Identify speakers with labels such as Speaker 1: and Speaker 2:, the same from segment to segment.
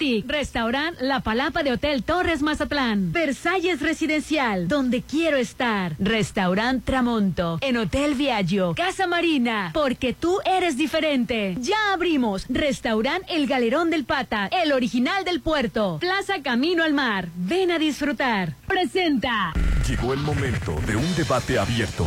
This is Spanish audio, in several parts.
Speaker 1: Boutique, Restaurant La Palapa de Hotel Torres Mazatlán, Versalles Residencial, donde quiero estar, Restaurant Tramonto, en Hotel Viaggio, Casa Marina, porque tú eres diferente. Ya abrimos Restaurant El Galerón del Pata, el original del puerto, Plaza Camino al Mar. Ven a disfrutar. Presenta.
Speaker 2: Llegó el momento de un debate abierto.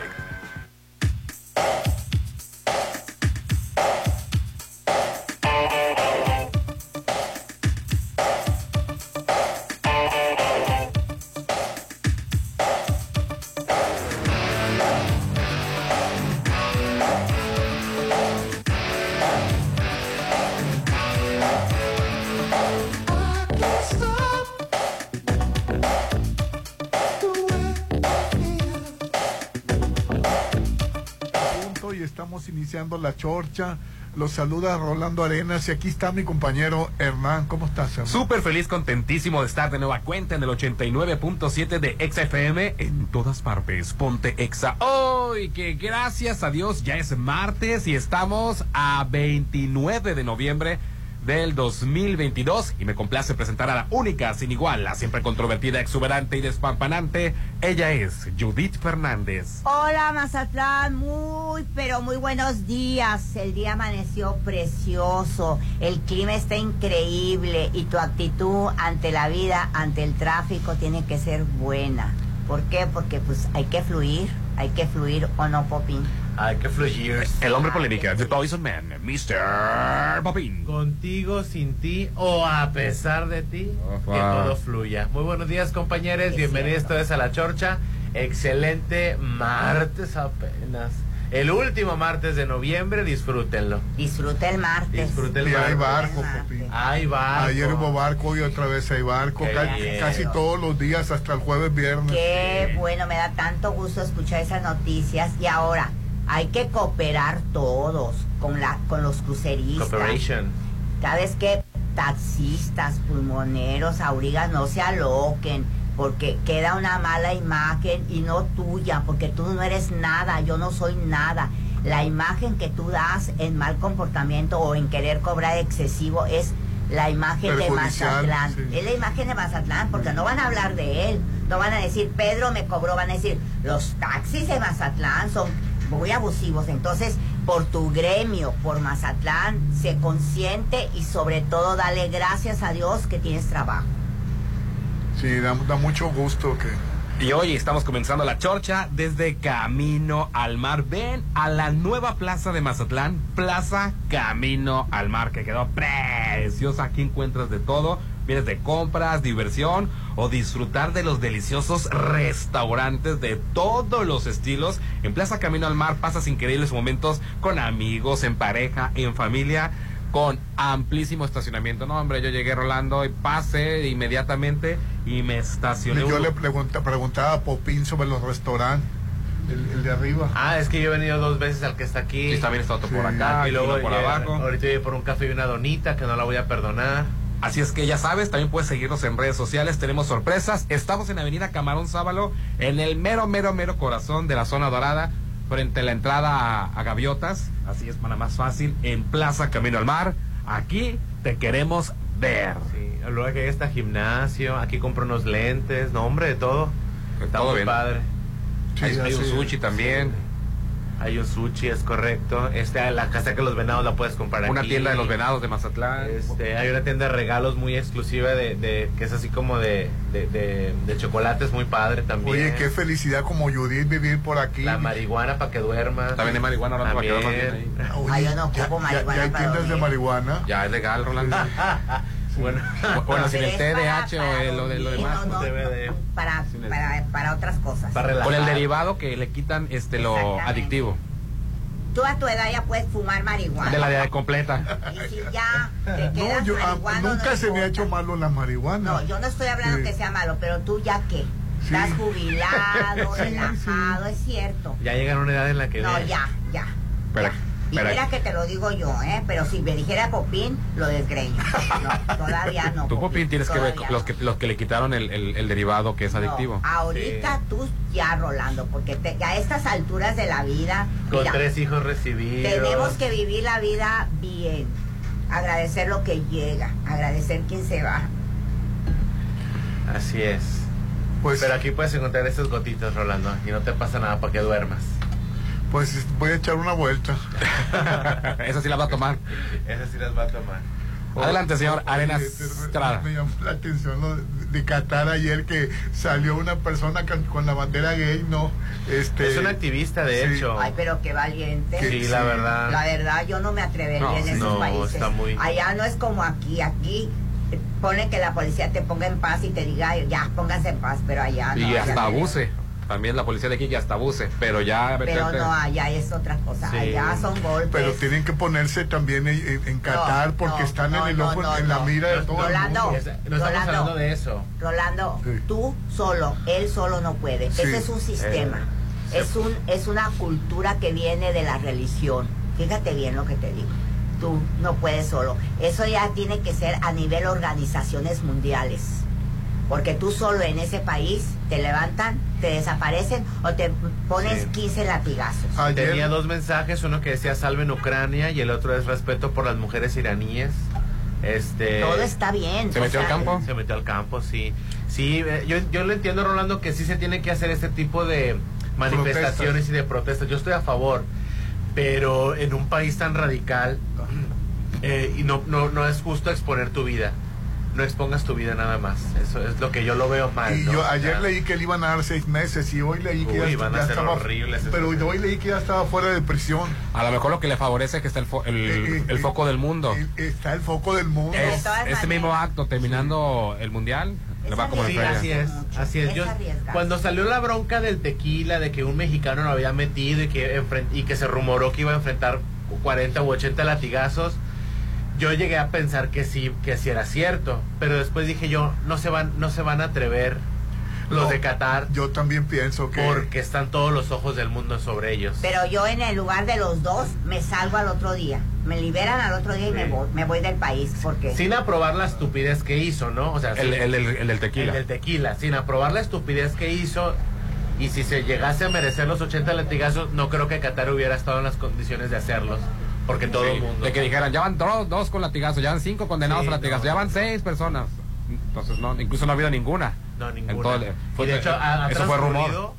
Speaker 3: Chorcha. Los saluda Rolando Arenas y aquí está mi compañero Hernán. ¿Cómo estás, Hernán?
Speaker 4: Súper feliz, contentísimo de estar de nueva cuenta en el 89.7 de Exa FM en todas partes. Ponte Exa. Hoy que gracias a Dios ya es martes y estamos a 29 de noviembre del 2022 y me complace presentar a la única, sin igual, la siempre controvertida, exuberante y despampanante. Ella es Judith Fernández.
Speaker 5: Hola Mazatlán, muy pero muy buenos días. El día amaneció precioso, el clima está increíble y tu actitud ante la vida, ante el tráfico tiene que ser buena. ¿Por qué? Porque pues hay que fluir, hay que fluir o no, Popín.
Speaker 4: Hay que fluir. El hombre polémica, The Poison Man, Mr. Popín.
Speaker 6: Contigo, sin ti o a pesar de ti, que todo fluya. Muy buenos días, compañeros. Bienvenidos todos a la Chorcha. Excelente martes apenas. El último martes de noviembre, disfrútenlo.
Speaker 5: Disfruta el martes.
Speaker 6: Disfruta el
Speaker 3: Y hay
Speaker 6: martes.
Speaker 3: barco,
Speaker 5: martes.
Speaker 3: Popín.
Speaker 6: Ay, barco.
Speaker 3: Ayer hubo barco y otra vez hay barco.
Speaker 6: Qué
Speaker 3: Ca-
Speaker 6: bien.
Speaker 3: casi todos los días hasta el jueves, viernes.
Speaker 5: Qué
Speaker 6: Sí.
Speaker 5: bueno, me da tanto gusto escuchar esas noticias y ahora hay que cooperar todos con la con los cruceristas.
Speaker 6: Cooperation.
Speaker 5: ¿Sabes qué? Taxistas, pulmoneros, aurigas, no se aloquen, porque queda una mala imagen y no tuya, porque tú no eres nada, yo no soy nada. La imagen que tú das en mal comportamiento o en querer cobrar excesivo es la imagen de Mazatlán.
Speaker 3: sí.
Speaker 5: Es la imagen de Mazatlán, porque no van a hablar de él, no van a decir Pedro me cobró, van a decir los taxis de Mazatlán son muy abusivos. Entonces, por tu gremio, por Mazatlán, sé consciente y sobre todo dale gracias a Dios que tienes trabajo.
Speaker 3: Sí, da, da mucho gusto que.
Speaker 4: Y hoy estamos comenzando la chorcha desde Camino al Mar. Ven a la nueva plaza de Mazatlán, Plaza Camino al Mar, que quedó preciosa. Aquí encuentras de todo. Vienes de compras, diversión o disfrutar de los deliciosos restaurantes de todos los estilos. En Plaza Camino al Mar pasas increíbles momentos con amigos, en pareja, en familia con amplísimo estacionamiento. No, hombre, yo llegué Rolando y pasé inmediatamente y me estacioné.
Speaker 3: Yo
Speaker 4: un-
Speaker 3: le pregunta, preguntaba a Popín sobre los restaurantes, el, el de arriba.
Speaker 6: Ah, es que yo he venido dos veces al que está aquí.
Speaker 4: Sí, también está otro por acá
Speaker 6: y luego
Speaker 4: por abajo.
Speaker 6: Ahorita voy por un café y una donita que no la voy a perdonar.
Speaker 4: Así es que ya sabes, también puedes seguirnos en redes sociales, tenemos sorpresas. Estamos en Avenida Camarón Sábalo, en el mero, mero, mero corazón de la zona dorada, frente a la entrada a, a Gaviotas. Así es, para más fácil, en Plaza Camino al Mar. Aquí te queremos ver.
Speaker 6: Sí, luego que está gimnasio, aquí compro unos lentes, no hombre, de todo. Está
Speaker 4: Todo
Speaker 6: muy
Speaker 4: bien.
Speaker 6: padre.
Speaker 3: Sí,
Speaker 4: hay, hay un sushi también,
Speaker 6: Hay un sushi, es correcto. Este, la casa que los venados la puedes comprar
Speaker 4: una
Speaker 6: aquí.
Speaker 4: tienda de los venados de Mazatlán.
Speaker 6: Este, hay una tienda de regalos muy exclusiva de, de- que es así como de, de, de, de chocolates muy padre también.
Speaker 3: Oye, qué felicidad como Judith vivir por aquí.
Speaker 6: La marihuana para que duermas.
Speaker 4: También hay marihuana, Rolando, para que duermas bien
Speaker 6: También.
Speaker 4: ahí.
Speaker 3: Oye,
Speaker 5: Ay, yo no
Speaker 3: ya-
Speaker 5: ocupo
Speaker 3: ya-
Speaker 5: marihuana
Speaker 3: Ya hay tiendas de marihuana.
Speaker 4: Ya es legal, Rolando.
Speaker 6: bueno,
Speaker 4: bueno, sin el TDAH o el- lo de lo demás.
Speaker 5: no, no, no, para, para, para otras cosas.
Speaker 6: para relajar.
Speaker 4: Con el derivado que le quitan este lo adictivo.
Speaker 5: Tú a tu edad ya puedes fumar marihuana.
Speaker 4: De la de completa.
Speaker 5: Y si ya te quedas
Speaker 3: yo, ah, nunca
Speaker 5: no
Speaker 3: se me ha hecho malo la marihuana.
Speaker 5: No, yo no estoy hablando
Speaker 3: Sí.
Speaker 5: que sea malo, pero tú ya qué.
Speaker 3: Sí.
Speaker 5: Estás jubilado,
Speaker 3: Sí,
Speaker 5: relajado, es cierto.
Speaker 6: Ya llegan a una edad en la que...
Speaker 5: No, ya, ya.
Speaker 4: Pero
Speaker 5: ya. Y
Speaker 4: Pero-
Speaker 5: mira que te lo digo yo, ¿eh? Pero si me dijera Popín, lo desgreño. No, todavía no.
Speaker 4: Tú, Popín, tienes que ver los que, los que le quitaron el, el- el derivado que es
Speaker 5: No,
Speaker 4: adictivo.
Speaker 5: ahorita tú ya, Rolando, porque te- a estas alturas de la vida,
Speaker 7: Con
Speaker 5: mira,
Speaker 7: tres hijos recibidos.
Speaker 5: tenemos que vivir la vida bien. Agradecer lo que llega, agradecer quien se va.
Speaker 7: Así es.
Speaker 3: Pues,
Speaker 7: Pero aquí puedes encontrar estos gotitos, Rolando, y no te pasa nada para que duermas.
Speaker 3: Pues voy a echar una vuelta.
Speaker 4: Esa sí la va a tomar.
Speaker 7: Esas sí las va a tomar.
Speaker 4: Adelante, señor Arenas Estrada.
Speaker 3: Me llamó la atención lo de, de Qatar ayer que salió una persona con, con la bandera gay, no. Este,
Speaker 7: Es un activista, de
Speaker 3: sí.
Speaker 7: hecho.
Speaker 5: Ay, pero qué valiente.
Speaker 3: Que-
Speaker 7: Sí, la
Speaker 3: sí.
Speaker 7: verdad.
Speaker 5: La verdad, yo no me atrevería
Speaker 4: No,
Speaker 5: en
Speaker 4: sí,
Speaker 5: esos
Speaker 7: no,
Speaker 5: países.
Speaker 7: está muy-
Speaker 5: Allá no es como aquí. Aquí eh, pone que la policía te ponga en paz y te diga, ya, pónganse en paz, pero allá no.
Speaker 4: Y hasta abuse. También la policía de aquí que hasta abuse. Pero ya
Speaker 5: Pero no, allá es otra cosa.
Speaker 7: Sí.
Speaker 5: Allá son golpes.
Speaker 3: Pero tienen que ponerse también en, en- Qatar porque
Speaker 5: no,
Speaker 3: están
Speaker 5: no,
Speaker 3: en el ojo,
Speaker 5: no,
Speaker 3: en la
Speaker 5: no.
Speaker 3: mira de todo
Speaker 5: Rolando.
Speaker 3: el mundo.
Speaker 7: Es- No estamos
Speaker 5: Rolando.
Speaker 7: hablando de eso.
Speaker 5: Rolando,
Speaker 3: Sí.
Speaker 5: tú solo, él solo no puede.
Speaker 3: Sí.
Speaker 5: Ese es un sistema.
Speaker 7: Eh,
Speaker 5: es, un, es una cultura que viene de la religión. Fíjate bien lo que te digo. Tú no puedes solo. Eso ya tiene que ser a nivel organizaciones mundiales. Porque tú solo en ese país te levantan, te desaparecen o te pones
Speaker 7: Sí.
Speaker 5: 15 latigazos.
Speaker 3: Ayer,
Speaker 7: Tenía dos mensajes, uno que decía salven Ucrania y el otro es respeto por las mujeres iraníes. Este
Speaker 5: Todo está bien.
Speaker 4: ¿Se metió al campo?
Speaker 7: Se metió al campo, sí. Sí, eh, yo, yo lo entiendo, Rolando, que sí se tiene que hacer este tipo de manifestaciones y de protestas. Yo estoy a favor, pero en un país tan radical eh, y no, no, no es justo exponer tu vida. No expongas tu vida nada más. Eso es lo que yo lo veo mal.
Speaker 3: y
Speaker 7: ¿no?
Speaker 3: yo ayer leí que le iban a dar seis meses y hoy leí que
Speaker 7: Uy,
Speaker 3: ya,
Speaker 7: van a
Speaker 3: ya
Speaker 7: ser
Speaker 3: estaba
Speaker 7: horribles
Speaker 3: pero hoy leí que ya estaba fuera de prisión
Speaker 4: A lo mejor lo que le favorece es que está el, fo- el,
Speaker 3: Eh, eh,
Speaker 4: el
Speaker 3: eh,
Speaker 4: foco del mundo.
Speaker 3: Eh, está el foco del mundo
Speaker 4: Es, este mismo acto terminando el mundial le va como
Speaker 7: Sí, así es, así Yo, cuando salió la bronca del tequila, de que un mexicano lo había metido y que, y que se rumoró que iba a enfrentar 40 u 80 latigazos, yo llegué a pensar que sí, que sí era cierto. Pero después dije yo, no se van, no se van a atrever los
Speaker 3: No,
Speaker 7: de Qatar
Speaker 3: yo también pienso que
Speaker 7: porque están todos los ojos del mundo sobre ellos.
Speaker 5: Pero yo en el lugar de los dos me salgo al otro día. Me liberan al otro día y me voy, me voy del país. porque
Speaker 7: Sin aprobar la estupidez que hizo, ¿no? O sea,
Speaker 4: El,
Speaker 7: sin-
Speaker 4: el, el- el del tequila.
Speaker 7: El del tequila, sin aprobar la estupidez que hizo. Y si se llegase a merecer los 80 latigazos, no creo que Qatar hubiera estado en las condiciones de hacerlos. Porque todo
Speaker 4: Sí,
Speaker 7: el mundo.
Speaker 4: De que dijeran, ya van dos, dos con latigazo, ya van cinco condenados
Speaker 7: Sí,
Speaker 4: a latigazo,
Speaker 7: no.
Speaker 4: ya van seis personas. Entonces, no, incluso no ha habido ninguna.
Speaker 7: No,
Speaker 4: En
Speaker 7: ninguna.
Speaker 4: todo el- fue-
Speaker 7: y de hecho, ha, ha
Speaker 4: eso fue rumor.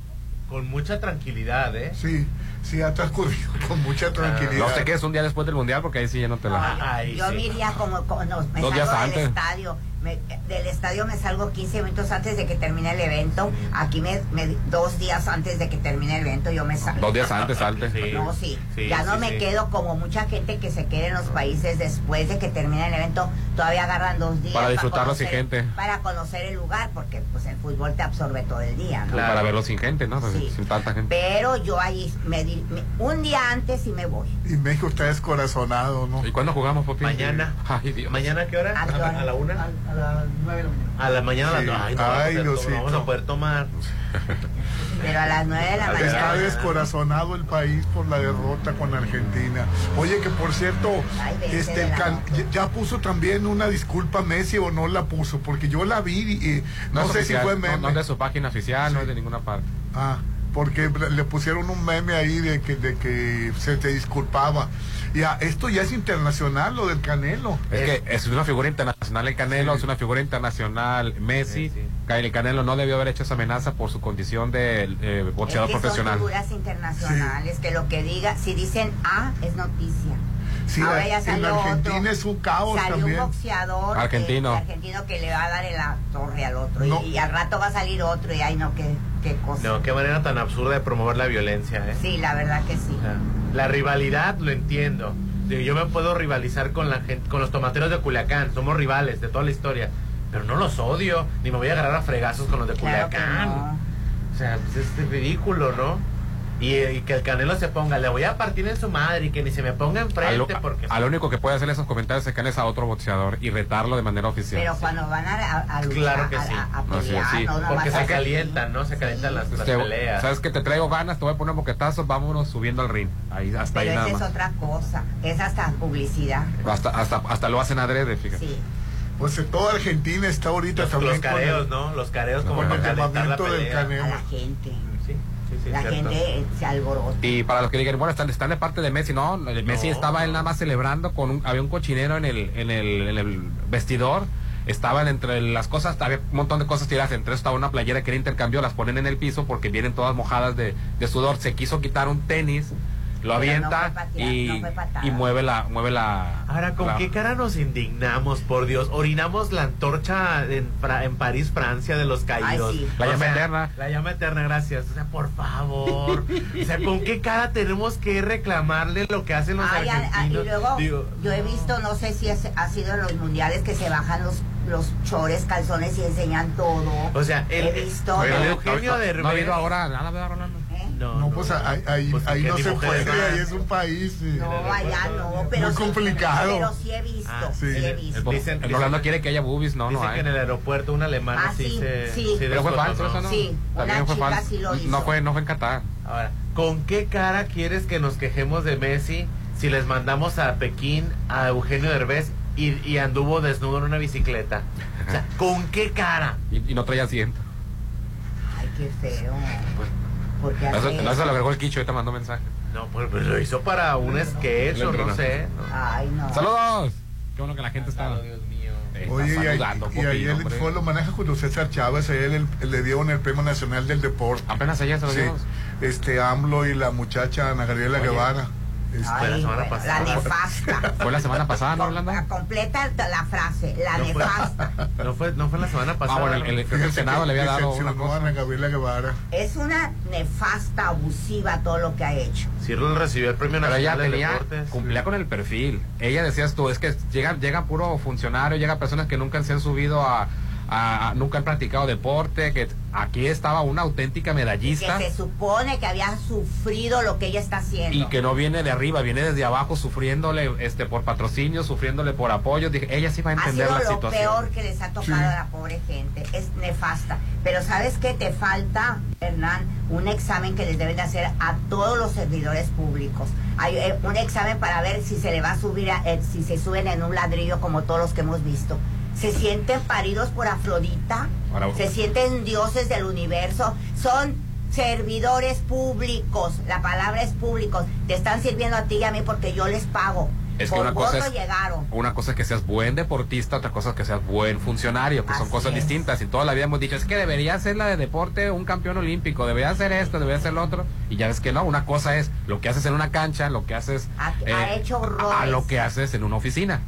Speaker 7: con mucha tranquilidad, ¿eh?
Speaker 3: sí, sí ha transcurrido con mucha tranquilidad.
Speaker 4: No sé qué es un día después del mundial porque ahí sí ya no te la...
Speaker 7: Ah,
Speaker 5: yo
Speaker 7: sí.
Speaker 5: me iría como, como- no, me
Speaker 4: Dos
Speaker 5: salgo
Speaker 4: días
Speaker 5: del
Speaker 4: antes.
Speaker 5: estadio. Me- del estadio me salgo 15 minutos antes de que termine el evento. Aquí me, me- dos días antes de que termine el evento yo me salgo.
Speaker 4: Dos días antes, salte.
Speaker 7: Sí.
Speaker 5: No, sí.
Speaker 7: Sí,
Speaker 5: ya no
Speaker 7: sí,
Speaker 5: me
Speaker 7: sí.
Speaker 5: quedo como mucha gente que se queda en los países después de que termina el evento. Todavía agarran dos días.
Speaker 4: Para disfrutarlo sin
Speaker 5: conocer-
Speaker 4: gente.
Speaker 5: Para conocer el lugar, porque pues el fútbol te absorbe todo el día. ¿no?
Speaker 7: Claro.
Speaker 4: Para verlo sin gente, ¿no?
Speaker 5: Sí.
Speaker 4: Sin tanta gente.
Speaker 5: Pero yo ahí me, di- me- un día antes y me voy.
Speaker 3: Y México está descorazonado, ¿no?
Speaker 4: ¿Y cuándo jugamos, Popi?
Speaker 7: Mañana.
Speaker 4: Ay, Dios.
Speaker 7: ¿Mañana a qué hora?
Speaker 5: ¿A qué hora?
Speaker 7: ¿A la una?
Speaker 8: A las 9 de la mañana.
Speaker 7: A la mañana a
Speaker 3: Sí.
Speaker 7: las Ay, no,
Speaker 3: Ay,
Speaker 7: vamos a poder-
Speaker 3: Diosito.
Speaker 7: no vamos a poder tomar.
Speaker 5: Pero a las 9 de la
Speaker 7: Está
Speaker 3: Está
Speaker 5: mañana.
Speaker 3: descorazonado el país por la derrota con Argentina. Oye, que por cierto,
Speaker 5: Ay,
Speaker 3: este, el can- ya- puso también una disculpa Messi o no la puso, porque yo la vi y, no, sé
Speaker 4: oficial,
Speaker 3: si fue
Speaker 4: no-
Speaker 3: meme.
Speaker 4: No, es de su página oficial, no es de ninguna parte.
Speaker 3: Ah, porque le pusieron un meme ahí de que, de que se te disculpaba. Ya, esto ya es internacional, lo del Canelo.
Speaker 4: Es, que es una figura internacional el Canelo,
Speaker 3: Sí.
Speaker 4: es una figura internacional Messi.
Speaker 7: Sí, sí.
Speaker 4: El Canelo no debió haber hecho esa amenaza por su condición de eh,
Speaker 5: Es
Speaker 4: boxeador
Speaker 5: que son
Speaker 4: profesional.
Speaker 5: figuras internacionales que lo que diga, si dicen A, es noticia.
Speaker 3: Sí,
Speaker 5: Ahora ya
Speaker 3: en
Speaker 5: salió
Speaker 3: Argentina
Speaker 5: otro.
Speaker 3: es un caos
Speaker 5: Salió
Speaker 3: también.
Speaker 5: un boxeador
Speaker 4: Argentino.
Speaker 5: eh, argentino que le va a dar en la torre al otro.
Speaker 3: No.
Speaker 5: Y, y al rato va a salir otro y ay no, qué, qué cosa.
Speaker 7: No, qué manera tan absurda de promover la violencia, ¿eh?
Speaker 5: Sí, la verdad que sí.
Speaker 7: La rivalidad lo entiendo. Yo me puedo rivalizar con la gente, con los tomateros de Culiacán, somos rivales de toda la historia, pero no los odio, ni me voy a agarrar a fregazos con los de
Speaker 5: Claro que
Speaker 7: Culiacán.
Speaker 5: no.
Speaker 7: O sea, pues es ridículo, ¿no?
Speaker 6: Y, que el Canelo se ponga, le voy a partir en su madre y que ni se me ponga enfrente.
Speaker 4: A
Speaker 6: porque
Speaker 4: a lo único que puede hacer esos comentarios es que es a otro boxeador y retarlo de manera oficial.
Speaker 5: Pero cuando van a, a,
Speaker 6: claro que sí.
Speaker 5: no,
Speaker 6: porque se calientan, ¿no? Se calientan las, peleas.
Speaker 4: Sabes que te traigo ganas, te voy a poner un boquetazo, vámonos subiendo al ring. Ahí, hasta
Speaker 5: Pero
Speaker 4: ahí nada
Speaker 5: es otra cosa, es hasta publicidad.
Speaker 4: Hasta, hasta, hasta lo hacen adrede, fíjate.
Speaker 5: Sí.
Speaker 3: Pues toda Argentina está ahorita
Speaker 6: los,
Speaker 3: también.
Speaker 6: Los careos, ¿no? Los careos como
Speaker 3: con el llamamiento del Canelo.
Speaker 5: A la gente.
Speaker 6: Sí. Sí,
Speaker 5: la gente se alborota.
Speaker 4: Y para los que digan, bueno, están, están de parte de Messi, no, Messi estaba él nada más celebrando con un, había un cochinero en el, en el, en el vestidor, estaban entre las cosas, había un montón de cosas tiradas, entre eso estaba una playera que era intercambio, las ponen en el piso porque vienen todas mojadas de, de sudor, se quiso quitar un tenis lo avienta y, y, mueve la mueve la
Speaker 6: ahora con qué cara nos indignamos por Dios orinamos la antorcha en, en París Francia de los caídos.
Speaker 4: la llama eterna.
Speaker 6: la llama eterna gracias. O sea por favor. O sea con qué cara tenemos que reclamarle lo que hacen los argentinos
Speaker 5: y luego yo he visto no sé si ha sido en los mundiales que se bajan los los chores, calzones y enseñan todo.
Speaker 6: O sea,
Speaker 5: el, he visto.
Speaker 6: El, Eugenio de
Speaker 4: No ha habido ahora nada, ¿verdad, Rolando?
Speaker 3: No, pues ahí, pues ahí no se puede, ahí es un país.
Speaker 5: No, allá no, pero.
Speaker 3: Muy complicado.
Speaker 5: Pero sí he visto, ah, sí. he visto.
Speaker 4: Dicen, el Rolando quiere que haya boobies, no,
Speaker 6: no
Speaker 4: hay.
Speaker 6: que en el aeropuerto una alemana
Speaker 5: ah,
Speaker 6: sí, se.
Speaker 5: Sí,
Speaker 4: pero fue falso, eso no.
Speaker 5: Sí,
Speaker 4: También fue falso.
Speaker 5: Sí lo hizo.
Speaker 4: No fue, no fue en Qatar.
Speaker 6: Ahora, ¿con qué cara quieres que nos quejemos de Messi si les mandamos a Pekín a Eugenio Derbez y, y anduvo desnudo en una bicicleta? O sea, ¿con qué cara?
Speaker 4: Y, y no traía asiento.
Speaker 5: Ay, qué feo. Pues,
Speaker 4: porque no, no se lo agregó el quicho, ahorita mandó mensaje.
Speaker 6: No, pues, pues, lo hizo para un sketch o no sé.
Speaker 5: Ay, no.
Speaker 4: ¡Saludos! Qué bueno que la gente está.
Speaker 6: Dios mío.
Speaker 3: Oye, y, ahí, él fue, lo maneja Julio César Chávez, él, le dieron el Premio Nacional del Deporte.
Speaker 4: Apenas ayer se lo
Speaker 3: sí. Este AMLO y la muchacha Ana Gabriela Guevara.
Speaker 5: Este, la semana pasada. La nefasta.
Speaker 4: ¿Fue la semana pasada, no, Orlando?
Speaker 5: Completa la frase, la
Speaker 6: no
Speaker 5: nefasta.
Speaker 6: Fue, no, fue, no fue la semana pasada.
Speaker 4: Ah, bueno, el, el, el, Senado le había dado una cosa.
Speaker 3: Gabriela Guevara.
Speaker 5: Es una nefasta, abusiva todo lo que ha hecho.
Speaker 6: Sí, recibió el premio
Speaker 4: nacional
Speaker 6: Pero ella
Speaker 4: tenía,
Speaker 6: de deportes.
Speaker 4: cumplía con el perfil. Ella decías tú, es que llega, llega puro funcionario, llega personas que nunca se han subido a nunca han practicado deporte, que aquí estaba una auténtica medallista.
Speaker 5: que se supone que había sufrido lo que ella está haciendo.
Speaker 4: Y que no viene de arriba, viene desde abajo sufriéndole este por patrocinio, sufriéndole por apoyo. Dije, ella sí va a entender
Speaker 5: ha
Speaker 4: sido
Speaker 5: la
Speaker 4: lo
Speaker 5: peor que les ha tocado a la pobre gente. Es nefasta. Pero ¿sabes qué? Te falta, Hernán, un examen que les deben de hacer a todos los servidores públicos. Hay eh, un examen para ver si se le va a subir, a, eh, si se suben en un ladrillo como todos los que hemos visto se sienten paridos por Afrodita, se sienten dioses del universo, son servidores públicos, la palabra es públicos, te están sirviendo a ti y a mí porque yo les pago.
Speaker 4: Es que una cosa es, una cosa es que seas buen deportista, otra cosa es que seas buen funcionario, que son cosas distintas. Y toda la vida hemos dicho, es que debería ser la de deporte un campeón olímpico, debería ser esto, debería ser lo otro. Y ya ves que no, una cosa es lo que haces en una cancha, lo que haces
Speaker 5: ha,
Speaker 4: eh,
Speaker 5: hecho
Speaker 4: a lo que haces en una oficina.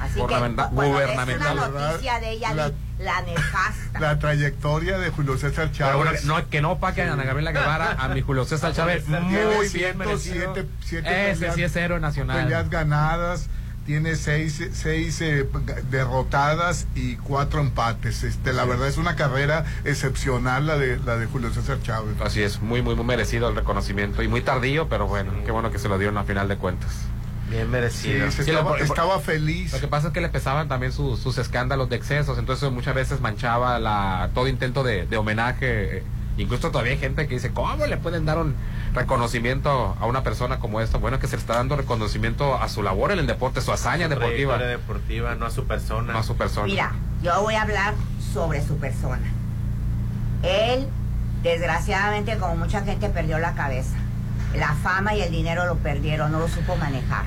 Speaker 5: Así gubernamental. que, bueno, es una noticia de ella, la, la, nefasta.
Speaker 3: La trayectoria de Julio César Chávez.
Speaker 4: Bueno, no, que no paque a Ana Gabriela Guevara, a mi Julio César Chávez, muy bien merecido. Siete, Ese sí es héroe nacional.
Speaker 3: Peleas ganadas, tiene seis, seis eh, derrotadas y cuatro empates. Este, la verdad es una carrera excepcional la de, la de Julio César Chávez.
Speaker 4: Así es, muy, muy, muy merecido el reconocimiento y muy tardío, pero bueno, qué bueno que se lo dio en la final de cuentas.
Speaker 6: Bien merecido.
Speaker 3: estaba, feliz.
Speaker 4: Lo que pasa es que le pesaban también sus, escándalos de excesos, entonces muchas veces manchaba la, todo intento de, homenaje. Incluso todavía hay gente que dice, ¿cómo le pueden dar un reconocimiento a una persona como esta? Bueno, que se le está dando reconocimiento a su labor en el deporte, su hazaña deportiva.
Speaker 6: deportiva, no a su persona.
Speaker 4: No a su persona.
Speaker 5: Mira, yo voy a hablar sobre su persona. Él, desgraciadamente, como mucha gente, perdió la cabeza la fama y el dinero lo perdieron, no lo supo manejar.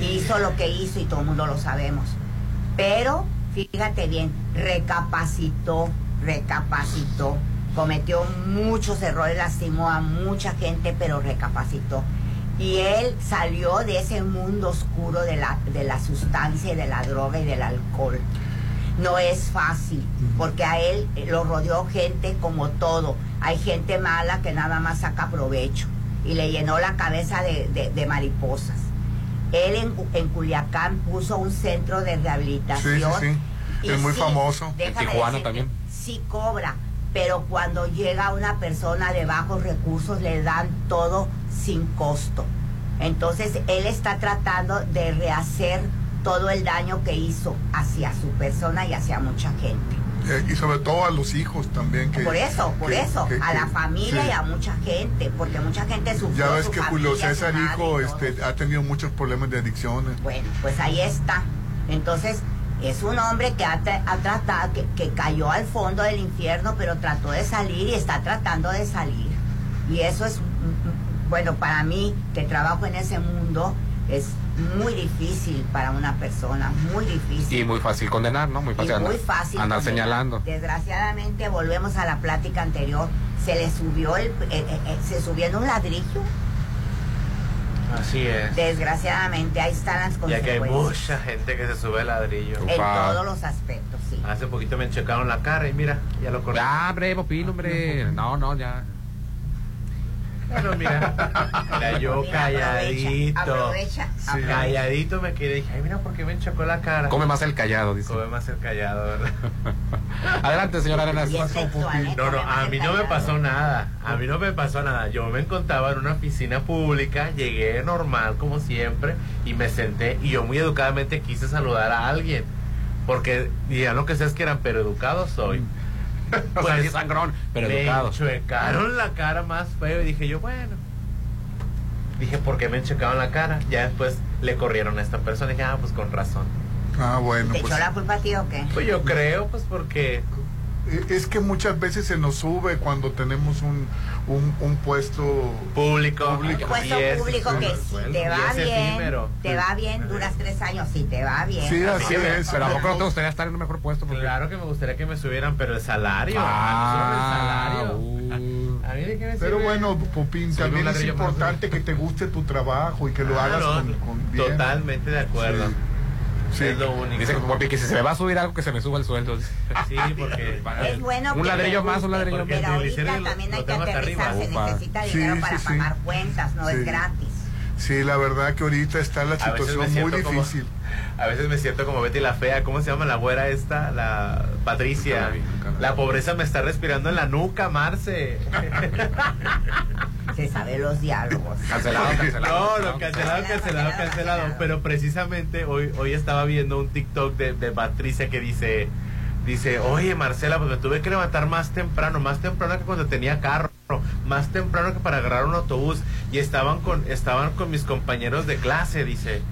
Speaker 5: Hizo lo que hizo y todo el mundo lo sabemos. Pero, fíjate bien, recapacitó, recapacitó. Cometió muchos errores, lastimó a mucha gente, pero recapacitó. Y él salió de ese mundo oscuro de la, de la sustancia y de la droga y del alcohol. No es fácil, porque a él lo rodeó gente como todo. Hay gente mala que nada más saca provecho y le llenó la cabeza de, mariposas. Él en, en, Culiacán puso un centro de rehabilitación.
Speaker 3: Sí, sí, sí. Es muy famoso.
Speaker 4: En Tijuana también.
Speaker 5: Sí cobra, pero cuando llega una persona de bajos recursos le dan todo sin costo. Entonces él está tratando de rehacer todo el daño que hizo hacia su persona y hacia mucha gente.
Speaker 3: Eh, y sobre todo a los hijos también. Que,
Speaker 5: por eso, por
Speaker 3: que-
Speaker 5: eso,
Speaker 3: que-
Speaker 5: a la familia
Speaker 3: sí.
Speaker 5: y a mucha gente, porque mucha gente sufrió.
Speaker 3: Ya ves
Speaker 5: su
Speaker 3: que
Speaker 5: familia,
Speaker 3: Julio César Hijo este, ha tenido muchos problemas de adicciones.
Speaker 5: Bueno, pues ahí está. Entonces, es un hombre que ha, tra- ha tratado, que, que cayó al fondo del infierno, pero trató de salir y está tratando de salir. Y eso es, mm, mm, bueno, para mí, que trabajo en ese mundo, es muy difícil para una persona, muy difícil.
Speaker 4: Y muy fácil condenar, ¿no? Muy
Speaker 5: Y
Speaker 4: fácil,
Speaker 5: muy
Speaker 4: andar,
Speaker 5: fácil.
Speaker 4: andar
Speaker 5: condenar.
Speaker 4: señalando.
Speaker 5: Desgraciadamente, volvemos a la plática anterior, se le subió el, eh, eh, eh, se subió en un ladrillo.
Speaker 7: Así es.
Speaker 5: Desgraciadamente, ahí están las
Speaker 7: Ya que hay
Speaker 5: consecuencias.
Speaker 7: mucha gente que se sube al ladrillo.
Speaker 5: En todos los aspectos, sí.
Speaker 7: Hace poquito me checaron la cara y mira, ya lo corrí.
Speaker 4: Ya, hombre, Popín, hombre. No, no, ya.
Speaker 7: Pero mira, mira, yo calladito.
Speaker 5: Aprovecha,
Speaker 3: Sí.
Speaker 5: aprovecha.
Speaker 7: Calladito me quedé y dije, ay, mira, ¿por qué me chocó la cara?
Speaker 4: Come más el callado, dice.
Speaker 7: Come más el callado, ¿verdad?
Speaker 4: Adelante, señora Arenas.
Speaker 5: Es ¿eh?
Speaker 7: No, no, a mí no me pasó nada. A mí no me pasó nada. Yo me encontraba en una oficina pública, llegué normal como siempre y me senté y yo muy educadamente quise saludar a alguien. Porque digan lo que ustedes quieran, pero educado soy.
Speaker 4: O sea,
Speaker 7: Pues,
Speaker 4: sí, sangrón, pero
Speaker 7: me
Speaker 4: educado.
Speaker 7: chuecaron la cara más feo y dije yo, bueno. Dije, ¿por qué me enchecaron la cara? Ya después le corrieron a esta persona y dije, ah, pues con razón.
Speaker 3: Ah, bueno,
Speaker 5: ¿Te
Speaker 3: pues.
Speaker 5: echó la culpa a ti o qué?
Speaker 7: Pues yo creo, pues porque
Speaker 3: Es que muchas veces se nos sube cuando tenemos un, un, un puesto
Speaker 7: público.
Speaker 3: Público.
Speaker 5: Puesto
Speaker 7: y es-
Speaker 5: público que si te va bien,
Speaker 7: efímero.
Speaker 5: te va bien, duras tres años, si te va bien.
Speaker 3: Sí, así es.
Speaker 4: Pero ¿a poco no te gustaría estar en un mejor puesto? Porque-
Speaker 7: Claro que me gustaría que me subieran, pero el salario.
Speaker 4: Ah,
Speaker 7: el salario.
Speaker 4: uh.
Speaker 7: A mí de qué me
Speaker 3: Pero
Speaker 7: sirve?
Speaker 3: bueno, Popín,
Speaker 7: Soy
Speaker 3: también
Speaker 7: un
Speaker 3: es importante que te guste tu trabajo y que lo
Speaker 7: Ah,
Speaker 3: hagas
Speaker 7: no,
Speaker 3: con, con bien.
Speaker 7: Totalmente de acuerdo.
Speaker 3: Sí.
Speaker 7: Es lo único.
Speaker 4: Dice porque que si se me va a subir algo, que se me suba el sueldo.
Speaker 7: Sí, porque.
Speaker 5: Es bueno
Speaker 4: Un ladrillo más, un ladrillo más.
Speaker 5: Pero ahorita también hay que aterrizar, se necesita
Speaker 3: Sí,
Speaker 5: dinero
Speaker 3: sí,
Speaker 5: para
Speaker 3: sí.
Speaker 5: pagar cuentas, no
Speaker 3: Sí.
Speaker 5: es gratis.
Speaker 3: Sí, la verdad que ahorita está la situación muy
Speaker 7: como-
Speaker 3: difícil.
Speaker 7: A veces me siento como Betty la fea. ¿Cómo se llama la güera esta? La Patricia.
Speaker 4: Nunca la vi, nunca la vi.
Speaker 7: La pobreza me está respirando en la nuca, Marce.
Speaker 5: Se sabe los diálogos.
Speaker 4: Cancelado, cancelado.
Speaker 7: No, no, cancelado, cancelado, cancelado. Pero precisamente hoy, hoy estaba viendo un TikTok de, de Patricia que dice, dice, oye Marcela, pues me tuve que levantar más temprano, más temprano que cuando tenía carro, más temprano que para agarrar un autobús. Y estaban con, estaban con mis compañeros de clase, dice.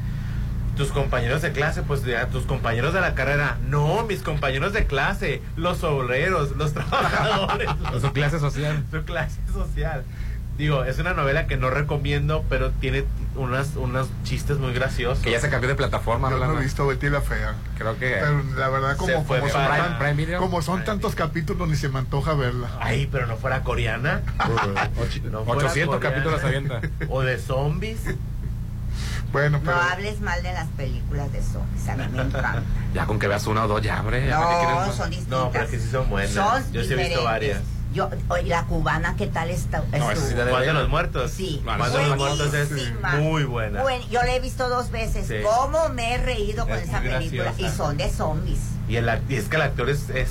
Speaker 7: Tus compañeros de clase, pues ya, tus compañeros de la carrera. No, mis compañeros de clase, los obreros, los trabajadores. los-
Speaker 4: Su clase social.
Speaker 7: su clase social. Digo, es una novela que no recomiendo, pero tiene unas, unos chistes muy graciosos.
Speaker 4: Que ya se cambió de plataforma,
Speaker 3: Yo
Speaker 4: ¿no?
Speaker 3: no he visto Betty la Fea.
Speaker 4: Creo que.
Speaker 3: Pero la verdad, como,
Speaker 7: fue
Speaker 3: como,
Speaker 7: de
Speaker 3: son,
Speaker 7: Prime-
Speaker 4: Prime
Speaker 3: como son
Speaker 7: Prime
Speaker 3: tantos capítulos, ni se me antoja verla.
Speaker 7: Ay, pero no fuera coreana.
Speaker 4: Ocho-
Speaker 7: No fuera
Speaker 4: 800
Speaker 7: coreana.
Speaker 4: capítulos avienta.
Speaker 7: O de zombies.
Speaker 3: Bueno,
Speaker 5: No
Speaker 3: pero
Speaker 5: hables mal de las películas de zombies, a mí me encanta.
Speaker 4: Ya con que veas una o dos, ya, hombre. ya, ¿para qué quieres
Speaker 5: No, son distintas.
Speaker 7: No, pero es que sí son buenas.
Speaker 5: Son
Speaker 7: Yo sí he visto varias.
Speaker 5: Yo, oye, la cubana, ¿qué tal está?
Speaker 4: No,
Speaker 7: ¿Cuál de los muertos?
Speaker 5: Sí,
Speaker 7: ¿Cuál de los muertos es muy buena?
Speaker 5: Buen- yo la he visto dos veces.
Speaker 7: Sí.
Speaker 5: ¿Cómo me he reído con
Speaker 7: Es
Speaker 5: esa película?
Speaker 7: graciosa.
Speaker 5: Y son de zombies.
Speaker 7: Y, el, y es que el actor es, es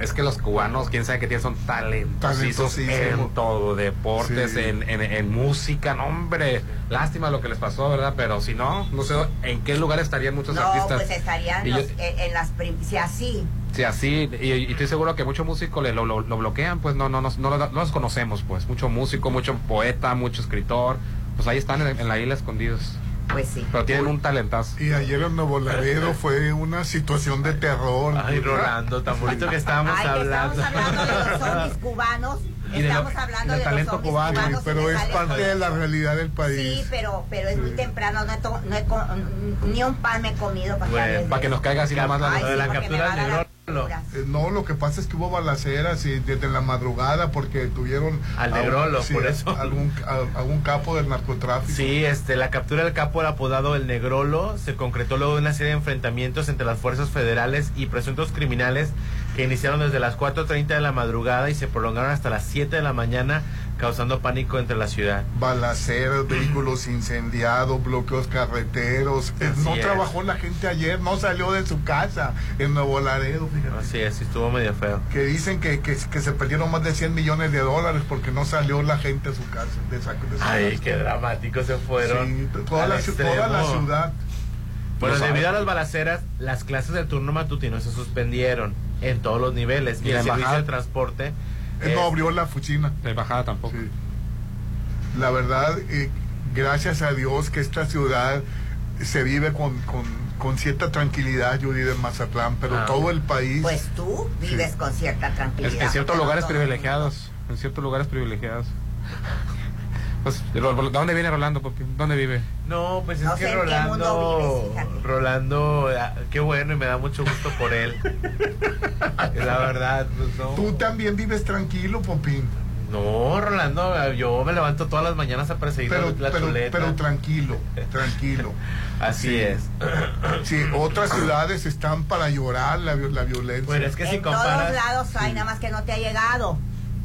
Speaker 4: Es que los cubanos, quién sabe qué tienen, son talentosísimos en todo, deportes,
Speaker 3: Sí.
Speaker 4: en, en, en música, no hombre, lástima lo que les pasó, ¿verdad? Pero si no, no sé en qué lugar estarían muchos
Speaker 5: no,
Speaker 4: artistas.
Speaker 5: pues estarían
Speaker 4: Y yo-
Speaker 5: los- en, en las si así.
Speaker 4: Sí, así, y, y estoy seguro que muchos músicos le- lo, lo- lo bloquean, pues no, no, no, no, no los conocemos, pues, mucho músico, mucho poeta, mucho escritor, pues ahí están en, en la isla escondidos,
Speaker 5: Pues sí.
Speaker 4: pero tienen un talentazo.
Speaker 3: y ayer en Nuevo Laredo fue una situación de terror.
Speaker 7: Ay, Rolando, tan bonito que estábamos
Speaker 5: Ay,
Speaker 7: hablando.
Speaker 5: estamos hablando de los zombies cubanos.
Speaker 4: Y de lo-
Speaker 5: estamos hablando
Speaker 4: del
Speaker 5: de
Speaker 4: talento
Speaker 5: los
Speaker 4: cubano,
Speaker 3: Sí, pero
Speaker 5: de
Speaker 3: es parte de la realidad del país.
Speaker 5: Sí, pero, pero es muy
Speaker 3: Sí.
Speaker 5: temprano. No he, to- no he co- ni un pan me he comido para que
Speaker 7: Bueno,
Speaker 5: de
Speaker 4: Para que nos caiga así
Speaker 7: Cap-
Speaker 4: nomás la
Speaker 5: Ay,
Speaker 7: de la captura del
Speaker 3: Eh, No, lo que pasa es que hubo balaceras y desde la madrugada porque tuvieron
Speaker 7: Al por eso.
Speaker 3: algún, a- algún capo del narcotráfico.
Speaker 7: Sí, este, la captura del capo, el apodado El Negrolo, se concretó luego de una serie de enfrentamientos entre las fuerzas federales y presuntos criminales que iniciaron desde las 4.30 de la madrugada y se prolongaron hasta las 7 de la mañana, causando pánico entre la ciudad.
Speaker 3: Balaceras, vehículos incendiados, bloqueos carreteros. Eh,
Speaker 7: Así
Speaker 3: no
Speaker 7: es.
Speaker 3: trabajó la gente ayer, no salió de su casa en Nuevo Laredo, fíjate.
Speaker 7: Así es, estuvo medio feo.
Speaker 3: Que dicen que, que, que se perdieron más de 100 millones de dólares porque no salió la gente a su casa. De esa, de su
Speaker 7: Ay,
Speaker 3: casa.
Speaker 7: qué dramático se fueron.
Speaker 3: Sí, toda, la, toda ciudad.
Speaker 7: Bueno, debido a las balaceras, las clases de turno matutino se suspendieron en todos los niveles.
Speaker 4: ¿Y
Speaker 7: el servicio de transporte.
Speaker 3: Él
Speaker 7: es-
Speaker 3: no abrió la oficina.
Speaker 4: La embajada tampoco.
Speaker 3: Sí. La verdad, eh, gracias a Dios que esta ciudad se vive con, con, con cierta tranquilidad, Judy, de Mazatlán, pero
Speaker 7: Ah.
Speaker 3: todo el país...
Speaker 5: Pues tú vives con cierta tranquilidad.
Speaker 4: en ciertos lugares privilegiados. En ciertos lugares privilegiados. Pues, ¿Dónde viene Rolando, papi? ¿Dónde vive?
Speaker 7: No, pues es
Speaker 5: No
Speaker 7: que
Speaker 5: sé en qué mundo
Speaker 7: Rolando.
Speaker 5: vives.
Speaker 7: Rolando, ah, qué bueno y me da mucho gusto por él. La verdad, pues no.
Speaker 3: Tú también vives tranquilo, Popín,
Speaker 7: No, Rolando, yo me levanto todas las mañanas a perseguir
Speaker 3: pero,
Speaker 7: la
Speaker 3: pero,
Speaker 7: chuleta.
Speaker 3: pero tranquilo, tranquilo.
Speaker 7: Así
Speaker 3: Sí.
Speaker 7: es.
Speaker 3: Sí, otras ciudades están para llorar la, vi- la violencia.
Speaker 7: Bueno, es que si
Speaker 5: en todos
Speaker 7: comparas.
Speaker 5: lados hay, nada más que no te ha llegado.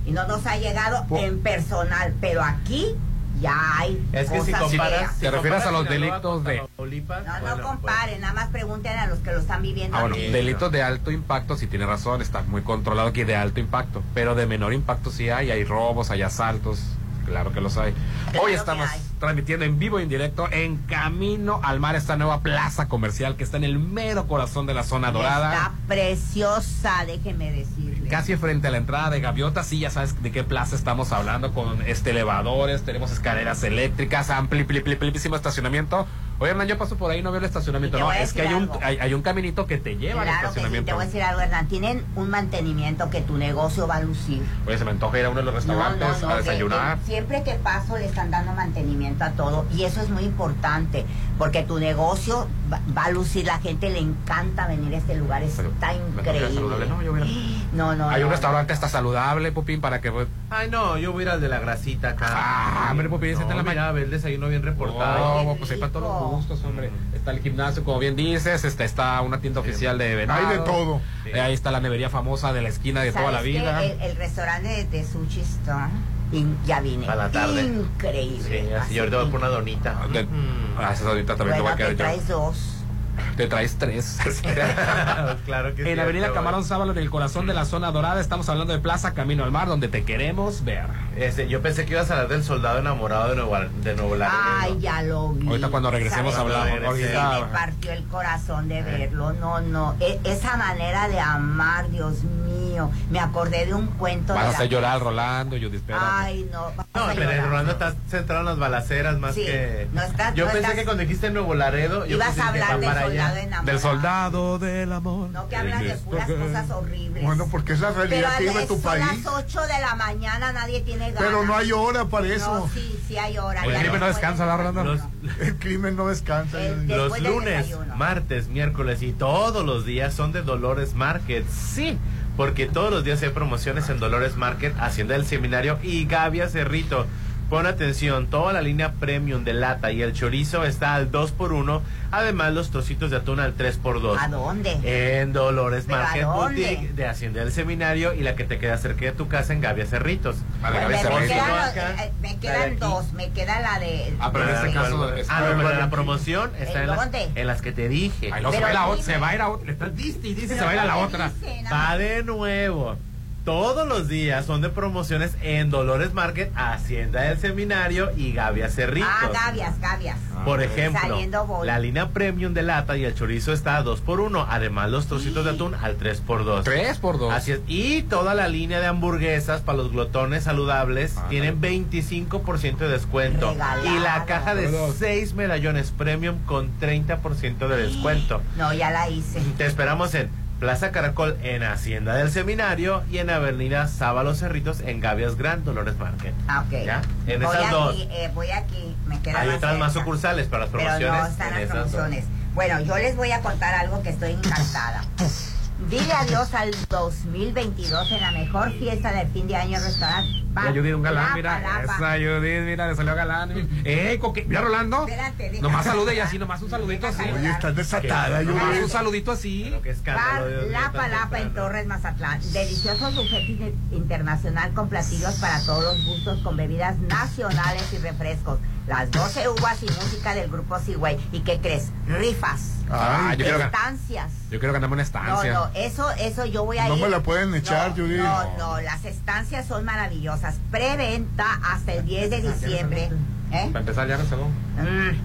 Speaker 5: Y no nos ha llegado en personal. Pero aquí ya hay
Speaker 7: Es que si
Speaker 5: cosas
Speaker 7: comparas.
Speaker 5: feas.
Speaker 7: si
Speaker 4: ¿Te refieres
Speaker 7: comparas
Speaker 4: a los delitos de-
Speaker 5: No, no
Speaker 7: bueno, pues,
Speaker 5: comparen, nada más pregunten a los que lo están viviendo.
Speaker 4: Ah, bueno,
Speaker 5: aquí.
Speaker 4: delitos de alto impacto, sí tiene razón, está muy controlado aquí de alto impacto, pero de menor impacto sí hay, hay robos, hay asaltos, claro que los hay.
Speaker 5: Claro
Speaker 4: Hoy estamos
Speaker 5: hay.
Speaker 4: transmitiendo en vivo y en directo en Camino al Mar, esta nueva plaza comercial que está en el mero corazón de la zona dorada.
Speaker 5: Está preciosa, déjeme decirle.
Speaker 4: Casi frente a la entrada de Gaviota, sí, ya sabes de qué plaza estamos hablando, con este elevadores, tenemos escaleras eléctricas, amplio, pli- pli- amplísimo estacionamiento. Oye, Hernán, yo paso por ahí, no veo el estacionamiento.
Speaker 5: Y te
Speaker 4: No, es que hay un, hay, hay un caminito que te lleva al
Speaker 5: Claro que sí, te
Speaker 4: estacionamiento.
Speaker 5: voy a decir algo, Hernán. Tienen un mantenimiento que tu negocio va a lucir.
Speaker 4: Oye, se me antoja ir a uno de los restaurantes
Speaker 5: No, no, no,
Speaker 4: a desayunar.
Speaker 5: que siempre que paso le están dando mantenimiento a todo y eso es muy importante porque tu negocio va, va a lucir, la gente le encanta venir a este lugar,
Speaker 4: Pero,
Speaker 5: está
Speaker 4: ¿me toca
Speaker 5: increíble.
Speaker 4: saludable? No, yo voy a-
Speaker 5: No, no,
Speaker 4: Hay un
Speaker 5: no,
Speaker 4: restaurante hasta saludable, Pupín, para que...
Speaker 7: Ay, no, yo voy a ir al de la grasita acá.
Speaker 4: Ah, hombre,
Speaker 7: no,
Speaker 4: está en la
Speaker 7: ve el desayuno bien reportado.
Speaker 4: Oh, pues hay para todos gustos, hombre. Está el gimnasio, como bien dices, está, está una tienda oficial de venado.
Speaker 3: Hay de todo.
Speaker 7: Sí.
Speaker 4: Eh, ahí está la nevería famosa de la esquina de toda la vida.
Speaker 5: El, el restaurante de, de Sushi Store, in- ya vine.
Speaker 7: A la tarde.
Speaker 5: Increíble.
Speaker 7: Sí, así, ahorita voy por una donita.
Speaker 4: Ah, de-
Speaker 7: Mm.
Speaker 4: Ah, ahorita también
Speaker 5: Bueno,
Speaker 4: te voy a
Speaker 5: te
Speaker 4: quedar yo.
Speaker 5: traes dos.
Speaker 4: Te traes tres.
Speaker 7: claro que sí.
Speaker 4: en Avenida
Speaker 7: ahorita
Speaker 4: Camarón. Sábalo, en el corazón de la zona dorada, estamos hablando de Plaza Camino al Mar, donde te queremos ver.
Speaker 7: Este, yo pensé que ibas a hablar del soldado enamorado de Nuevo, de Nuevo Laredo.
Speaker 5: Ay, ya lo vi.
Speaker 4: Ahorita cuando regresemos
Speaker 7: hablamos.
Speaker 5: Sí,
Speaker 7: Ahorita-
Speaker 5: me partió el corazón de
Speaker 7: Eh.
Speaker 5: verlo. No, no. E- esa manera de amar, Dios mío. Me acordé de un cuento
Speaker 4: Vas a
Speaker 5: de la-
Speaker 4: hacer llorar al Rolando, Judith, espérame.
Speaker 5: Ay, no.
Speaker 7: No,
Speaker 5: a
Speaker 7: pero
Speaker 5: llorar.
Speaker 7: Rolando está centrado en las balaceras más
Speaker 5: Sí,
Speaker 7: que.
Speaker 5: no estás-
Speaker 7: yo
Speaker 5: no
Speaker 7: pensé
Speaker 5: estás-
Speaker 7: que cuando dijiste Nuevo Laredo. yo
Speaker 5: Ibas
Speaker 7: pensé
Speaker 5: a
Speaker 7: que
Speaker 5: hablar del
Speaker 7: para allá.
Speaker 5: soldado enamorado.
Speaker 4: Del soldado del amor.
Speaker 5: No, que hablan de
Speaker 4: El
Speaker 5: puras cosas horribles.
Speaker 3: Bueno, porque es la realidad
Speaker 5: a
Speaker 3: que vive tu
Speaker 5: son
Speaker 3: país.
Speaker 5: las 8 de la mañana, nadie tiene ganas.
Speaker 3: Pero no hay hora para eso.
Speaker 5: No, sí, sí hay hora.
Speaker 4: El
Speaker 5: ya
Speaker 4: crimen no descansa,
Speaker 5: desayuno.
Speaker 7: Los-
Speaker 3: El crimen no descansa.
Speaker 5: El- de-
Speaker 7: Los lunes, martes, miércoles y todos los días son de Dolores Market. Sí, porque todos los días hay promociones en Dolores Market, Hacienda del Seminario y Gavia Cerrito. Pon atención, toda la línea premium de lata y el chorizo está al 2x1, además los trocitos de atún al 3x2.
Speaker 5: ¿A dónde?
Speaker 7: En Dolores
Speaker 5: ¿Pero a
Speaker 7: Market? Boutique de Hacienda del Seminario y la que te queda cerca de tu casa en Gavia Cerritos.
Speaker 4: A la cabeza,
Speaker 5: me, me
Speaker 4: Rolando.
Speaker 5: quedan,
Speaker 7: Acá,
Speaker 5: los- eh, me quedan dos. Me queda la de.
Speaker 4: Ah, pero en este caso
Speaker 7: Ah, no, pero la promoción está
Speaker 5: ¿En
Speaker 7: en las,
Speaker 5: dónde?
Speaker 7: en las que te dije.
Speaker 4: Ay, no, se,
Speaker 5: Pero
Speaker 4: va a ir a otra, se va a ir a otra. Le estás diste y dice, se va a ir a la otra.
Speaker 7: Va de nuevo. Todos los días son de promociones en Dolores Market, Hacienda del Seminario y Gavia Cerritos.
Speaker 5: Ah, gavias, gavias.
Speaker 7: Por ejemplo, la línea premium de lata y el chorizo está a 2 por 1 Además, los trocitos de atún al 3 por 2
Speaker 4: Tres por dos.
Speaker 7: Así es. Y toda la línea de hamburguesas para los glotones saludables
Speaker 4: Ándale.
Speaker 7: tienen 25% de descuento.
Speaker 5: Regalado.
Speaker 7: Y la caja de
Speaker 4: Todos.
Speaker 7: 6 medallones premium con 30% de descuento.
Speaker 5: No, ya la hice.
Speaker 7: Te esperamos en Plaza Caracol en Hacienda del Seminario y en Avenida Sábalo Cerritos en Gavias Gran Dolores Market.
Speaker 5: Ah, ok.
Speaker 7: ¿Ya? En
Speaker 5: voy
Speaker 7: esas
Speaker 5: aquí,
Speaker 7: dos.
Speaker 5: eh, voy aquí, me queda
Speaker 7: Hay
Speaker 5: más
Speaker 7: otras más sucursales para las
Speaker 5: Pero
Speaker 7: promociones.
Speaker 5: no están las
Speaker 7: dos.
Speaker 5: promociones. Bueno, yo les voy a contar algo que estoy encantada. Dile adiós al 2022 en la mejor fiesta del fin de año restaurante.
Speaker 4: La Judith, un galán, mira. Esa Judith, mira, le salió galán. Eh, coque, mira, Rolando.
Speaker 5: Espérate,
Speaker 4: Nomás salude y así, nomás un saludito así.
Speaker 3: Oye, estás desatada,
Speaker 4: Nomás un
Speaker 3: Judith.
Speaker 4: saludito así.
Speaker 6: Pero qué escándalo,
Speaker 5: Bar
Speaker 6: Dios mío,
Speaker 5: La
Speaker 6: tan
Speaker 5: Palapa en. Torres, Mazatlán. Deliciosos buffet in- internacional con platillos para todos los gustos, con bebidas nacionales y refrescos. Las 12 uvas y música del grupo Seaway. ¿Y qué crees? Rifas.
Speaker 4: Ah, yo quiero,
Speaker 5: Estancias.
Speaker 4: yo quiero ganarme una
Speaker 5: No,
Speaker 4: estancia.
Speaker 5: no, eso, eso yo voy a
Speaker 3: No
Speaker 5: ir.
Speaker 3: me la pueden echar,
Speaker 5: no,
Speaker 3: Judith.
Speaker 5: No, no, las estancias son maravillosas. Preventa hasta el 10 de diciembre. ¿Eh?
Speaker 4: Para empezar ya no se
Speaker 5: Mm.
Speaker 3: Oye,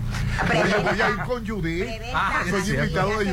Speaker 5: Preventa.
Speaker 3: voy a ir con.
Speaker 5: Preventa,
Speaker 4: Ah,
Speaker 3: soy invitado de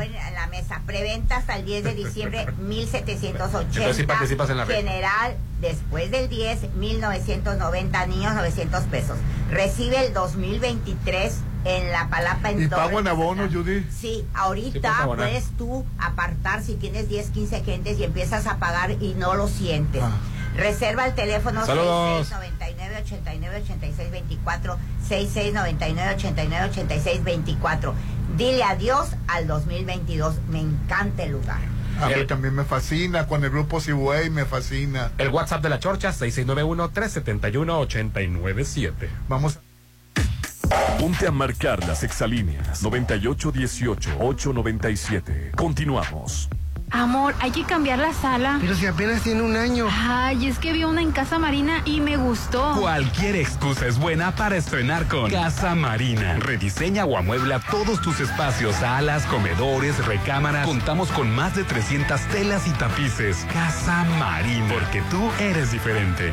Speaker 5: en la mesa. Preventa hasta el 10 de diciembre, 1780.
Speaker 4: Entonces sí participas en la.
Speaker 5: General, después del 10, 1990, niños, 900 pesos. Recibe el 2023 en la palapa en
Speaker 3: ¿Y
Speaker 5: Torres,
Speaker 3: pago en abono. Judith?
Speaker 5: Sí,
Speaker 4: Sí,
Speaker 5: ahorita
Speaker 4: abonar.
Speaker 5: puedes tú apartar si tienes 10, 15 gentes y empiezas a pagar y no lo sientes.
Speaker 3: Ah.
Speaker 5: Reserva el teléfono
Speaker 4: Saludos.
Speaker 5: 6699 89 86 24 6699 89 86 24. Dile adiós al 2022. Me encanta el lugar.
Speaker 3: A mí también me fascina. Con el grupo Seaway me fascina.
Speaker 4: El WhatsApp de la Chorcha, 6691-371-897.
Speaker 3: Vamos.
Speaker 2: Ponte a marcar las exalíneas 9818-897. Continuamos.
Speaker 9: Amor, hay que cambiar la sala.
Speaker 10: Pero si apenas tiene un año.
Speaker 9: Ay, es que vi una en Casa Marina y me gustó.
Speaker 11: Cualquier excusa es buena para estrenar con Casa Marina. Rediseña o amuebla todos tus espacios, salas, comedores, recámaras. Contamos con más de 300 telas y tapices. Casa Marina, porque tú eres diferente.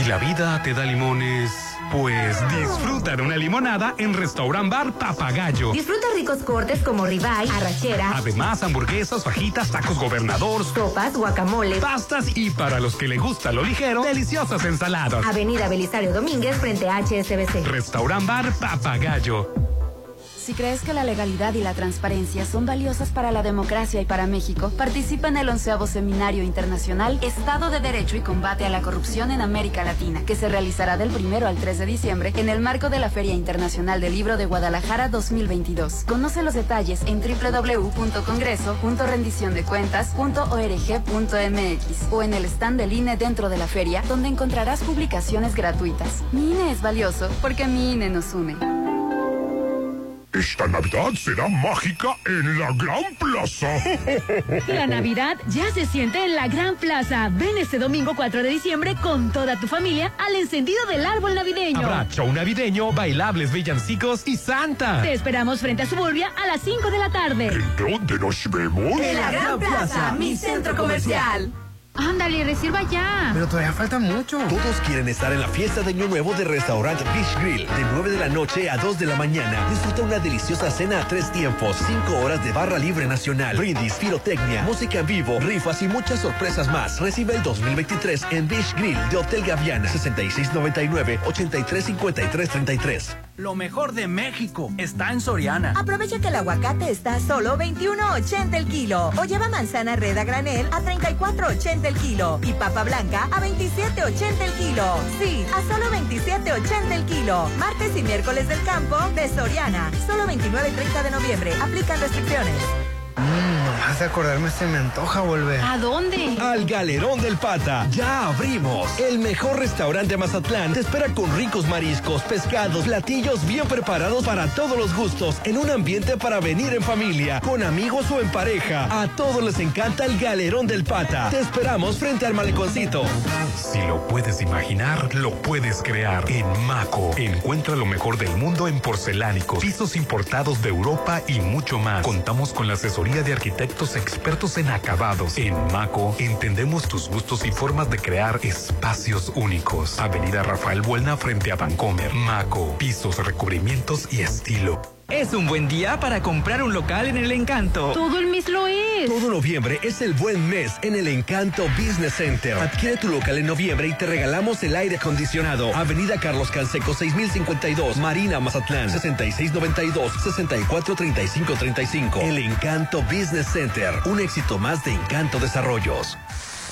Speaker 11: Si la vida te da limones, pues disfruta de una limonada en Restaurant Bar Papagayo.
Speaker 12: Disfruta ricos cortes como ribeye, arrachera,
Speaker 11: Además, hamburguesas, fajitas, tacos gobernador,
Speaker 12: sopas, guacamole.
Speaker 11: pastas y para los que le gusta lo ligero, deliciosas ensaladas.
Speaker 12: Avenida Belisario Domínguez frente a HSBC.
Speaker 11: Restaurant Bar Papagayo.
Speaker 9: Si crees que la legalidad y la transparencia son valiosas para la democracia y para México, participa en el onceavo Seminario Internacional Estado de Derecho y Combate a la Corrupción en América Latina, que se realizará del 1 al 3 de diciembre en el marco de la Feria Internacional del Libro de Guadalajara 2022. Conoce los detalles en www.congreso.rendiciondecuentas.org.mx o en el stand del INE dentro de la feria, donde encontrarás publicaciones gratuitas. Mi INE es valioso porque mi INE nos une.
Speaker 13: Esta Navidad será mágica en la Gran Plaza.
Speaker 1: La Navidad ya se siente en la Gran Plaza. Ven este domingo 4 de diciembre con toda tu familia al encendido del árbol navideño.
Speaker 11: Habrá show navideño, bailables villancicos y Santa.
Speaker 1: Te esperamos frente a Suburbia a las 5 de la tarde.
Speaker 13: ¿Dónde nos vemos?
Speaker 12: En la Gran Plaza, mi centro comercial.
Speaker 9: Ándale, reserva ya.
Speaker 10: Pero todavía falta mucho.
Speaker 14: Todos quieren estar en la fiesta de Año Nuevo de Restaurant Beach Grill. De 9 de la noche a 2 de la mañana. Disfruta una deliciosa cena a tres tiempos. 5 horas de barra libre nacional. Brindis, pirotecnia, música en vivo, rifas y muchas sorpresas más. Recibe el 2023 en Beach Grill de Hotel Gaviana. 6699-835333.
Speaker 15: Lo mejor de México está en Soriana.
Speaker 16: Aprovecha que el aguacate está a solo 21.80 el kilo. O lleva manzana red a granel a 34.80 el kilo. Y papa blanca a 27.80 el kilo. Sí, a solo 27.80 el kilo. Martes y miércoles del campo de Soriana. Solo 29 y 30 de noviembre. Aplican restricciones.
Speaker 10: Nomás de acordarme se me antoja volver.
Speaker 9: ¿A dónde?
Speaker 14: Al Galerón del Pata. Ya abrimos. El mejor restaurante de Mazatlán te espera con ricos mariscos, pescados, platillos bien preparados para todos los gustos, en un ambiente para venir en familia, con amigos o en pareja. A todos les encanta el Galerón del Pata. Te esperamos frente al maleconcito.
Speaker 11: Si lo puedes imaginar, lo puedes crear. En Maco, encuentra lo mejor del mundo en porcelánicos, pisos importados de Europa y mucho más. Contamos con la asesoría de arquitectos expertos en acabados. En Maco, entendemos tus gustos y formas de crear espacios únicos. Avenida Rafael Buelna frente a Vancomer. Maco, pisos, recubrimientos y estilo.
Speaker 17: Es un buen día para comprar un local en el Encanto.
Speaker 1: Todo el mes lo es.
Speaker 14: Todo noviembre es el buen mes en el Encanto Business Center. Adquiere tu local en noviembre y te regalamos el aire acondicionado. Avenida Carlos Canseco 6052, Marina Mazatlán 6692 643535. El Encanto Business Center, un éxito más de Encanto Desarrollos.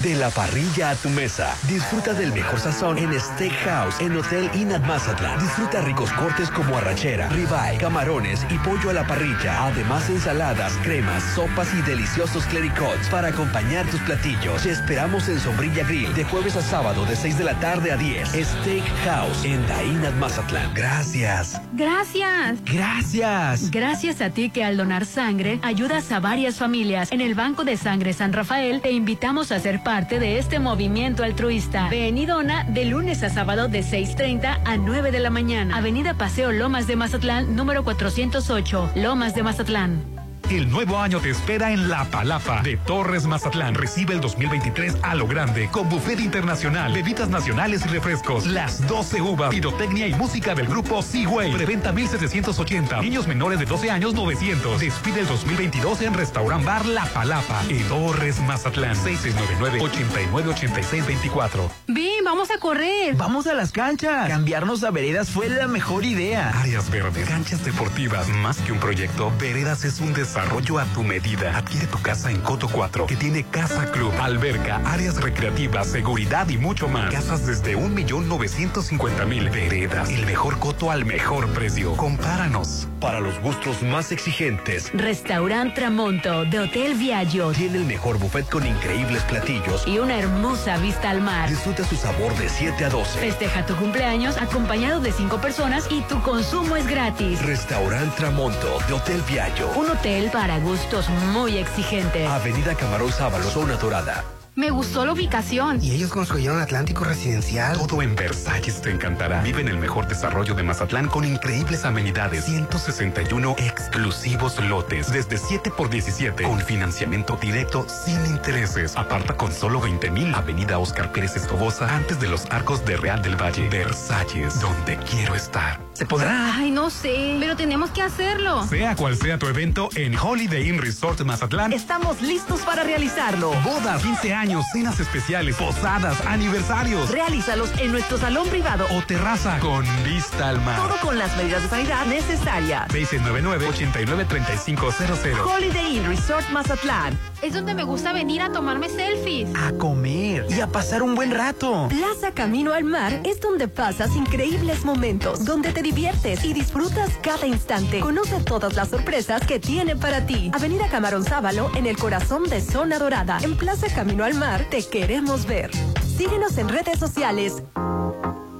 Speaker 14: De la parrilla a tu mesa. Disfruta del mejor sazón en Steakhouse, en Hotel Inat Mazatlán. Disfruta ricos cortes como arrachera, ribeye, camarones y pollo a la parrilla. Además, ensaladas, cremas, sopas y deliciosos clericots para acompañar tus platillos. Te esperamos en Sombrilla Grill de jueves a sábado de 6 de la tarde a 10. Steakhouse en Inat Mazatlán. Gracias.
Speaker 1: Gracias.
Speaker 14: Gracias.
Speaker 1: Gracias a ti que al donar sangre ayudas a varias familias. En el Banco de Sangre San Rafael te invitamos a ser parte de este movimiento altruista. Ven y dona de lunes a sábado de 6.30 a 9 de la mañana. Avenida Paseo Lomas de Mazatlán, número 408, Lomas de Mazatlán.
Speaker 11: El nuevo año te espera en La Palapa de Torres Mazatlán. Recibe el 2023 a lo grande con buffet internacional, bebidas nacionales y refrescos. Las 12 uvas, pirotecnia y música del grupo Seaway. Preventa 1780. Niños menores de 12 años 900. Despide el 2022 en Restaurant Bar La Palapa en Torres Mazatlán. 669-898624.
Speaker 1: Bien, vamos a correr.
Speaker 17: Vamos a las canchas. Cambiarnos a veredas fue la mejor idea.
Speaker 11: Áreas verdes, canchas deportivas, más que un proyecto, Veredas es un desarrollo a tu medida. Adquiere tu casa en Coto 4, que tiene casa club, alberca, áreas recreativas, seguridad y mucho más. Casas desde 1.950.000 Veredas. El mejor coto al mejor precio. Compáranos.
Speaker 14: Para los gustos más exigentes,
Speaker 1: Restaurant Tramonto de Hotel Viaggio
Speaker 14: tiene el mejor buffet con increíbles platillos
Speaker 1: y una hermosa vista al mar.
Speaker 14: Disfruta su sabor de 7 a 12.
Speaker 1: Festeja tu cumpleaños acompañado de 5 personas y tu consumo es gratis.
Speaker 14: Restaurant Tramonto de Hotel Viaggio.
Speaker 1: Un hotel para gustos muy exigentes.
Speaker 14: Avenida Camarón Sábalo, Zona Dorada.
Speaker 1: Me gustó la ubicación.
Speaker 10: Y ellos construyeron Atlántico Residencial.
Speaker 11: Todo en Versalles te encantará. Vive en el mejor desarrollo de Mazatlán con increíbles amenidades. 161 exclusivos lotes desde 7 por 17 con financiamiento directo sin intereses. Aparta con solo 20 mil. Avenida Oscar Pérez Escobosa antes de los arcos de Real del Valle. Versalles, donde quiero estar.
Speaker 17: ¿Se podrá?
Speaker 1: Ay, no sé, pero tenemos que hacerlo.
Speaker 11: Sea cual sea tu evento en Holiday Inn Resort Mazatlán,
Speaker 16: Estamos listos para realizarlo.
Speaker 11: bodas, 15 años, cenas especiales, posadas, aniversarios
Speaker 16: Realízalos en nuestro salón privado
Speaker 11: o terraza con vista al mar.
Speaker 16: todo con las medidas de sanidad necesarias.
Speaker 11: 699-893500.
Speaker 16: Holiday Inn Resort Mazatlán.
Speaker 1: Es donde me gusta venir a tomarme selfies.
Speaker 17: A comer y a pasar un buen rato.
Speaker 16: Plaza Camino al Mar es donde pasas increíbles momentos, donde te diviertes y disfrutas cada instante. Conoce todas las sorpresas que tiene para ti. Avenida Camarón Sábalo, en el corazón de Zona Dorada. En Plaza Camino al Mar, te queremos ver. Síguenos en redes sociales.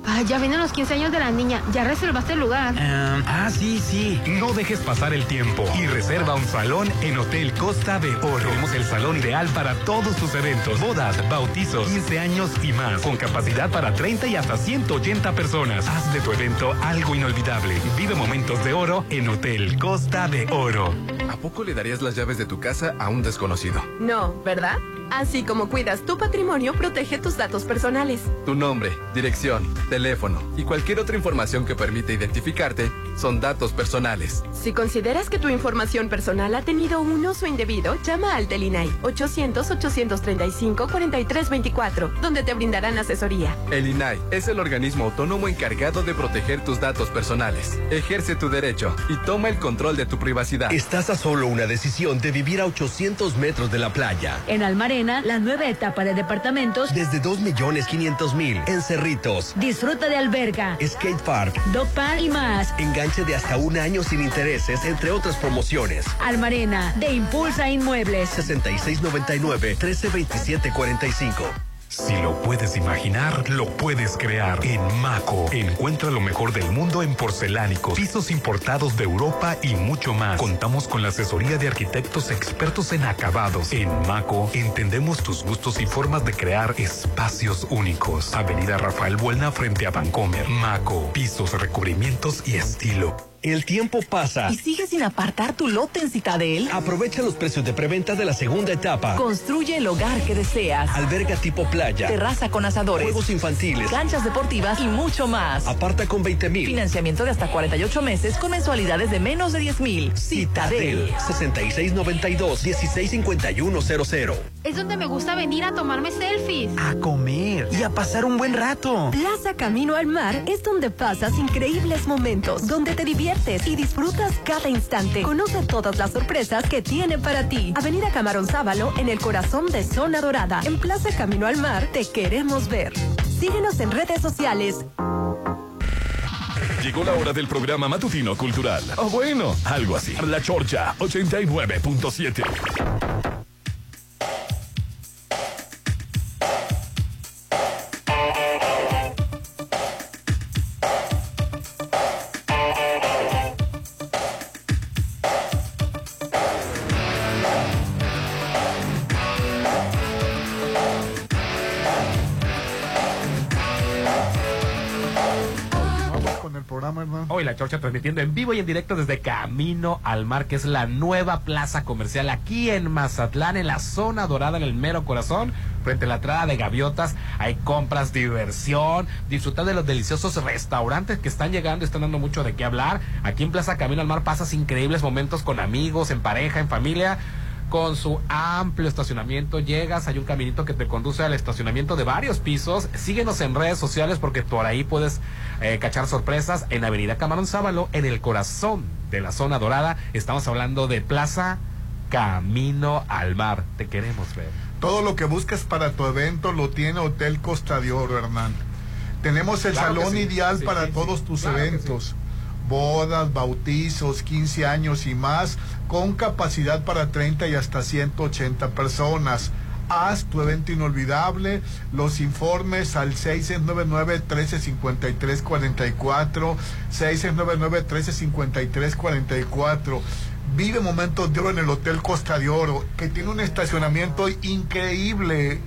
Speaker 1: Ay, ya vienen los 15 años de la niña. Ya reservaste el lugar.
Speaker 17: Em, ah, sí, sí.
Speaker 11: No dejes pasar el tiempo y reserva un salón en Hotel Costa de Oro. Tenemos el salón ideal para todos tus eventos, bodas, bautizos, 15 años y más, con capacidad para 30 y hasta 180 personas. Haz de tu evento algo inolvidable. Vive momentos de oro en Hotel Costa de Oro.
Speaker 18: ¿A poco le darías las llaves de tu casa a un desconocido?
Speaker 19: No, ¿verdad? Así como cuidas tu patrimonio, protege tus datos personales.
Speaker 18: Tu nombre, dirección, teléfono y cualquier otra información que permita identificarte son datos personales.
Speaker 19: Si consideras que tu información personal ha tenido un uso indebido, llama al Telinai 800-835-4324, donde te brindarán asesoría.
Speaker 18: El INAI es el organismo autónomo encargado de proteger tus datos personales. Ejerce tu derecho y toma el control de tu privacidad.
Speaker 14: Estás a solo una decisión de vivir a 800 metros de la playa.
Speaker 1: En La nueva etapa de departamentos.
Speaker 14: Desde 2.500.000 en Cerritos.
Speaker 1: Disfruta de alberga,
Speaker 14: Skate Park,
Speaker 1: dog park y más.
Speaker 14: enganche de hasta un año sin intereses, entre otras promociones.
Speaker 1: Almarena, de Impulsa Inmuebles.
Speaker 14: 6699-132745.
Speaker 11: Si lo puedes imaginar, lo puedes crear. En Maco, encuentra lo mejor del mundo en porcelánicos, pisos importados de Europa y mucho más. Contamos con la asesoría de arquitectos expertos en acabados. En Maco, entendemos tus gustos y formas de crear espacios únicos. Avenida Rafael Buelna frente a Vancomer. Maco, pisos, recubrimientos y estilo.
Speaker 14: El tiempo pasa.
Speaker 20: ¿Y sigues sin apartar tu lote en Citadel?
Speaker 14: Aprovecha los precios de preventa de la segunda etapa.
Speaker 20: Construye el hogar que deseas.
Speaker 14: Alberga tipo playa.
Speaker 20: Terraza con asadores.
Speaker 14: Juegos infantiles.
Speaker 20: Canchas deportivas y mucho más.
Speaker 14: Aparta con 20 mil.
Speaker 20: Financiamiento de hasta 48 meses con mensualidades de menos de 10 mil. Citadel.
Speaker 14: 6692-165100.
Speaker 21: Es donde me gusta venir a tomarme selfies.
Speaker 17: A comer y a pasar un buen rato.
Speaker 22: Plaza Camino al Mar es donde pasas increíbles momentos, donde te diviertes y disfrutas cada instante. Conoce todas las sorpresas que tiene para ti. Avenida Camarón Sábalo, en el corazón de Zona Dorada. En Plaza Camino al Mar, te queremos ver. Síguenos en redes sociales.
Speaker 2: Llegó la hora del programa matutino cultural. O bueno, algo así. La Chorcha 89.7.
Speaker 4: Transmitiendo en vivo y en directo desde Camino al Mar, que es la nueva plaza comercial aquí en Mazatlán, en la zona dorada, en el mero corazón, frente a la entrada de Gaviotas. Hay compras, diversión, disfrutar de los deliciosos restaurantes que están llegando y están dando mucho de qué hablar. Aquí en Plaza Camino al Mar pasas increíbles momentos con amigos, en pareja, en familia con su amplio estacionamiento. Llegas, hay un caminito que te conduce al estacionamiento de varios pisos. Síguenos en redes sociales porque por ahí puedes eh, cachar sorpresas en Avenida Camarón Sábalo, en el corazón de la zona dorada. Estamos hablando de Plaza Camino al Mar. Te queremos ver.
Speaker 3: Todo lo que buscas para tu evento lo tiene Hotel Costa de Oro, Hernán. Tenemos el
Speaker 4: Claro
Speaker 3: salón
Speaker 4: sí.
Speaker 3: ideal
Speaker 4: Sí,
Speaker 3: para
Speaker 4: sí,
Speaker 3: todos tus
Speaker 4: Claro
Speaker 3: eventos. Bodas, bautizos, 15 años y más, con capacidad para 30 y hasta 180 personas. Haz tu evento inolvidable. Los informes al 699-1353-44, 699-1353-44. Vive momentos de oro en el Hotel Costa de Oro, que tiene un estacionamiento increíble.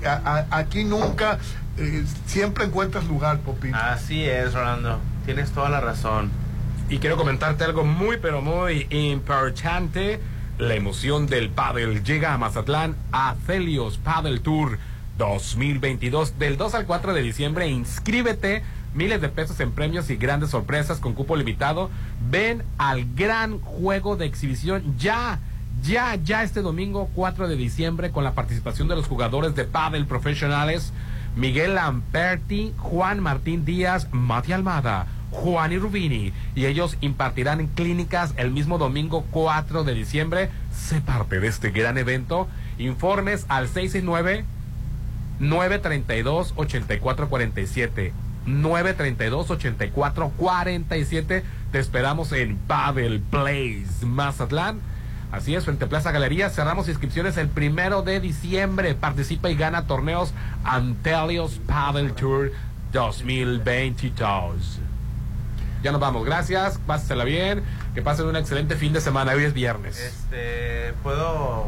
Speaker 3: Aquí nunca, eh, siempre encuentras lugar, Popín.
Speaker 7: Así es, Rolando. Tienes toda la razón.
Speaker 4: Y quiero comentarte algo muy, pero muy importante. La emoción del pádel llega a Mazatlán a Celios Paddle Tour 2022 del 2 al 4 de diciembre. Inscríbete. Miles de pesos en premios y grandes sorpresas con cupo limitado. Ven al gran juego de exhibición ya. Ya, ya este domingo 4 de diciembre con la participación de los jugadores de pádel profesionales Miguel Lamperti, Juan Martín Díaz, Mati Almada, Juan y Rubini. Y ellos impartirán clínicas el mismo domingo 4 de diciembre. Sé parte de este gran evento. Informes al 669 932 8447 932 8447 Te esperamos en Paddle Place, Mazatlán. Así es, frente a Plaza Galería. Cerramos inscripciones el primero de diciembre. Participa y gana torneos Antelios Paddle Tour 2022. Ya nos vamos. Gracias. Pásensela bien. Que pasen un excelente fin de semana. Hoy es viernes.
Speaker 7: Este, puedo.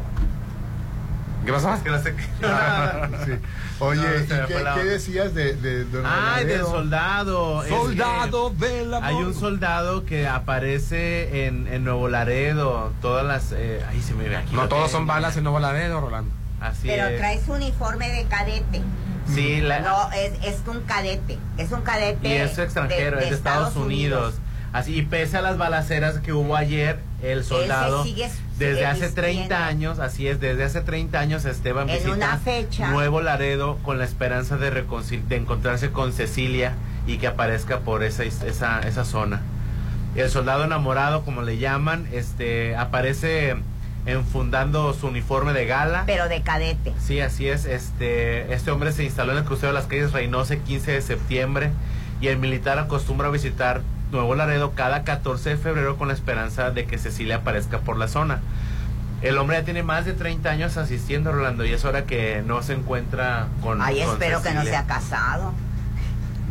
Speaker 4: ¿Qué pasó?
Speaker 7: Que no sé qué.
Speaker 3: Sí. Oye,
Speaker 7: No,
Speaker 3: ¿y
Speaker 7: se me
Speaker 3: qué,
Speaker 7: la
Speaker 3: decías de, de, de
Speaker 7: Ay, del soldado. Es
Speaker 4: Soldado
Speaker 7: que
Speaker 4: del amor.
Speaker 7: Hay un soldado que aparece en, en Nuevo Laredo. Todas las. Eh, ay, se me ve aquí.
Speaker 4: No todos son balas en Nuevo Laredo, Rolando.
Speaker 7: Así
Speaker 5: Pero
Speaker 7: es.
Speaker 5: traes uniforme de cadete.
Speaker 7: Sí, la-
Speaker 5: No, es, es un cadete. Es un cadete.
Speaker 7: Y es extranjero, es de Estados Unidos. Así, y pese a las balaceras que hubo ayer, el soldado,
Speaker 5: sigue
Speaker 7: desde hace
Speaker 5: vistiendo.
Speaker 7: 30 años, así es, desde hace 30 años Esteban
Speaker 5: En
Speaker 7: visita
Speaker 5: una fecha.
Speaker 7: Nuevo Laredo con la esperanza de, reconcil- de encontrarse con Cecilia y que aparezca por esa, esa, esa zona. El soldado enamorado, como le llaman, este aparece enfundando su uniforme de gala.
Speaker 5: Pero de cadete.
Speaker 7: Sí, así es. Este, este hombre se instaló en el crucero de las calles Reynosa el 15 de septiembre y el militar acostumbra visitar Nuevo Laredo cada 14 de febrero con la esperanza de que Cecilia aparezca por la zona. El hombre ya tiene más de 30 años asistiendo, Rolando, y es hora que no se encuentra con
Speaker 5: Ay,
Speaker 7: con
Speaker 5: espero que no sea casado.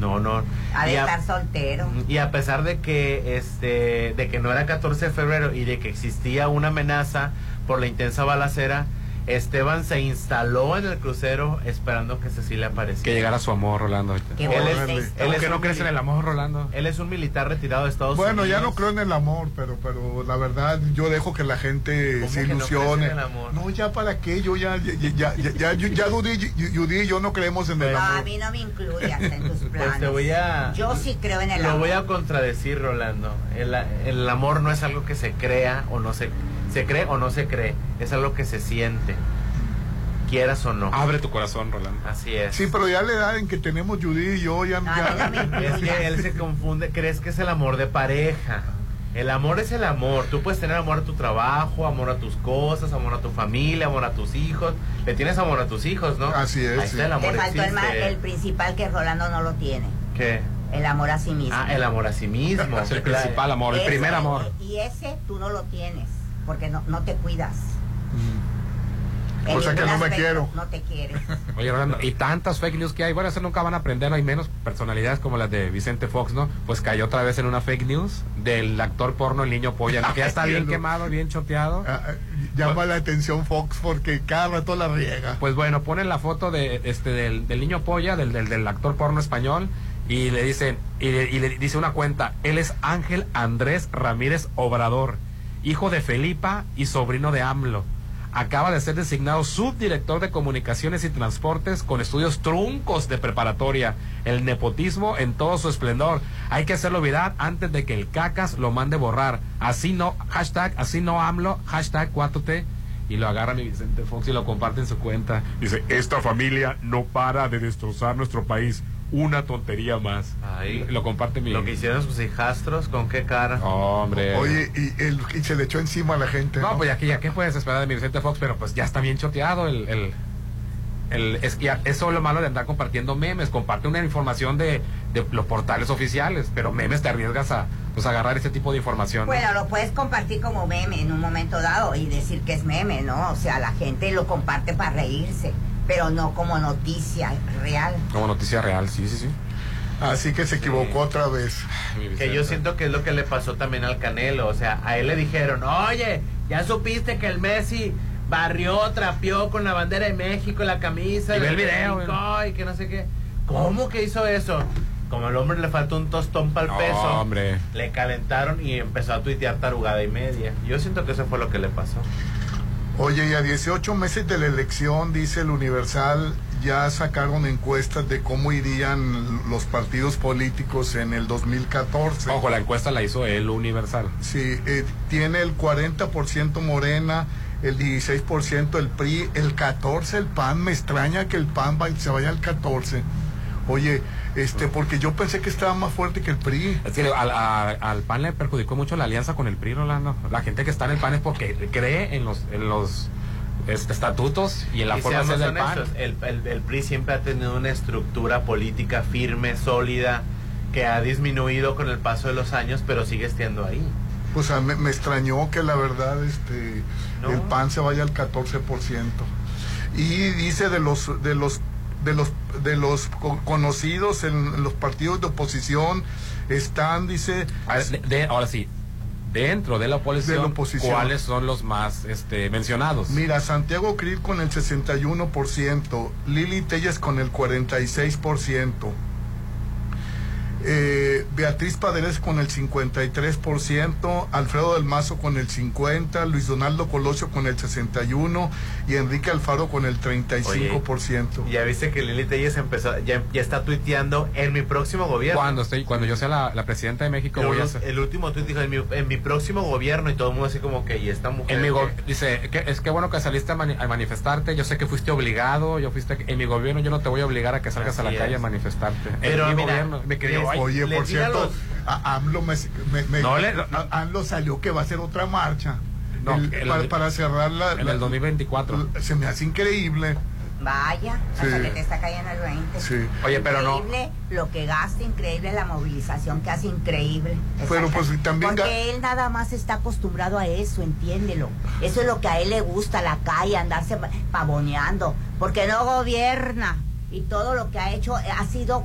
Speaker 7: No, no.
Speaker 5: Ha de
Speaker 7: Y a-
Speaker 5: estar soltero.
Speaker 7: y a pesar de que este de que no era 14 de febrero y de que existía una amenaza por la intensa balacera, Esteban se instaló en el crucero esperando que Cecilia apareciera.
Speaker 4: Que llegara su amor, Rolando.
Speaker 5: Qué
Speaker 7: Él es, él es
Speaker 4: que no
Speaker 7: un
Speaker 4: crees en el amor, Rolando?
Speaker 7: Él es un militar retirado de Estados
Speaker 3: Bueno,
Speaker 7: Unidos.
Speaker 3: ya no creo en el amor, pero pero la verdad yo dejo que la gente
Speaker 7: ¿Cómo
Speaker 3: se
Speaker 7: no
Speaker 3: ilusione.
Speaker 7: crees en el amor?
Speaker 3: No, ya para qué, yo ya ya ya ya, ya, ya, ya Judy, y- Judy y yo no creemos en el
Speaker 5: No, a
Speaker 3: amor.
Speaker 5: mí no me incluyas en tus planes.
Speaker 7: Pues te voy a...
Speaker 5: Yo sí creo en el
Speaker 7: Lo
Speaker 5: amor.
Speaker 7: voy a contradecir, Rolando. El, el amor no es algo que se crea o no se... Se cree o no se cree. Es algo que se siente. Quieras o no.
Speaker 4: Abre tu corazón, Rolando.
Speaker 7: Así es.
Speaker 3: Sí, pero ya la edad en que tenemos Judy y yo ya,
Speaker 5: No, a mí no me
Speaker 3: ya
Speaker 7: Es que él se confunde, crees que es el amor de pareja. El amor es el amor. Tú puedes tener amor a tu trabajo, amor a tus cosas, amor a tu familia, amor a tus hijos. Le tienes amor a tus hijos, ¿no?
Speaker 3: Así es,
Speaker 7: Ahí
Speaker 3: sí.
Speaker 7: está el amor.
Speaker 5: Te faltó el, ma-
Speaker 7: existe.
Speaker 5: el principal que Rolando no lo tiene.
Speaker 7: ¿Qué?
Speaker 5: El amor a sí mismo.
Speaker 7: Ah, el amor a sí mismo.
Speaker 4: Es el principal amor, el primer amor.
Speaker 5: Y ese tú no lo tienes, porque no, no te cuidas.
Speaker 3: O sea que no me quiero.
Speaker 5: No te quieres.
Speaker 4: Oye, Rolando, y tantas fake news que hay, bueno, eso nunca van a aprender, hay menos personalidades como las de Vicente Fox, ¿no? Pues cayó otra vez en una fake news del actor porno El Niño Polla, ¿no? que ya está bien quemado, bien choteado.
Speaker 3: Ah, ah, llama la atención Fox porque cada rato la riega.
Speaker 4: Pues bueno, ponen la foto de este del, del niño polla, del, del, del actor porno español, y le dicen, y le, y le dice una cuenta, él es Ángel Andrés Ramírez Obrador, hijo de Felipa y sobrino de AMLO. Acaba de ser designado subdirector de comunicaciones y transportes con estudios truncos de preparatoria. El nepotismo en todo su esplendor. Hay que hacerlo viral antes de que el cacas lo mande borrar. Así no, hashtag, así no AMLO, hashtag 4T. Y lo agarra mi Vicente Fox y lo comparte en su cuenta.
Speaker 13: Dice, esta familia no para de destrozar nuestro país. Una tontería más.
Speaker 7: Ahí.
Speaker 4: Lo comparte mi...
Speaker 7: Lo que hicieron sus hijastros, ¿con qué cara?
Speaker 4: Hombre.
Speaker 3: Oye, y, el, y se le echó encima a la gente.
Speaker 4: No, pues ya que ya qué puedes esperar de mi Vicente Fox, pero pues ya está bien choteado el, el, el- es que ya- eso es lo malo de andar compartiendo memes, comparte una información de, de los portales oficiales, pero memes te arriesgas a pues agarrar ese tipo de información. ¿no?
Speaker 5: Bueno, lo puedes compartir como meme en un momento dado y decir que es meme, ¿no? O sea, la gente lo comparte para reírse, pero no como noticia real.
Speaker 4: Como noticia real, sí, sí, sí.
Speaker 3: Así que se equivocó otra vez.
Speaker 7: Que yo siento que es lo que le pasó también al Canelo. O sea, a él le dijeron, oye, ya supiste que el Messi barrió, trapeó con la bandera de México, la camisa,
Speaker 4: Y ve
Speaker 7: de
Speaker 4: el video,
Speaker 7: México, y que no sé qué. ¿Cómo que hizo eso? Como al hombre le faltó un tostón para el
Speaker 4: No,
Speaker 7: peso,
Speaker 4: hombre.
Speaker 7: le calentaron y empezó a tuitear tarugada y media. Yo siento que eso fue lo que le pasó.
Speaker 3: Oye, y a 18 meses de la elección, dice el Universal, ya sacaron encuestas de cómo irían los partidos políticos en el 2014.
Speaker 4: Ojo, la encuesta la hizo el Universal.
Speaker 3: Sí, eh, tiene el 40% Morena, el 16% el PRI, el 14% el PAN. Me extraña que el PAN va- se vaya al 14%. Oye, este, porque yo pensé que estaba más fuerte que el PRI.
Speaker 4: Es que al, a- al PAN le perjudicó mucho la alianza con el PRI, Rolando. La gente que está en el PAN es porque cree en los, en los este, estatutos y en la
Speaker 7: Y
Speaker 4: forma de del PAN.
Speaker 7: el, el- el PRI siempre ha tenido una estructura política firme, sólida, que ha disminuido con el paso de los años, pero sigue estando ahí.
Speaker 3: Pues a- me, me extrañó que la verdad este
Speaker 7: No.
Speaker 3: el PAN se vaya al 14%. Y dice de los de los de los de los co- conocidos en los partidos de oposición están dice
Speaker 4: de- de- ahora sí, dentro de la oposición,
Speaker 3: De la oposición.
Speaker 4: ¿cuáles son los más este, mencionados?
Speaker 3: Mira, Santiago Krill con el 61%, Lili Telles con el 46%, eh, Beatriz Paderes con el 53%, Alfredo del Mazo con el 50%, Luis Donaldo Colosio con el 61% y Enrique Alfaro con el 35%.
Speaker 7: Ya viste que Lili Telles empezó, ya, ya está tuiteando en mi próximo gobierno.
Speaker 4: Cuando, estoy, cuando yo sea la, la presidenta de México,
Speaker 7: el,
Speaker 4: voy a hacer.
Speaker 7: el último tuit dijo, en mi, en mi próximo gobierno, y todo el mundo así como que, y esta mujer...
Speaker 4: En mi go-
Speaker 7: que-
Speaker 4: dice, que, es que bueno que saliste a, mani- a manifestarte, yo sé que fuiste obligado, yo fuiste, en mi gobierno yo no te voy a obligar a que salgas a la calle a manifestarte.
Speaker 7: Pero
Speaker 4: en mi
Speaker 7: mira,
Speaker 4: gobierno, me ay,
Speaker 3: Oye, por cierto,
Speaker 7: los-
Speaker 3: a- AMLO, me, me- me-
Speaker 4: No le-
Speaker 3: AMLO salió que va a hacer otra marcha
Speaker 4: No,
Speaker 3: El-
Speaker 4: el-
Speaker 3: para, para cerrar la,
Speaker 4: en
Speaker 3: la-
Speaker 4: el 2024.
Speaker 3: Se me hace increíble.
Speaker 5: Vaya,
Speaker 3: Sí.
Speaker 5: hasta que te está cayendo el 20.
Speaker 3: Sí.
Speaker 4: Oye, pero no.
Speaker 5: Increíble lo que gasta, increíble la movilización que hace, increíble.
Speaker 3: Pero, pues, también
Speaker 5: Porque él nada más está acostumbrado a eso, entiéndelo. Eso es lo que a él le gusta, la calle, andarse pavoneando. Porque no gobierna. Y todo lo que ha hecho ha sido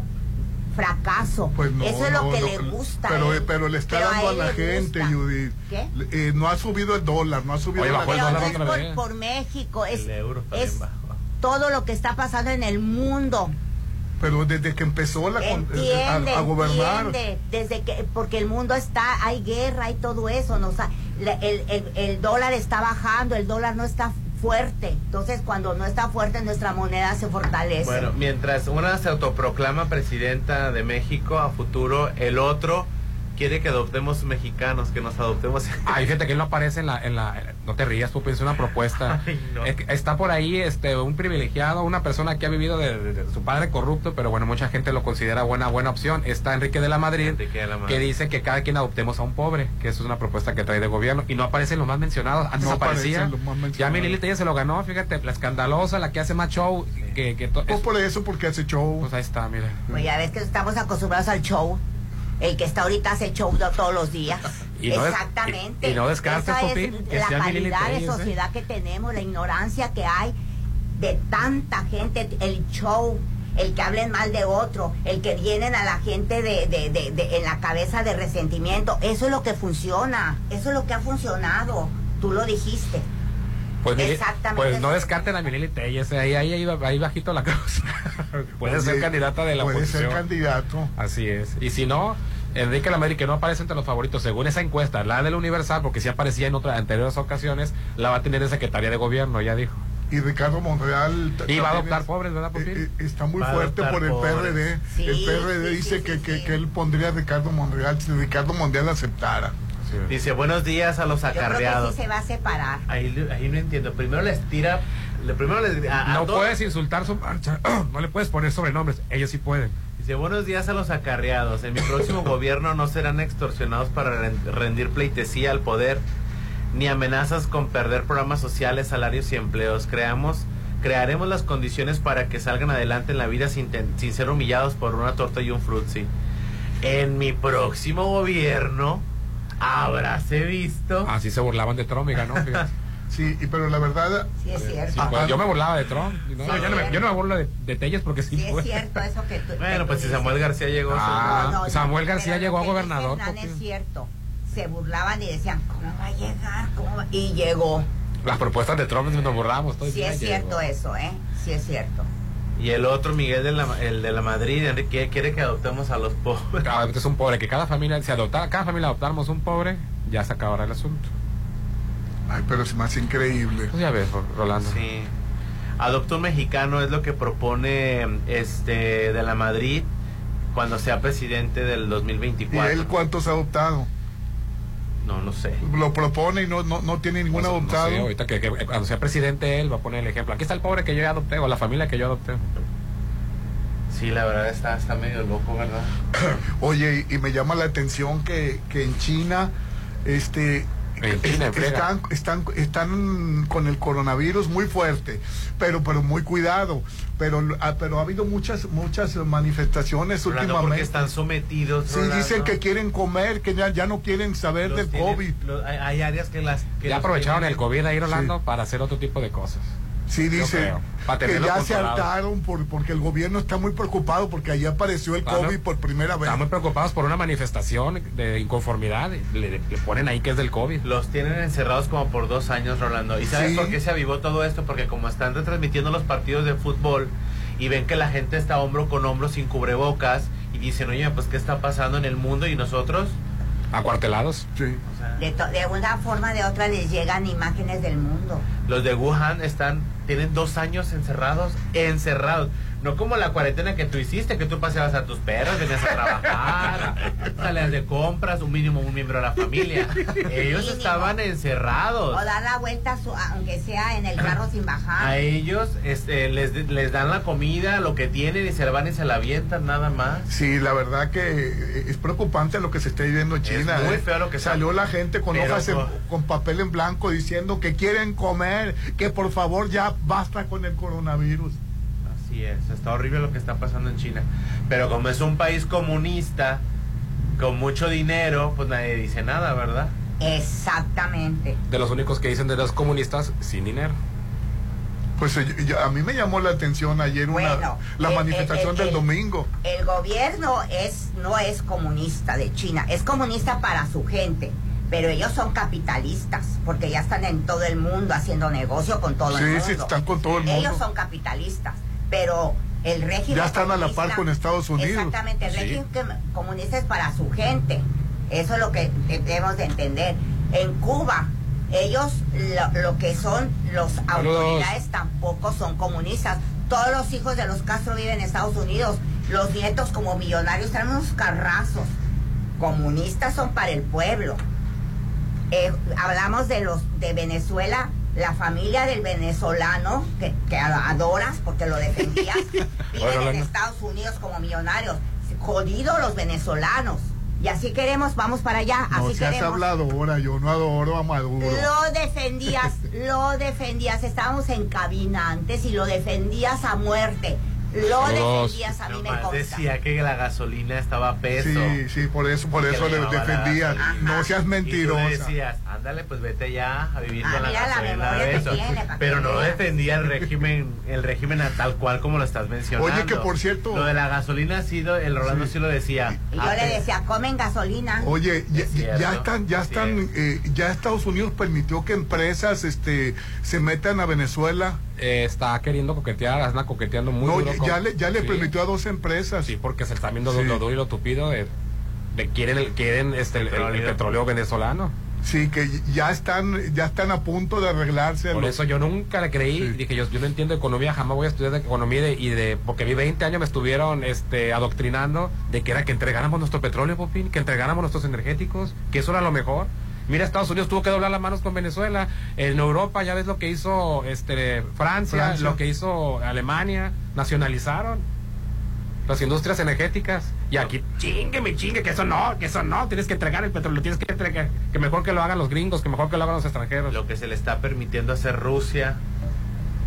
Speaker 5: fracaso.
Speaker 3: Pues no,
Speaker 5: Eso es lo
Speaker 3: no,
Speaker 5: que
Speaker 3: no,
Speaker 5: le gusta.
Speaker 3: Pero,
Speaker 5: ¿eh?
Speaker 3: pero le está
Speaker 5: Pero
Speaker 3: dando a, la gente,
Speaker 5: gusta.
Speaker 3: Judith.
Speaker 5: ¿Qué?
Speaker 3: Eh, no ha subido el dólar, no ha subido
Speaker 4: Oye,
Speaker 3: la
Speaker 4: bajó el
Speaker 5: Pero
Speaker 4: dólar
Speaker 5: no es por, México, es,
Speaker 7: El euro
Speaker 5: es todo lo que está pasando en el mundo.
Speaker 3: Pero desde que empezó la con-
Speaker 5: Entiende,
Speaker 3: a, a gobernar.
Speaker 5: entiende, desde que porque el mundo está, hay guerra, hay todo eso, no, O sea, el, el- el dólar está bajando, el dólar no está fuerte, entonces cuando no está fuerte nuestra moneda se fortalece.
Speaker 7: Bueno, mientras una se autoproclama presidenta de México a futuro, el otro quiere que adoptemos mexicanos, que nos adoptemos.
Speaker 4: Hay gente que no aparece en la, en la, no te rías, tú piensas una propuesta.
Speaker 7: Ay, no.
Speaker 4: Es que está por ahí este un privilegiado, una persona que ha vivido de, de- de su padre corrupto, pero bueno, mucha gente lo considera buena buena opción. Está Enrique de la Madrid,
Speaker 7: Enrique de la Madrid.
Speaker 4: que dice que cada quien adoptemos a un pobre, que eso es una propuesta que trae de gobierno y no aparecen los más mencionados. Antes
Speaker 3: No
Speaker 4: aparecía.
Speaker 3: los más mencionados.
Speaker 4: Ya ya se lo ganó, fíjate, la escandalosa, la que hace más show, que, que to-
Speaker 3: Pues
Speaker 4: es-
Speaker 3: por eso, porque hace show.
Speaker 4: pues ahí está, mira.
Speaker 5: Pues ya ves que estamos acostumbrados al show. El que está ahorita hace show todos los días.
Speaker 4: Y no des-
Speaker 5: Exactamente.
Speaker 4: y- y no descartes,
Speaker 5: Esa
Speaker 4: Popín,
Speaker 5: es
Speaker 4: que
Speaker 5: la calidad de
Speaker 4: ¿eh?
Speaker 5: sociedad que tenemos, la ignorancia que hay de tanta gente, el show, el que hablen mal de otro, el que vienen a la gente de, de- de- de- en la cabeza de resentimiento. Eso es lo que funciona, eso es lo que ha funcionado. Tú lo dijiste.
Speaker 4: Pues,
Speaker 5: Exactamente.
Speaker 4: pues no descarten a Milili Telles, ahí, ahí, ahí, ahí bajito la cosa. Puede ser candidata de la
Speaker 3: Puede
Speaker 4: oposición.
Speaker 3: ser candidato.
Speaker 4: Así es. Y si no, Enrique Lameri, que no aparece entre los favoritos, según esa encuesta, la del Universal, porque sí aparecía en otras anteriores ocasiones, la va a tener de secretaria de gobierno, ya dijo.
Speaker 3: Y Ricardo Monreal.
Speaker 4: Y va a adoptar
Speaker 3: es-
Speaker 4: pobres, ¿verdad, Popín?
Speaker 3: eh, eh, está muy
Speaker 7: Va
Speaker 3: fuerte por el
Speaker 7: pobres.
Speaker 3: PRD.
Speaker 5: Sí,
Speaker 3: el PRD
Speaker 5: sí,
Speaker 3: dice
Speaker 5: sí,
Speaker 3: que,
Speaker 5: sí,
Speaker 3: que,
Speaker 5: sí.
Speaker 3: que él pondría a Ricardo Monreal si Ricardo Monreal aceptara.
Speaker 7: Dice, buenos días a los
Speaker 5: Yo creo que
Speaker 7: acarreados.
Speaker 5: sí se va a separar.
Speaker 7: Ahí, ahí no entiendo. Primero les tira. Le, primero les. a- a
Speaker 4: No
Speaker 7: dos-
Speaker 4: puedes insultar su marcha, no le puedes poner sobrenombres, ellos sí pueden.
Speaker 7: Dice, buenos días a los acarreados. En mi próximo gobierno no serán extorsionados para ren- rendir pleitesía al poder, ni amenazas con perder programas sociales, salarios y empleos. Creamos, crearemos las condiciones para que salgan adelante en la vida sin, ten- sin ser humillados por una torta y un frutzi. En mi próximo gobierno, habráse visto.
Speaker 4: Así se burlaban de Trump y ganó, fíjate.
Speaker 3: Sí, y, pero la verdad.
Speaker 5: Sí es cierto.
Speaker 4: Sí, pues, yo me burlaba de Trump. no,
Speaker 5: Sí.
Speaker 4: yo, no me, yo no me burlo de, de Telles porque sí,
Speaker 5: Sí es cierto eso que tú...
Speaker 7: Bueno,
Speaker 5: que
Speaker 7: pues
Speaker 5: tú
Speaker 7: si. Samuel García llegó.
Speaker 4: Ah,
Speaker 5: No,
Speaker 4: Samuel
Speaker 5: no,
Speaker 4: García llegó a gobernador,
Speaker 5: es cierto. Se burlaban y decían, ¿cómo va a llegar? ¿Cómo va-?" Y llegó.
Speaker 4: Las propuestas de Trump nos burlamos. todo
Speaker 5: Sí es
Speaker 4: llegó.
Speaker 5: cierto eso, ¿eh? Sí es cierto.
Speaker 7: Y el otro, Miguel de la, el de la Madrid, Enrique, quiere que adoptemos a los pobres.
Speaker 4: Cada vez es un pobre, que cada familia, si adoptara, cada familia adoptáramos un pobre, ya se acabará el asunto.
Speaker 3: Ay, pero es más increíble.
Speaker 4: Pues ya ves, Rolando.
Speaker 7: Sí. Adopta un mexicano es lo que propone este de la Madrid cuando sea presidente del
Speaker 3: ¿Y
Speaker 7: 2024.
Speaker 3: él cuántos ha adoptado?
Speaker 7: No, no sé.
Speaker 3: Lo propone y no, no, no tiene ningún
Speaker 4: No sé, no
Speaker 3: adoptado.
Speaker 4: sé, ahorita que, que cuando sea presidente él va a poner el ejemplo. Aquí está el pobre que yo adopté o la familia que yo adopté.
Speaker 7: Sí, la verdad está, está medio loco, ¿verdad?
Speaker 3: Oye, y, y me llama la atención que, que en China, este, Están, están, están con el coronavirus muy fuerte, pero, pero muy cuidado. Pero, ah, pero ha habido muchas, muchas manifestaciones
Speaker 7: Rolando, porque
Speaker 3: últimamente.
Speaker 7: están sometidos.
Speaker 3: Sí,
Speaker 7: Rolando.
Speaker 3: dicen que quieren comer, que ya, ya no quieren saber
Speaker 7: Los
Speaker 3: del
Speaker 7: tienen-
Speaker 3: COVID.
Speaker 7: lo- hay, áreas que las... Que
Speaker 4: Ya aprovecharon
Speaker 7: tienen-
Speaker 4: el COVID ahí, Rolando, para hacer otro tipo de cosas.
Speaker 3: Sí, dice que ya se hartaron por, porque el gobierno está muy preocupado porque allí apareció el
Speaker 4: Claro.
Speaker 3: COVID por primera vez.
Speaker 4: Están muy preocupados por una manifestación de inconformidad. Le, le ponen ahí que es del COVID.
Speaker 7: Los tienen encerrados como por dos años, Rolando. ¿Y sabes
Speaker 3: Sí.
Speaker 7: por qué se avivó todo esto? Porque como están retransmitiendo los partidos de fútbol y ven que la gente está hombro con hombro sin cubrebocas y dicen, oye, pues ¿qué está pasando en el mundo? ¿Y nosotros?
Speaker 4: Acuartelados.
Speaker 3: Sí.
Speaker 7: O sea,
Speaker 5: De, to- de una forma o de otra les llegan imágenes del mundo.
Speaker 7: los de Wuhan están, tienen dos años encerrados, encerrados. No como la cuarentena que tú hiciste, que tú paseabas a tus perros, venías a trabajar, salías de compras, un mínimo un miembro de la familia. Ellos
Speaker 5: Mínimo.
Speaker 7: estaban encerrados.
Speaker 5: O dar la vuelta, su- aunque sea en el carro sin bajar.
Speaker 7: A ellos este, les, les dan la comida, lo que tienen y se la van y se la avientan nada más.
Speaker 3: Sí, la verdad que es preocupante lo que se está viviendo en
Speaker 7: Es
Speaker 3: China.
Speaker 7: muy
Speaker 3: ¿eh?
Speaker 7: feo lo que está-
Speaker 3: Salió la gente con
Speaker 7: Pero
Speaker 3: hojas en-
Speaker 7: con
Speaker 3: papel en blanco diciendo que quieren comer, que por favor ya basta con el coronavirus.
Speaker 7: Así es, está horrible lo que está pasando en China. Pero como es un país comunista, con mucho dinero, pues nadie dice nada, ¿verdad?
Speaker 5: Exactamente.
Speaker 4: De los únicos que dicen de los comunistas sin dinero.
Speaker 3: Pues eh, yo- a mí me llamó la atención ayer una,
Speaker 5: Bueno,
Speaker 3: la
Speaker 5: el-
Speaker 3: manifestación
Speaker 5: el-
Speaker 3: del
Speaker 5: el-
Speaker 3: domingo.
Speaker 5: El gobierno es no es comunista de China, es comunista para su gente, pero ellos son capitalistas porque ya están en todo el mundo haciendo negocio con todo el
Speaker 3: Sí,
Speaker 5: mundo.
Speaker 3: sí, están con todo el mundo.
Speaker 5: Ellos son capitalistas, pero el régimen
Speaker 3: Ya están a la par con Estados Unidos.
Speaker 5: Exactamente, el
Speaker 3: Sí.
Speaker 5: régimen comunista es para su gente. Eso es lo que debemos de entender. En Cuba, ellos lo, lo que son los autoridades tampoco son comunistas. Todos los hijos de los Castro viven en Estados Unidos. Los nietos como millonarios traen unos carrazos. Comunistas son para el pueblo. Eh, hablamos de los de Venezuela, la familia del venezolano que, que adoras porque lo defendías, viven en. Estados Unidos como millonarios. Jodidos los venezolanos. Y así queremos, vamos para allá.
Speaker 3: No
Speaker 5: así
Speaker 3: se has
Speaker 5: queremos.
Speaker 3: hablado ahora, yo no adoro a Maduro.
Speaker 5: Lo defendías, lo defendías. Estábamos en cabina antes y lo defendías a muerte. Lo defendías, a mí me consta.
Speaker 7: decía que la gasolina estaba a peso.
Speaker 3: Sí, sí, por eso, por eso
Speaker 7: le
Speaker 3: le
Speaker 7: llamaba la
Speaker 3: defendía.
Speaker 7: gasolina.
Speaker 3: No seas
Speaker 7: Y tú
Speaker 3: mentirosa.
Speaker 7: le decías, ándale, pues vete ya a vivir
Speaker 5: Ah,
Speaker 7: con la
Speaker 5: la
Speaker 7: gasolina
Speaker 5: memoria
Speaker 7: de eso.
Speaker 5: tiene,
Speaker 7: Pero no defendía el régimen, el régimen a tal cual como lo estás mencionando.
Speaker 3: Oye, que por cierto-
Speaker 7: Lo de la gasolina ha sido, el Rolando sí, lo decía.
Speaker 5: Y yo le decía, comen gasolina.
Speaker 3: Oye, ya,
Speaker 7: Es cierto,
Speaker 3: ya están, ya
Speaker 7: es
Speaker 3: están, eh, ya Estados Unidos permitió que empresas, este, se metan a Venezuela.
Speaker 4: Eh, está queriendo coquetear, anda coqueteando muy
Speaker 3: No,
Speaker 4: duro.
Speaker 3: ya,
Speaker 4: con-
Speaker 3: le, ya le
Speaker 4: Sí.
Speaker 3: permitió a dos empresas.
Speaker 4: Sí, porque se está viendo
Speaker 3: Sí.
Speaker 4: lo duro y lo tupido de, de quieren, el, quieren este, el, el- el
Speaker 7: Petróleo.
Speaker 4: petróleo venezolano.
Speaker 3: Sí, que ya están, ya están a punto de arreglarse.
Speaker 4: Por
Speaker 3: los-
Speaker 4: eso yo nunca le creí, dije yo, yo no entiendo economía, jamás voy a estudiar de economía y de, y de- porque vi 20 años me estuvieron este, adoctrinando de que era que entregáramos nuestro petróleo, Popín, que entregáramos nuestros energéticos, que eso era lo mejor. Mira, Estados Unidos tuvo que doblar las manos con Venezuela. En Europa ya ves lo que hizo este, Francia,
Speaker 3: Francia.
Speaker 4: lo que hizo Alemania, nacionalizaron las industrias energéticas. Y aquí, chingue, me chingue, que eso no, que eso no, tienes que entregar el petróleo, tienes que entregar, que mejor que lo hagan los gringos, que mejor que lo hagan los extranjeros.
Speaker 7: Lo que se le está permitiendo hacer Rusia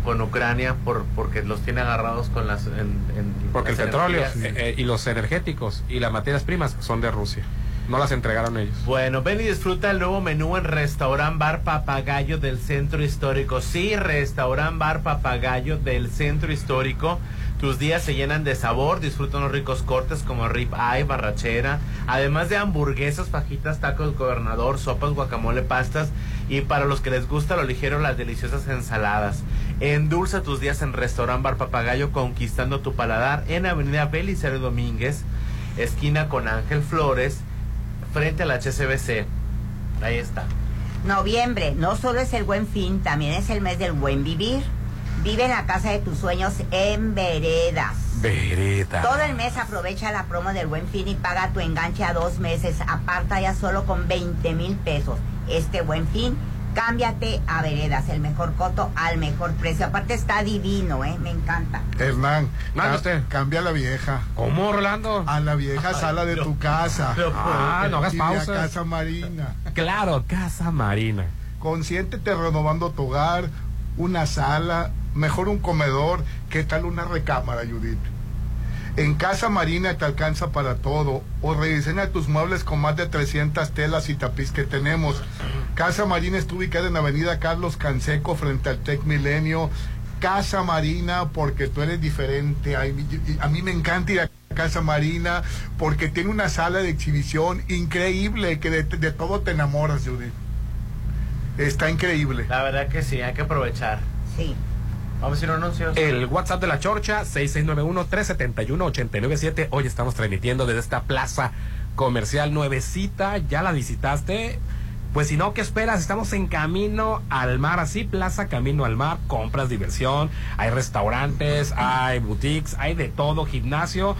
Speaker 7: con Ucrania por porque los tiene agarrados con las en- en-
Speaker 4: Porque el petróleo eh, eh, y los energéticos y las materias primas son de Rusia. No las entregaron ellos.
Speaker 7: Bueno, ven y disfruta el nuevo menú en Restaurant Bar Papagayo del Centro Histórico. Sí, Restaurant Bar Papagayo del Centro Histórico. Tus días se llenan de sabor, disfruta unos ricos cortes como rib eye, barrachera, además de hamburguesas, fajitas, tacos, gobernador, sopas, guacamole, pastas y para los que les gusta lo ligero, las deliciosas ensaladas. Endulza tus días en Restaurant Bar Papagayo conquistando tu paladar en Avenida Belisario Domínguez, esquina con Ángel Flores, frente al HCBC. Ahí está.
Speaker 5: Noviembre no solo es el buen fin, también es el mes del buen vivir. Vive en la casa de tus sueños en veredas.
Speaker 4: Vereda.
Speaker 5: Todo el mes aprovecha la promo del buen fin y paga tu enganche a dos meses. Aparta ya solo con 20 mil pesos. Este buen fin, cámbiate a veredas, el mejor coto al mejor precio. Aparte está divino, ¿eh? Me encanta.
Speaker 3: Hernán, ca-
Speaker 4: usted.
Speaker 3: cambia a la vieja.
Speaker 4: ¿Cómo, Rolando?
Speaker 3: A la vieja sala de tu casa.
Speaker 4: Ah, no hagas
Speaker 3: Y ve a
Speaker 4: pausas.
Speaker 3: Casa Marina.
Speaker 4: Claro, Casa Marina.
Speaker 3: Consiéntete renovando tu hogar, una sala, mejor un comedor. ¿Qué tal una recámara, Judith? En Casa Marina te alcanza para todo. O rediseña tus muebles con más de 300 telas y tapiz que tenemos. Casa Marina está ubicada en Avenida Carlos Canseco frente al Tec Milenio. Casa Marina porque tú eres diferente. Ay, a mí me encanta ir a Casa Marina porque tiene una sala de exhibición increíble que de, de todo te enamoras, Judith. Está increíble.
Speaker 7: La verdad que sí, hay que aprovechar.
Speaker 5: Sí.
Speaker 7: Vamos a ir a anuncios.
Speaker 4: El WhatsApp de la Chorcha, 6691-371-897. Hoy estamos transmitiendo desde esta plaza comercial nuevecita. ¿Ya la visitaste? Pues si no, ¿qué esperas? Estamos en camino al mar, así, Plaza Camino al Mar, compras, diversión, hay restaurantes, hay boutiques, hay de todo, gimnasio.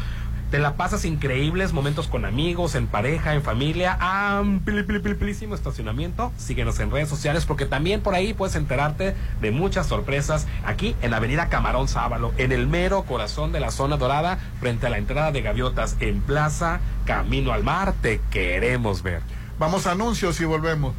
Speaker 4: Te la pasas increíbles, momentos con amigos, en pareja, en familia, amplísimo estacionamiento. Síguenos en redes sociales porque también por ahí puedes enterarte de muchas sorpresas aquí en Avenida Camarón Sábalo, en el mero corazón de la zona dorada, frente a la entrada de Gaviotas, en Plaza Camino al Mar. Te queremos ver.
Speaker 3: Vamos a anuncios y volvemos.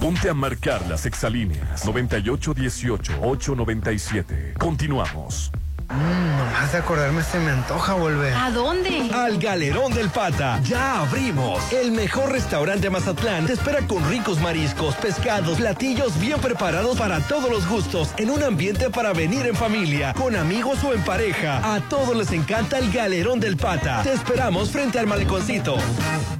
Speaker 2: Ponte a marcar las exalíneas 9818-897. Continuamos.
Speaker 10: Mmm, nomás de acordarme se me antoja volver.
Speaker 21: ¿A dónde?
Speaker 14: Al Galerón del Pata. Ya abrimos. El mejor restaurante de Mazatlán te espera con ricos mariscos, pescados, platillos bien preparados para todos los gustos, en un ambiente para venir en familia, con amigos o en pareja. A todos les encanta el Galerón del Pata. Te esperamos frente al maleconcito.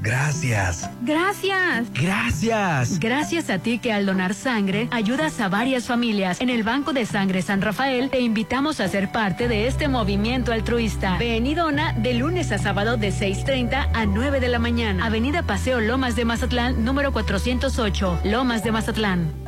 Speaker 14: Gracias.
Speaker 21: Gracias.
Speaker 14: Gracias.
Speaker 1: Gracias a ti que al donar sangre ayudas a varias familias. En el Banco de Sangre San Rafael te invitamos a ser parte de este movimiento altruista. Ven y dona de lunes a sábado de 6.30 a 9 de la mañana. Avenida Paseo Lomas de Mazatlán, número 408, Lomas de Mazatlán.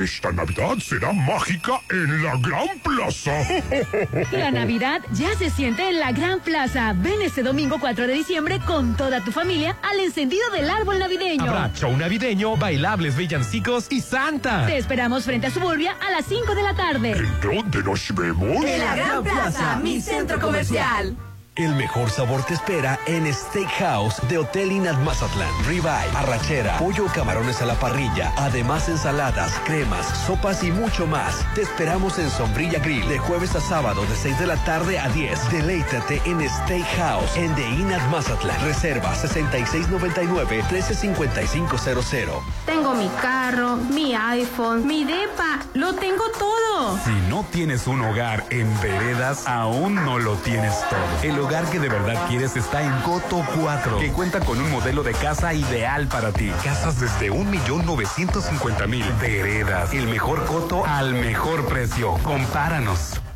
Speaker 13: Esta Navidad será mágica en la Gran Plaza.
Speaker 1: La Navidad ya se siente en la Gran Plaza. Ven este domingo 4 de diciembre con toda tu familia al encendido del árbol navideño.
Speaker 11: Habrá show navideño, bailables villancicos y Santa.
Speaker 1: Te esperamos frente a Suburbia a las 5 de la tarde.
Speaker 13: ¿En dónde nos vemos?
Speaker 12: En la Gran Plaza, mi centro comercial.
Speaker 14: El mejor sabor te espera en Steakhouse de Hotel Inat Mazatlán. Ribeye, arrachera, pollo o camarones a la parrilla. Además, ensaladas, cremas, sopas y mucho más. Te esperamos en Sombrilla Grill de jueves a sábado de 6 de la tarde a 10. Deleítate en Steakhouse en The Inat Mazatlán. Reserva 6699-135500.
Speaker 21: Tengo mi carro, mi iPhone, mi DEPA. Lo tengo todo.
Speaker 11: Si no tienes un hogar en veredas, aún no lo tienes todo. El hogar que de verdad quieres está en Coto 4, que cuenta con un modelo de casa ideal para ti. Casas desde 1.950.000. Veredas, el mejor coto al mejor precio. Compáranos.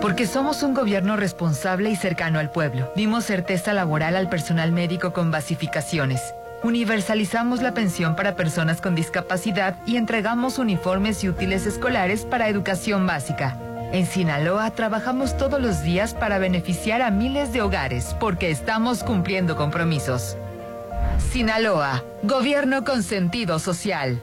Speaker 23: Porque somos un gobierno responsable y cercano al pueblo. Dimos certeza laboral al personal médico con basificaciones. Universalizamos la pensión para personas con discapacidad y entregamos uniformes y útiles escolares para educación básica. En Sinaloa trabajamos todos los días para beneficiar a miles de hogares porque estamos cumpliendo compromisos. Sinaloa, gobierno con sentido social.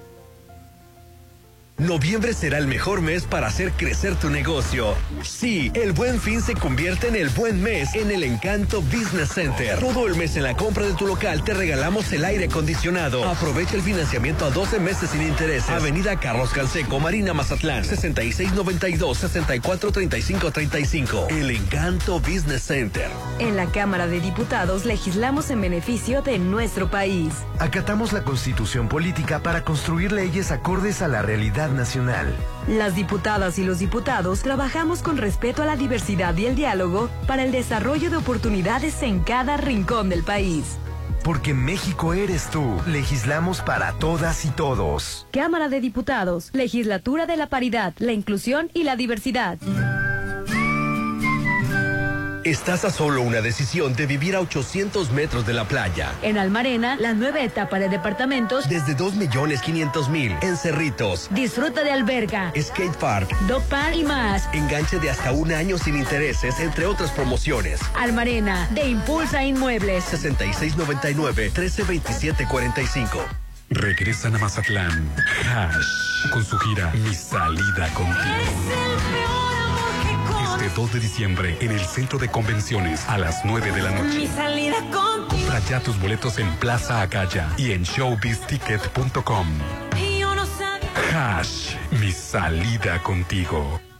Speaker 14: Noviembre será el mejor mes para hacer crecer tu negocio. Sí, el buen fin se convierte en el buen mes en el Encanto Business Center. Todo el mes en la compra de tu local te regalamos el aire acondicionado. Aprovecha el financiamiento a 12 meses sin intereses. Avenida Carlos Canseco, Marina Mazatlán, 6692-643535. El Encanto Business Center.
Speaker 22: En la Cámara de Diputados legislamos en beneficio de nuestro país.
Speaker 24: Acatamos la constitución política para construir leyes acordes a la realidad nacional.
Speaker 22: Las diputadas y los diputados trabajamos con respeto a la diversidad y el diálogo para el desarrollo de oportunidades en cada rincón del país.
Speaker 24: Porque México eres tú. Legislamos para todas y todos.
Speaker 22: Cámara de Diputados, Legislatura de la Paridad, la Inclusión y la Diversidad.
Speaker 14: Estás a solo una decisión de vivir a 800 metros de la playa.
Speaker 1: En Almarena, la nueva etapa de departamentos.
Speaker 14: Desde 2.500.000 en Cerritos.
Speaker 1: Disfruta de alberga,
Speaker 14: skate park,
Speaker 1: dog park y más.
Speaker 14: Enganche de hasta un año sin intereses, entre otras promociones.
Speaker 1: Almarena, de Impulsa Inmuebles.
Speaker 14: 6699-132745.
Speaker 11: Regresan a Mazatlán. Hash. Con su gira Mi Salida Contigo. Este 2 de diciembre en el Centro de Convenciones a las 9 de la noche.
Speaker 12: Mi salida contigo.
Speaker 11: Compra ya tus boletos en Plaza Acaya y en showbizticket.com.
Speaker 12: No.
Speaker 11: Hash, mi salida contigo.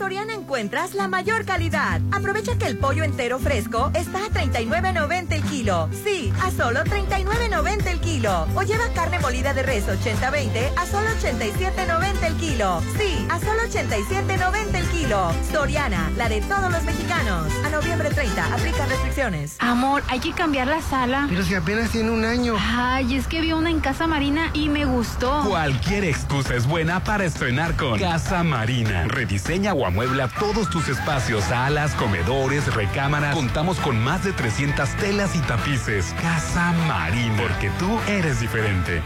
Speaker 16: Soriana encuentras la mayor calidad. Aprovecha que el pollo entero fresco está a 39.90 el kilo. Sí, a solo 39.90 el kilo. O lleva carne molida de res 80-20 a solo 87.90 el kilo. Sí, a solo 87.90 el kilo. Soriana, la de todos los mexicanos. A noviembre 30, aplica restricciones.
Speaker 21: Amor, hay que cambiar la sala.
Speaker 10: Pero si apenas tiene un año.
Speaker 21: Ay, es que vi una en Casa Marina y me gustó.
Speaker 11: Cualquier excusa es buena para estrenar con Casa Marina. Rediseña o amuebla todos tus espacios, salas, comedores, recámaras. Contamos con más de 300 telas y tapices. Casa Marina, porque tú eres diferente.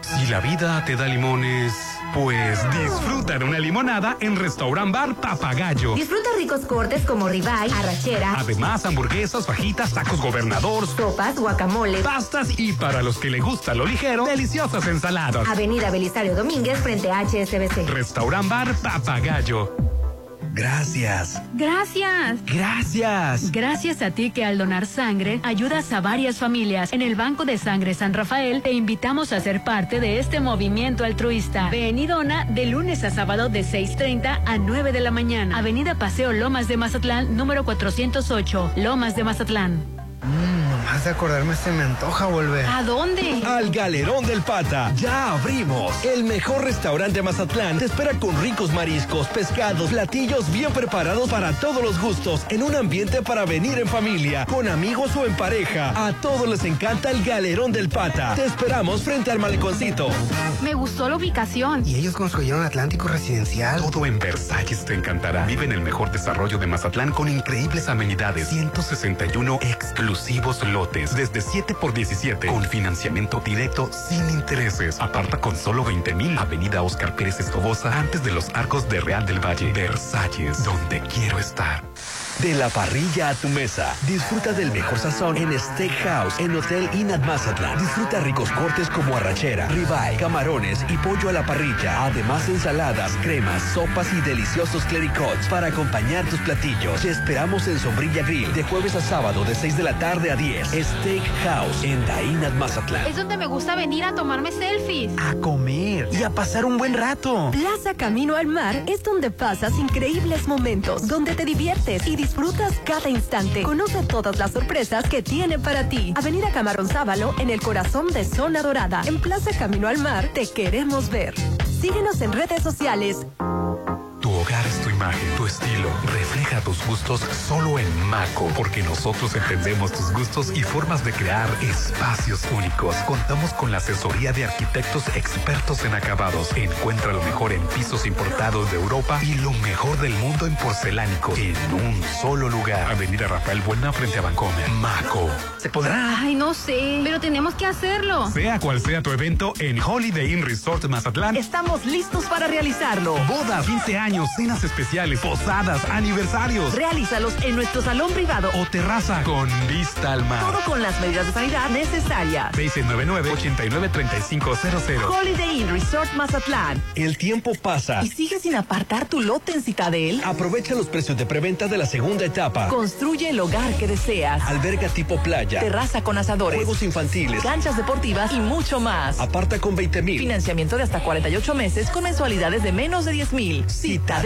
Speaker 11: Si la vida te da limones, pues disfruta de una limonada en Restaurant Bar Papagayo.
Speaker 25: Disfruta ricos cortes como ribeye, arrachera,
Speaker 11: Además, hamburguesas, fajitas, tacos gobernador,
Speaker 25: sopas, guacamole.
Speaker 11: pastas y para los que le gusta lo ligero, deliciosas ensaladas.
Speaker 25: Avenida Belisario Domínguez frente a HSBC.
Speaker 11: Restaurant Bar Papagayo.
Speaker 17: Gracias.
Speaker 21: Gracias.
Speaker 17: Gracias.
Speaker 1: Gracias a ti que al donar sangre ayudas a varias familias. En el Banco de Sangre San Rafael te invitamos a ser parte de este movimiento altruista. Ven y dona de lunes a sábado de 6.30 a 9 de la mañana. Avenida Paseo Lomas de Mazatlán, número 408, Lomas de Mazatlán.
Speaker 10: Mmm, nomás de acordarme se me antoja volver.
Speaker 21: ¿A dónde?
Speaker 14: Al Galerón del Pata. Ya abrimos. El mejor restaurante de Mazatlán te espera con ricos mariscos, pescados, platillos bien preparados para todos los gustos, en un ambiente para venir en familia, con amigos o en pareja. A todos les encanta el Galerón del Pata. Te esperamos frente al maleconcito.
Speaker 21: Me gustó la ubicación.
Speaker 10: Y ellos construyeron Atlántico Residencial.
Speaker 11: Todo en Versalles te encantará. Vive en el mejor desarrollo de Mazatlán con increíbles amenidades. 161 exclusivos lotes desde 7 por 17 con financiamiento directo sin intereses. Aparta con solo 20 mil. Avenida Oscar Pérez Escobosa antes de los arcos de Real del Valle. Versalles, donde quiero estar.
Speaker 24: De la parrilla a tu mesa. Disfruta del mejor sazón en Steakhouse, en Hotel Inat Mazatlán. Disfruta ricos cortes como arrachera, ribeye, camarones y pollo a la parrilla. Además, ensaladas, cremas, sopas y deliciosos clericots para acompañar tus platillos. Te esperamos en Sombrilla Grill de jueves a sábado de 6 de la tarde a 10. Steakhouse en Dainat Mazatlán.
Speaker 21: Es donde me gusta venir a tomarme selfies.
Speaker 17: A comer y a pasar un buen rato.
Speaker 22: Plaza Camino al Mar es donde pasas increíbles momentos, donde te diviertes y disfrutas cada instante. Conoce todas las sorpresas que tiene para ti. Avenida Camarón Sábalo en el corazón de Zona Dorada. En Plaza Camino al Mar te queremos ver. Síguenos en redes sociales.
Speaker 11: Hogar es tu imagen, tu estilo. Refleja tus gustos solo en Maco, porque nosotros entendemos tus gustos y formas de crear espacios únicos. Contamos con la asesoría de arquitectos expertos en acabados. Encuentra lo mejor en pisos importados de Europa y lo mejor del mundo en porcelánicos en un solo lugar. Avenida Rafael Buena frente a Bancomer. Maco.
Speaker 17: ¿Se podrá?
Speaker 21: Ay, no sé, pero tenemos que hacerlo.
Speaker 11: Sea cual sea tu evento, en Holiday Inn Resort Mazatlán
Speaker 20: Estamos listos para realizarlo.
Speaker 11: Bodas, 15 años, cenas especiales, posadas, aniversarios
Speaker 20: Realízalos en nuestro salón privado.
Speaker 11: o terraza con vista al mar.
Speaker 20: Todo con las medidas de sanidad necesarias.
Speaker 11: 699-893500.
Speaker 20: Holiday Inn Resort Mazatlán.
Speaker 14: El tiempo pasa.
Speaker 20: ¿Y sigues sin apartar tu lote en Citadel?
Speaker 14: Aprovecha los precios de preventa de la segunda etapa.
Speaker 20: Construye el hogar que deseas.
Speaker 14: Alberga tipo playa.
Speaker 20: Terraza con asadores.
Speaker 14: Juegos infantiles.
Speaker 20: Canchas deportivas y mucho más.
Speaker 14: Aparta con 20 mil.
Speaker 20: Financiamiento de hasta 48 meses con mensualidades de menos de 10 mil.
Speaker 14: Citadel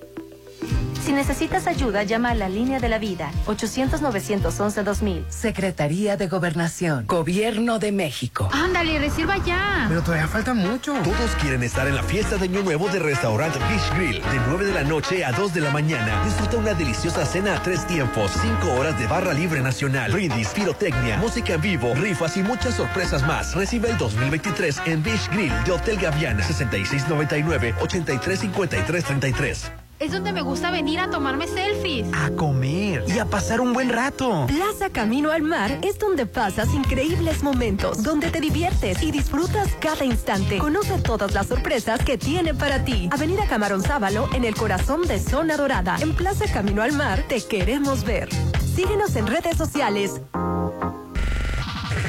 Speaker 22: Si necesitas ayuda, llama a la línea de la vida, 800-911-2000.
Speaker 20: Secretaría de Gobernación, Gobierno de México.
Speaker 21: Ándale, reserva ya.
Speaker 10: Pero todavía falta mucho.
Speaker 14: Todos quieren estar en la fiesta de Año Nuevo de Restaurante Beach Grill. De 9 de la noche a 2 de la mañana. Disfruta una deliciosa cena a tres tiempos. 5 horas de barra libre nacional. Brindis, pirotecnia, música en vivo, rifas y muchas sorpresas más. Recibe el 2023 en Beach Grill de Hotel Gaviana. 6699-835333.
Speaker 21: Es donde me gusta venir a tomarme selfies.
Speaker 17: A comer y a pasar un buen rato.
Speaker 22: Plaza Camino al Mar es donde pasas increíbles momentos, donde te diviertes y disfrutas cada instante. Conoce todas las sorpresas que tiene para ti. Avenida Camarón Sábalo, en el corazón de Zona Dorada. En Plaza Camino al Mar, te queremos ver. Síguenos en redes sociales.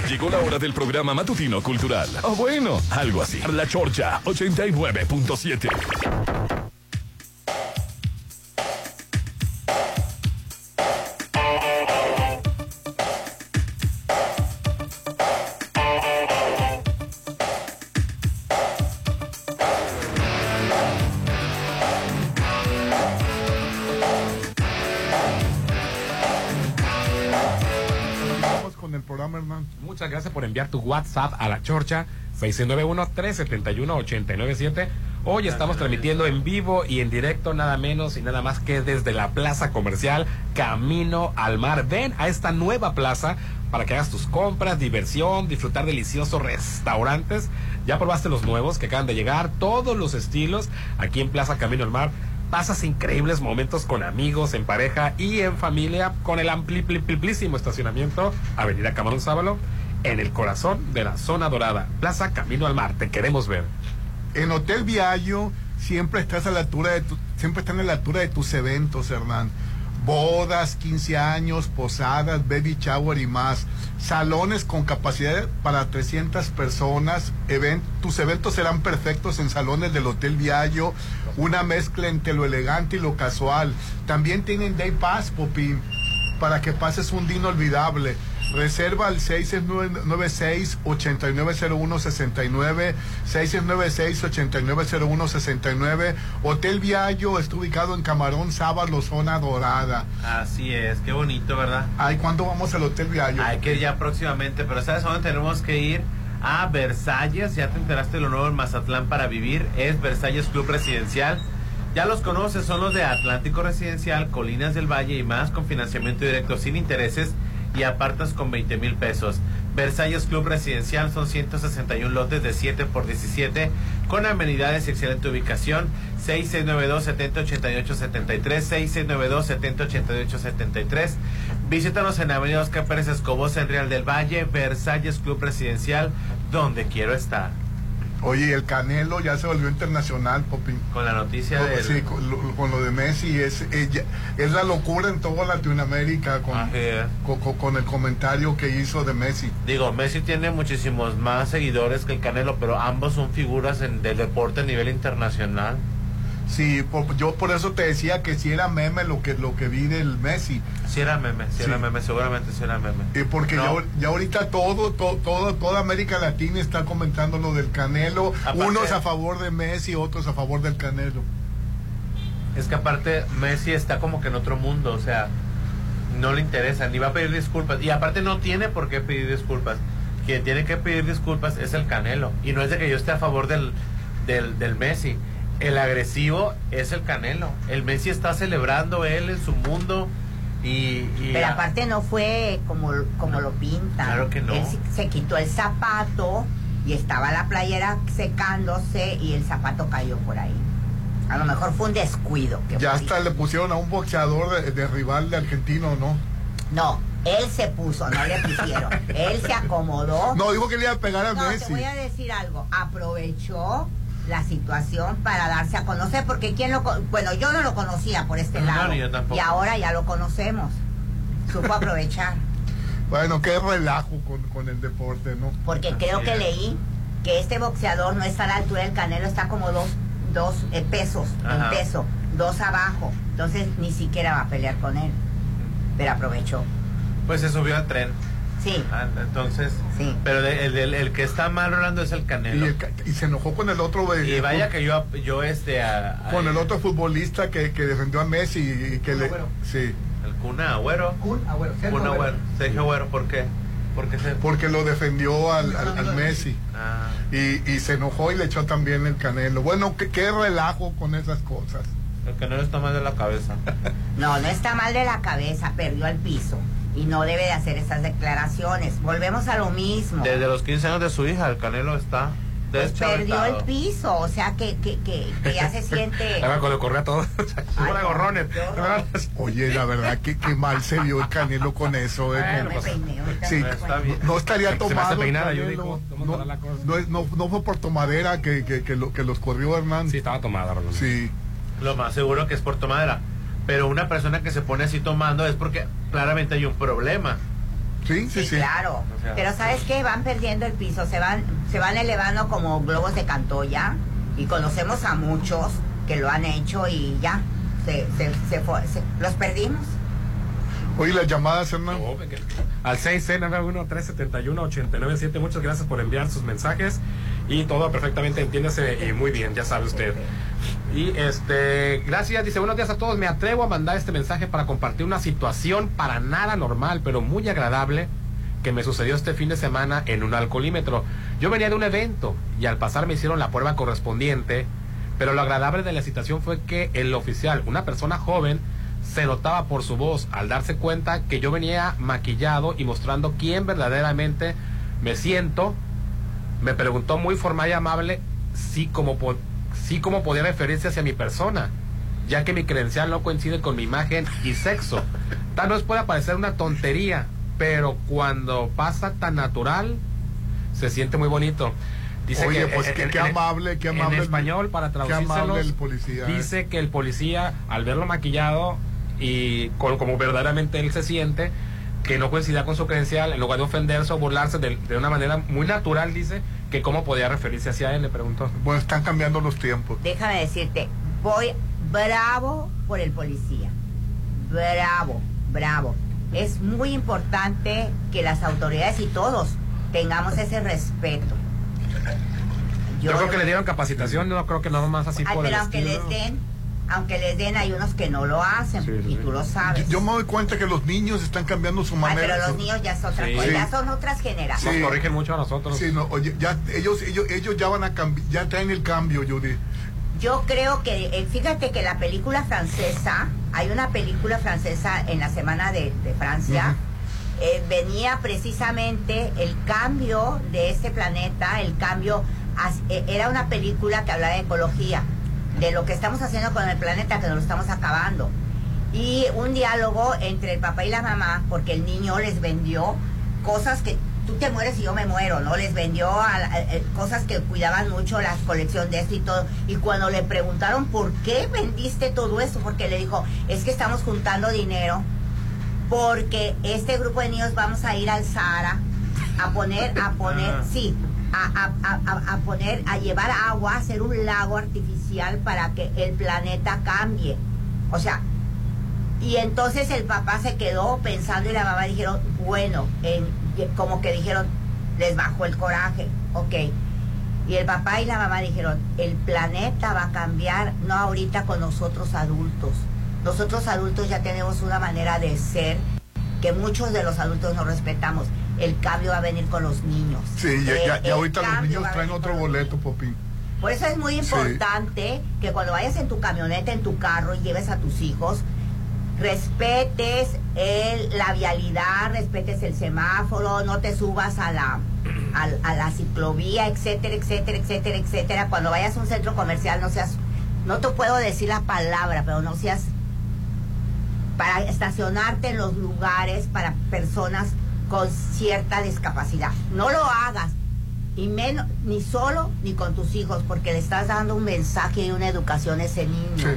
Speaker 2: Llegó la hora del programa matutino cultural. O bueno, algo así. La Chorcha 89.7.
Speaker 4: tu WhatsApp a la Chorcha 691-371-897. Hoy estamos transmitiendo en vivo y en directo nada menos y nada más que desde la plaza comercial Camino al Mar. Ven a esta nueva plaza para que hagas tus compras, diversión, disfrutar deliciosos restaurantes. Ya probaste los nuevos que acaban de llegar, todos los estilos aquí en Plaza Camino al Mar. Pasas increíbles momentos con amigos, en pareja y en familia con el amplísimo estacionamiento Avenida Camarón Sábalo en el corazón de la zona dorada. Plaza Camino al Mar, te queremos ver.
Speaker 3: En Hotel Viallo siempre estás a la altura de tu- siempre están a la altura de tus eventos, Hernán. Bodas, 15 años, posadas, baby shower y más. Salones con capacidad para 300 personas. Even- tus eventos serán perfectos en salones del Hotel Viallo. Una mezcla entre lo elegante y lo casual. También tienen Day Pass, Popín, para que pases un día inolvidable. Reserva al 6696-890169, 6696-890169. Hotel Viallo está ubicado en Camarón Sábalo, zona dorada.
Speaker 7: Así es, qué bonito, ¿verdad?
Speaker 3: Ay, ¿cuándo vamos al Hotel Viallo?
Speaker 7: Hay que ir ya próximamente, pero ¿sabes dónde tenemos que ir? A Versalles, ya te enteraste de lo nuevo en Mazatlán para vivir, es Versalles Club Residencial. Ya los conoces, son los de Atlántico Residencial, Colinas del Valle y más, con financiamiento directo sin intereses y apartas con 20 mil pesos. Versalles Club Residencial son 161 lotes de 7 por 17 con amenidades y excelente ubicación. 6692-708873, 6692-708873. Visítanos en Avenida Oscar Pérez Escobosa en Real del Valle, Versalles Club Residencial, donde quiero estar.
Speaker 3: Oye, el Canelo ya se volvió internacional, Popín.
Speaker 7: Con la noticia
Speaker 3: Con-
Speaker 7: del...
Speaker 3: Sí, con lo, con lo de Messi es, ella- es la locura en toda Latinoamérica con, con, con- con el comentario que hizo de Messi.
Speaker 7: Digo, Messi tiene muchísimos más seguidores que el Canelo, pero ambos son figuras en- del deporte a nivel internacional.
Speaker 3: Sí, por- yo por eso te decía que si era meme lo que lo que vi del Messi.
Speaker 7: Si era meme, si era meme, seguramente si era meme.
Speaker 3: Eh, porque
Speaker 7: No.
Speaker 3: ya, ya ahorita todo, to- todo, toda América Latina está comentando lo del Canelo.
Speaker 7: Aparte-
Speaker 3: Unos a favor de Messi, otros a favor del Canelo.
Speaker 7: Es que aparte Messi está como que en otro mundo, o sea, no le interesa, ni va a pedir disculpas. Y aparte no tiene por qué pedir disculpas. Quien tiene que pedir disculpas es el Canelo. Y no es de que yo esté a favor del, del, del Messi. El agresivo es el Canelo. El Messi está celebrando él en su mundo y... y
Speaker 5: Pero aparte no fue como, como lo pintan.
Speaker 7: Claro que no.
Speaker 5: Él se, quitó el zapato y estaba la playera secándose y el zapato cayó por ahí. A lo mejor fue un descuido. que
Speaker 3: Ya hasta le pusieron a un boxeador de, de rival de argentino, ¿no?
Speaker 5: No, él se puso, no le pusieron. él se acomodó.
Speaker 3: No, dijo que le iba a pegar a
Speaker 5: No, te
Speaker 3: Messi.
Speaker 5: voy a decir algo. Aprovechó la situación para darse a conocer, porque quién lo... Bueno, yo no lo conocía por este
Speaker 7: No,
Speaker 5: lado.
Speaker 7: ni yo tampoco.
Speaker 5: Y ahora ya lo conocemos. Supo aprovechar.
Speaker 3: Bueno, qué relajo con, con el deporte, ¿no?
Speaker 5: Porque creo que leí que este boxeador no está a la altura del Canelo, está como dos, dos eh, pesos
Speaker 7: Ajá.
Speaker 5: en peso, dos abajo. Entonces ni siquiera va a pelear con él. Pero aprovechó.
Speaker 7: Pues se subió al tren.
Speaker 5: Sí.
Speaker 7: Ah, entonces.
Speaker 5: Sí.
Speaker 7: Pero de- el, el- el que está mal, Rolando, es el Canelo.
Speaker 3: Y, el ca- y se enojó con el otro.
Speaker 7: Y vaya que yo, yo este. a- a-
Speaker 3: Con el otro futbolista que, que defendió a Messi y que le.
Speaker 7: Agüero.
Speaker 3: Sí.
Speaker 7: El Cuna Agüero.
Speaker 3: Kun Agüero, Sergio
Speaker 7: Kun
Speaker 3: Agüero.
Speaker 7: Agüero. Sergio Agüero, ¿por qué? Porque se...
Speaker 3: Porque lo defendió al, al- al Messi.
Speaker 7: Ah.
Speaker 3: Y, y se enojó y le echó también el canelo. Bueno, qué, qué relajo con esas cosas.
Speaker 7: El Canelo está mal de la cabeza.
Speaker 5: No, no está mal de la cabeza, perdió el piso. Y no debe de hacer esas declaraciones. Volvemos a lo mismo.
Speaker 7: Desde los 15 años de su hija, el Canelo está
Speaker 5: Pues perdió el piso, o sea que, que, que, que ya se siente...
Speaker 4: El correa todo. Gorrones.
Speaker 3: Oye, la verdad que qué mal se vio el canelo con eso. eh,
Speaker 4: Bueno,
Speaker 3: sí,
Speaker 4: está bien.
Speaker 3: no estaría tomado.
Speaker 4: peinada, yo
Speaker 3: Canelo.
Speaker 4: digo, ¿cómo
Speaker 3: no, no es- no- no fue por tomadera que, que, que, lo- que los corrió Hernán.
Speaker 4: Sí, estaba tomada, Rolando.
Speaker 3: Sí.
Speaker 7: Lo más seguro que es por tomadera. Pero una persona que se pone así tomando es porque claramente hay un problema.
Speaker 3: Sí,
Speaker 5: Sí, claro.
Speaker 7: O sea,
Speaker 5: Pero ¿sabes qué? Van perdiendo el piso, se van, se van elevando como globos de cantoya y conocemos a muchos que lo han hecho y ya, se, se, se fue- se- los perdimos.
Speaker 3: Oye, las llamadas, Hernán.
Speaker 4: Al 691-371-897. Muchas gracias por enviar sus mensajes. Y todo perfectamente entiéndase y muy bien, ya sabe usted. Y este, gracias, dice, buenos días a todos. Me atrevo a mandar este mensaje para compartir una situación para nada normal, pero muy agradable que me sucedió este fin de semana en un alcoholímetro. Yo venía de un evento y al pasar me hicieron la prueba correspondiente, pero lo agradable de la situación fue que el oficial, una persona joven, se notaba por su voz al darse cuenta que yo venía maquillado y mostrando quién verdaderamente me siento. Me preguntó muy formal y amable si como, si como podía referirse hacia mi persona, ya que mi credencial no coincide con mi imagen y sexo. Tal vez pueda parecer una tontería, pero cuando pasa tan natural, se siente muy bonito. Dice
Speaker 3: Oye,
Speaker 4: que
Speaker 3: pues
Speaker 4: en-
Speaker 3: qué,
Speaker 4: en-
Speaker 3: qué
Speaker 4: en-
Speaker 3: amable, qué amable.
Speaker 4: en
Speaker 3: el-
Speaker 4: español para traducírselos
Speaker 3: el policía. eh.
Speaker 4: dice que el policía al verlo maquillado y con, como verdaderamente él se siente que no coincidía con su credencial en lugar de ofenderse o burlarse de, de una manera muy natural dice que cómo podía referirse hacia él le preguntó
Speaker 3: Bueno, están cambiando los tiempos.
Speaker 5: Déjame decirte, voy bravo por el policía. Bravo, bravo. Es muy importante que las autoridades y todos tengamos ese respeto.
Speaker 4: yo, creo que le dieron capacitación no creo que nada más así
Speaker 5: Ay,
Speaker 4: por el
Speaker 5: pero aunque
Speaker 4: estilo.
Speaker 5: les den, aunque les den, hay unos que no lo hacen y tú lo sabes.
Speaker 3: Yo, yo me doy cuenta que los niños están cambiando su
Speaker 5: Ay,
Speaker 3: manera.
Speaker 5: pero los niños ya es otra
Speaker 3: Sí.
Speaker 5: cosa,
Speaker 3: Sí.
Speaker 5: ya son otras generaciones.
Speaker 4: nos corrigen mucho a nosotros
Speaker 3: Sí, no, oye, ya, ellos, ellos, ellos ya van a cambiar, ya traen el cambio, Judy.
Speaker 5: Yo creo que, eh, fíjate que la película francesa, hay una película francesa en la semana de, de Francia, eh, venía precisamente el cambio de este planeta, el cambio, eh, era una película que hablaba de ecología, de lo que estamos haciendo con el planeta, que nos lo estamos acabando. Y un diálogo entre el papá y la mamá, porque el niño les vendió cosas que tú te mueres y yo me muero, ¿no? Les vendió a la- eh, cosas que cuidaban mucho, la colección de esto y todo. Y cuando le preguntaron por qué vendiste todo eso, porque le dijo, es que estamos juntando dinero, porque este grupo de niños vamos a ir al Sahara a poner, a poner,
Speaker 7: Ah.
Speaker 5: sí, a, a- a- poner, a llevar agua, a hacer un lago artificial para que el planeta cambie. O sea, y entonces el papá se quedó pensando y la mamá dijeron, bueno, en- como que dijeron, les bajó el coraje, ok. Y el papá y la mamá dijeron, el planeta va a cambiar, no ahorita con nosotros adultos. Nosotros adultos ya tenemos una manera de ser que muchos de los adultos no respetamos. El cambio va a venir con los niños.
Speaker 3: Sí, ya,
Speaker 5: Eh,
Speaker 3: ya, ya
Speaker 5: el
Speaker 3: ahorita los niños traen otro boleto, Popín.
Speaker 5: por eso es muy
Speaker 3: Sí.
Speaker 5: importante que cuando vayas en tu camioneta, en tu carro y lleves a tus hijos, respetes el, la vialidad, respetes el semáforo, no te subas a la, a, a la ciclovía, etcétera, etcétera, etcétera, etcétera. Cuando vayas a un centro comercial, no seas, no te puedo decir la palabra, pero no seas para estacionarte en los lugares para personas con cierta discapacidad. No lo hagas, y menos, ni solo ni con tus hijos, porque le estás dando un mensaje y una educación a ese niño.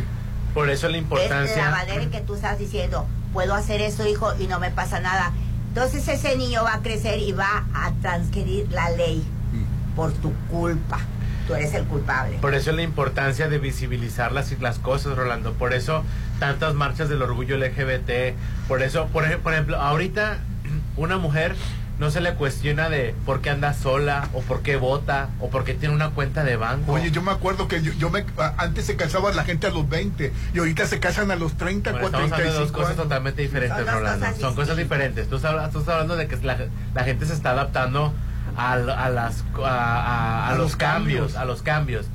Speaker 7: Por eso la
Speaker 5: Es
Speaker 7: importancia.
Speaker 5: la manera en que tú estás diciendo, puedo hacer eso, hijo, y no me pasa nada. Entonces ese niño va a crecer y va a transgredir la ley por tu culpa. tú eres el culpable.
Speaker 7: Por eso la importancia de visibilizar las, las cosas, Rolando. Por eso tantas marchas del orgullo LGBT. Por eso, por, por ejemplo, ahorita una mujer no se le cuestiona de por qué anda sola o por qué vota o por qué tiene una cuenta de banco.
Speaker 3: Oye, yo me acuerdo que yo, yo me, a- antes se casaba la gente a los 20 y ahorita se casan a los 30,
Speaker 7: Bueno, estamos hablando de dos
Speaker 3: 45
Speaker 7: cosas
Speaker 3: años.
Speaker 7: totalmente diferentes,
Speaker 5: Son
Speaker 7: Rolando.
Speaker 5: cosas
Speaker 7: Son cosas diferentes. Tú estás, tú estás hablando de que la, la gente se está adaptando a, a las, a, a- a
Speaker 3: A
Speaker 7: los,
Speaker 3: los
Speaker 7: cambios,
Speaker 3: cambios.
Speaker 7: a los cambios.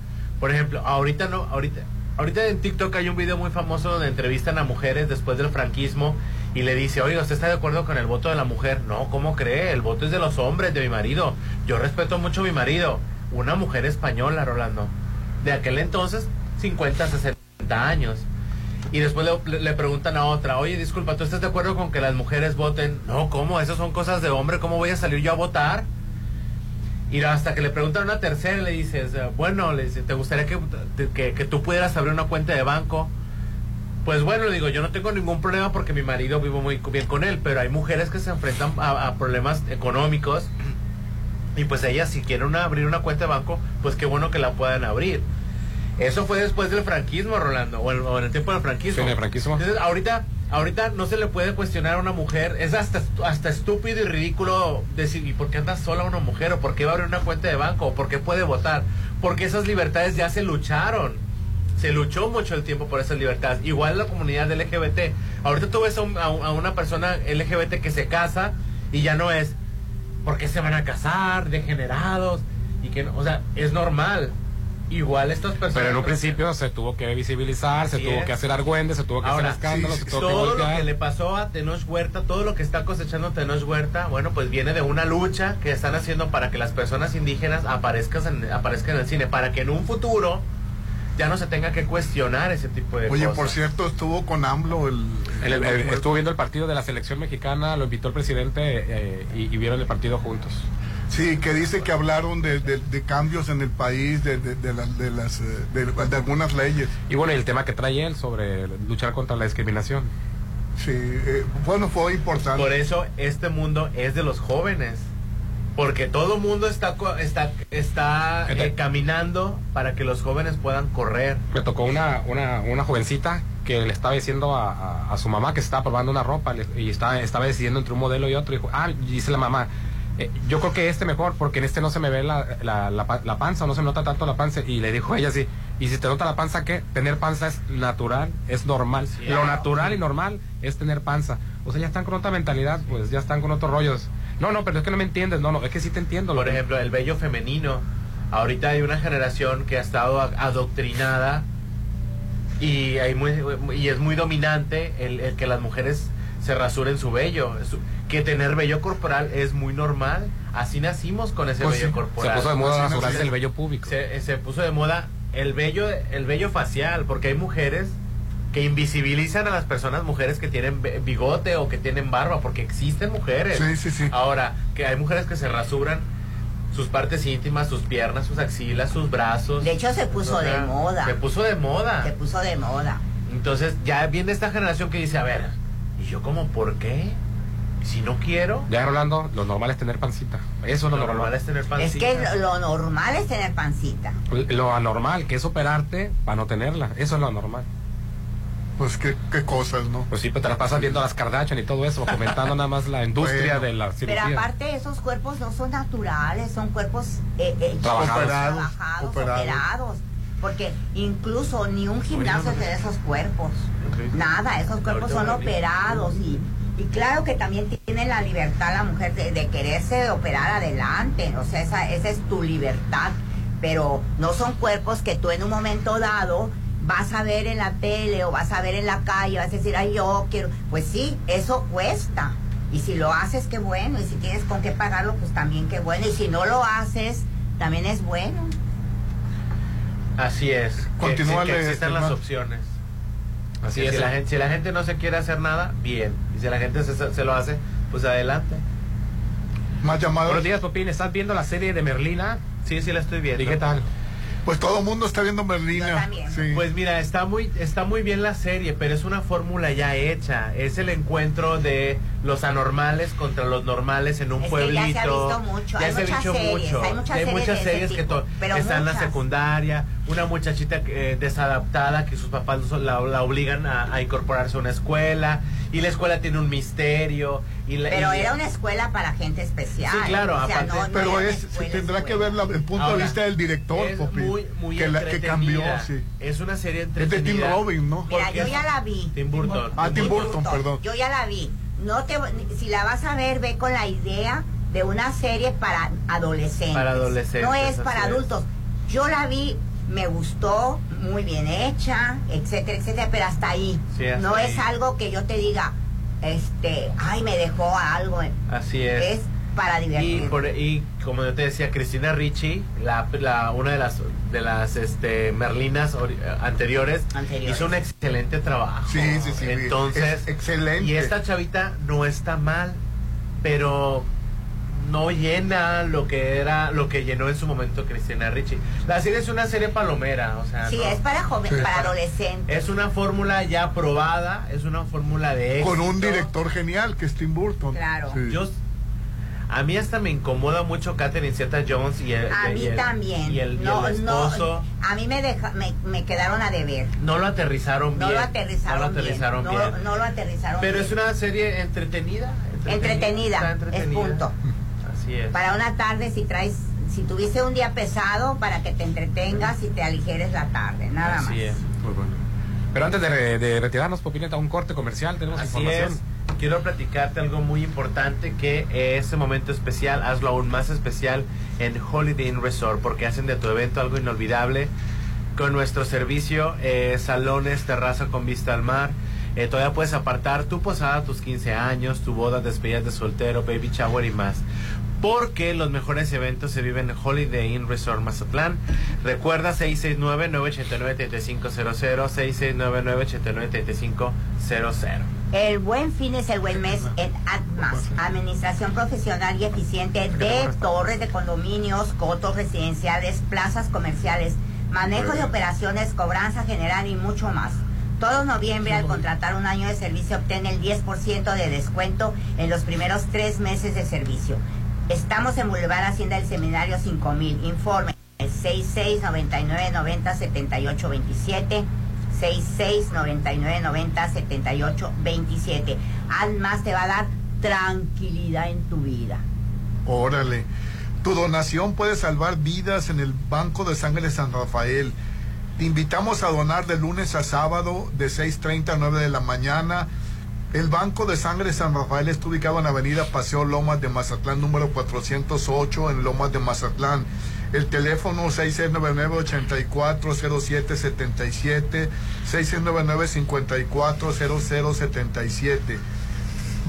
Speaker 7: Por ejemplo, ahorita no, ahorita, ahorita en TikTok hay un video muy famoso donde entrevistan a mujeres después del franquismo y le dice, oiga, ¿usted está de acuerdo con el voto de la mujer? No, ¿cómo cree? El voto es de los hombres, de mi marido. Yo respeto mucho a mi marido. Una mujer española, Rolando. De aquel entonces, 50, 60 años. Y después le, preguntan a otra, oye, disculpa, ¿tú estás de acuerdo con que las mujeres voten? No, ¿cómo? Esas son cosas de hombre, ¿cómo voy a salir yo a votar? Y hasta que le preguntan a una tercera le dices, bueno, le dice, ¿te gustaría que, que, que tú pudieras abrir una cuenta de banco? Pues bueno, digo, yo no tengo ningún problema porque mi marido vivo muy bien con él, pero hay mujeres que se enfrentan a, a problemas económicos y pues ellas si quieren una- abrir una cuenta de banco, pues qué bueno que la puedan abrir. Eso fue después del franquismo, Rolando, o, el- o en el tiempo del franquismo.
Speaker 4: Sí, en el franquismo.
Speaker 7: Entonces, ahorita, ahorita no se le puede cuestionar a una mujer, es hasta, hasta estúpido y ridículo decir, ¿y por qué anda sola una mujer? ¿O por qué va a abrir una cuenta de banco? ¿O por qué puede votar? Porque esas libertades ya se lucharon. Se luchó mucho el tiempo por esas libertades. Igual la comunidad LGBT. Ahorita tú ves a, un- a un- a una persona LGBT que se casa y ya no es, ¿por qué se van a casar? Degenerados. Y que no, o sea, es normal. Igual estas personas.
Speaker 4: Pero en un principio se tuvo que visibilizar, se tuvo
Speaker 7: es.
Speaker 4: que hacer argüendes, se tuvo que
Speaker 7: Ahora,
Speaker 4: hacer escándalos,
Speaker 7: sí,
Speaker 4: se tuvo que
Speaker 7: todo lo que le pasó a Tenoch Huerta, todo lo que está cosechando Tenoch Huerta, bueno, pues viene de una lucha que están haciendo para que las personas indígenas aparezcan en, aparezcan en el cine, para que en un futuro ya no se tenga que cuestionar ese tipo de
Speaker 3: Oye,
Speaker 7: cosas.
Speaker 3: por cierto, estuvo con AMLO el...
Speaker 4: El- el- el- estuvo viendo el partido de la selección mexicana, lo invitó el presidente eh, y, y vieron el partido juntos.
Speaker 3: Sí, que dice que hablaron de, de- de cambios en el país, de, de, de las, de, las, eh, de, de algunas leyes.
Speaker 4: Y bueno, el tema que trae él sobre luchar contra la discriminación.
Speaker 3: Sí, eh, bueno, fue importante.
Speaker 7: Por eso este mundo es de los jóvenes. Porque todo el mundo está, está, está eh, caminando para que los jóvenes puedan correr.
Speaker 4: Me tocó una, una, una jovencita que le estaba diciendo a, a- a su mamá que se estaba probando una ropa y estaba, estaba decidiendo entre un modelo y otro. Y dijo, ah, dice la mamá, eh, yo creo que este mejor porque en este no se me ve la, la, la pa- la panza, no se me nota tanto la panza. Y le dijo ella así, y si te nota la panza, ¿qué? Tener panza es natural, es normal. Lo natural y normal es tener panza. O sea, ya están con otra mentalidad, pues ya están con otros rollos. No, no, pero es que no me entiendes, no, no, es que sí te entiendo.
Speaker 7: Por ejemplo, el vello femenino. Ahorita hay una generación que ha estado adoctrinada y, hay muy, y es muy dominante el, el que las mujeres se rasuren su vello. Que tener vello corporal es muy normal. Así nacimos con ese
Speaker 4: Pues
Speaker 7: vello
Speaker 4: sí,
Speaker 7: corporal.
Speaker 4: se puso de moda rasurarse
Speaker 7: nací-
Speaker 4: el vello público.
Speaker 7: Se, se puso de moda el vello, el vello facial, porque hay mujeres que invisibilizan a las personas mujeres que tienen bigote o que tienen barba, porque existen mujeres.
Speaker 3: Sí, sí, sí.
Speaker 7: Ahora, que hay mujeres que se rasuran sus partes íntimas, sus piernas, sus axilas, sus brazos.
Speaker 5: De hecho, se puso
Speaker 7: O sea,
Speaker 5: de moda.
Speaker 7: Se puso de moda.
Speaker 5: Se puso de moda.
Speaker 7: Entonces, ya viene esta generación que dice, a ver, ¿y yo como por qué? Si no quiero.
Speaker 4: Ya Rolando, lo normal es tener pancita. Eso es lo,
Speaker 7: Lo
Speaker 4: normal.
Speaker 7: normal es tener
Speaker 5: Es
Speaker 7: pancita.
Speaker 5: que lo, lo normal es tener pancita.
Speaker 4: Lo anormal, que es operarte para no tenerla. Eso es lo anormal.
Speaker 3: Pues qué, qué cosas, ¿no?
Speaker 4: Pues sí, pero te las pasas viendo a las Kardashian y todo eso, comentando nada más la industria
Speaker 3: Bueno.
Speaker 4: de la cirugía.
Speaker 5: Pero aparte, esos cuerpos no son naturales, son cuerpos eh, eh,
Speaker 4: Trabajados.
Speaker 5: trabajados,
Speaker 3: Operados.
Speaker 5: operados. Porque incluso ni un gimnasio tiene esos cuerpos. Nada, esos cuerpos son operados y, y claro que también tiene la libertad la mujer de, de quererse operar adelante, o sea, esa, esa es tu libertad, pero no son cuerpos que tú en un momento dado vas a ver en la tele o vas a ver en la calle, vas a decir, ay, yo quiero, pues sí, eso cuesta. Y si lo haces, qué bueno, y si tienes con qué pagarlo, pues también qué bueno, y si no lo haces, también es bueno.
Speaker 7: Así es. Que,
Speaker 3: Continúale,
Speaker 7: que existan las opciones.
Speaker 4: Así es.
Speaker 7: Si la, gente, si la gente no se quiere hacer nada, bien. Y si la gente se, se lo hace, pues adelante.
Speaker 3: Más llamados.
Speaker 4: Buenos días, Popín. ¿Estás viendo la serie de Merlina?
Speaker 7: Sí, sí la estoy viendo.
Speaker 4: ¿Y qué tal?
Speaker 3: Pues todo el mundo está viendo Merlina. Sí.
Speaker 7: Pues mira, está muy, está muy bien la serie, pero es una fórmula ya hecha. Es el encuentro de los anormales contra los normales en un
Speaker 5: Es que
Speaker 7: pueblito.
Speaker 5: ya se ha visto mucho,
Speaker 7: Ya
Speaker 5: hay
Speaker 7: se ha
Speaker 5: muchas
Speaker 7: dicho
Speaker 5: series,
Speaker 7: mucho.
Speaker 5: hay muchas
Speaker 7: hay
Speaker 5: series
Speaker 7: muchas series que
Speaker 5: tipo, pero
Speaker 7: están en la secundaria, una muchachita eh, desadaptada que sus papás la, la obligan a, a incorporarse a una escuela y la escuela tiene un misterio. Y la-
Speaker 5: Pero
Speaker 7: y-
Speaker 5: era una escuela para gente especial.
Speaker 7: Sí, claro,
Speaker 5: o sea,
Speaker 7: aparte-
Speaker 5: no- no
Speaker 3: Pero es,
Speaker 5: escuela,
Speaker 3: tendrá que
Speaker 5: escuela.
Speaker 3: ver la- el punto
Speaker 7: Ahora,
Speaker 3: de vista del director,
Speaker 7: es
Speaker 3: Popi,
Speaker 7: muy, muy
Speaker 3: que, la, que cambió,
Speaker 7: entretenida.
Speaker 3: sí.
Speaker 7: Es una serie
Speaker 3: Es de
Speaker 7: entretenida.
Speaker 3: Tim Robin, ¿no?
Speaker 5: Mira, yo ya la vi.
Speaker 7: Tim Burton.
Speaker 3: Ah, Tim Burton, perdón.
Speaker 5: Yo ya la vi. No te, si la vas a ver, ve con la idea de una serie para adolescentes.
Speaker 7: Para adolescentes,
Speaker 5: No es para
Speaker 7: es.
Speaker 5: adultos. Yo la vi, me gustó, muy bien hecha, etcétera, etcétera, pero hasta ahí.
Speaker 7: Sí, hasta
Speaker 5: no
Speaker 7: ahí.
Speaker 5: es algo que yo te diga, este, ay, me dejó algo.
Speaker 7: Así es.
Speaker 5: Es para
Speaker 7: Y,
Speaker 5: divertir.
Speaker 7: por- y como yo te decía, Cristina Ricci, la, la- una de las de las este, Merlinas ori- anteriores,
Speaker 5: Anteriores.
Speaker 7: hizo un excelente trabajo.
Speaker 3: Sí, sí, sí,
Speaker 7: Entonces,
Speaker 3: es excelente.
Speaker 7: Y esta chavita no está mal, pero no llena lo que era lo que llenó en su momento Cristina Ricci. La serie es una serie palomera, o sea,
Speaker 5: sí,
Speaker 7: no-
Speaker 5: es para joven,
Speaker 3: Sí.
Speaker 5: para adolescentes.
Speaker 7: es una fórmula ya probada, es una fórmula de éxito.
Speaker 3: Con un director genial que es Tim Burton.
Speaker 5: Claro.
Speaker 3: Sí.
Speaker 7: Yo, a mí hasta me incomoda mucho Catherine Zeta Jones y el,
Speaker 5: A
Speaker 7: y
Speaker 5: mí
Speaker 7: el-
Speaker 5: también.
Speaker 7: y el, y
Speaker 5: no,
Speaker 7: el esposo.
Speaker 5: no, a mí me, deja, me, me quedaron a deber.
Speaker 7: No, lo aterrizaron
Speaker 5: No
Speaker 7: bien.
Speaker 5: lo aterrizaron,
Speaker 7: no lo aterrizaron
Speaker 5: bien.
Speaker 7: bien.
Speaker 5: No, no lo aterrizaron
Speaker 7: Pero
Speaker 5: bien.
Speaker 7: es una serie entretenida.
Speaker 5: Entretenida,
Speaker 7: está
Speaker 5: es
Speaker 7: entretenida.
Speaker 5: punto.
Speaker 7: Así es.
Speaker 5: Para una tarde, si traes, si tuviste un día pesado, para que te entretengas y te aligeres la tarde, nada más.
Speaker 7: Así es.
Speaker 4: Muy bueno. Pero antes de, de retirarnos, Popineta, un corte comercial, tenemos
Speaker 7: Así
Speaker 4: información.
Speaker 7: es. Quiero platicarte algo muy importante que ese momento especial, hazlo aún más especial en Holiday Inn Resort, porque hacen de tu evento algo inolvidable con nuestro servicio, eh, salones, terraza con vista al mar. Eh, todavía puedes apartar tu posada, tus 15 años, tu boda, despedidas de soltero, baby shower y más. Porque los mejores eventos se viven en Holiday Inn Resort Mazatlán. Recuerda 669-989-3500, 669-989-3500.
Speaker 5: El buen fin es el buen mes en ADMAS, Administración Profesional y Eficiente de Torres de Condominios, cotos residenciales, plazas comerciales, manejo de operaciones, cobranza general y mucho más. Todo noviembre al contratar un año de servicio obtén el 10% de descuento en los primeros tres meses de servicio. Estamos en Boulevard Hacienda del Seminario 5000. Informe 66 99 90 78 27 66 99 90 78 27. Además te va a dar tranquilidad en tu vida.
Speaker 3: Órale. Tu donación puede salvar vidas en el Banco de Sangre de San Rafael. Te invitamos a donar de lunes a sábado de 6.30 a 9 de la mañana. El Banco de Sangre San Rafael está ubicado en avenida Paseo Lomas de Mazatlán, número 408, en Lomas de Mazatlán. El teléfono 6699-840777, 6699-540077.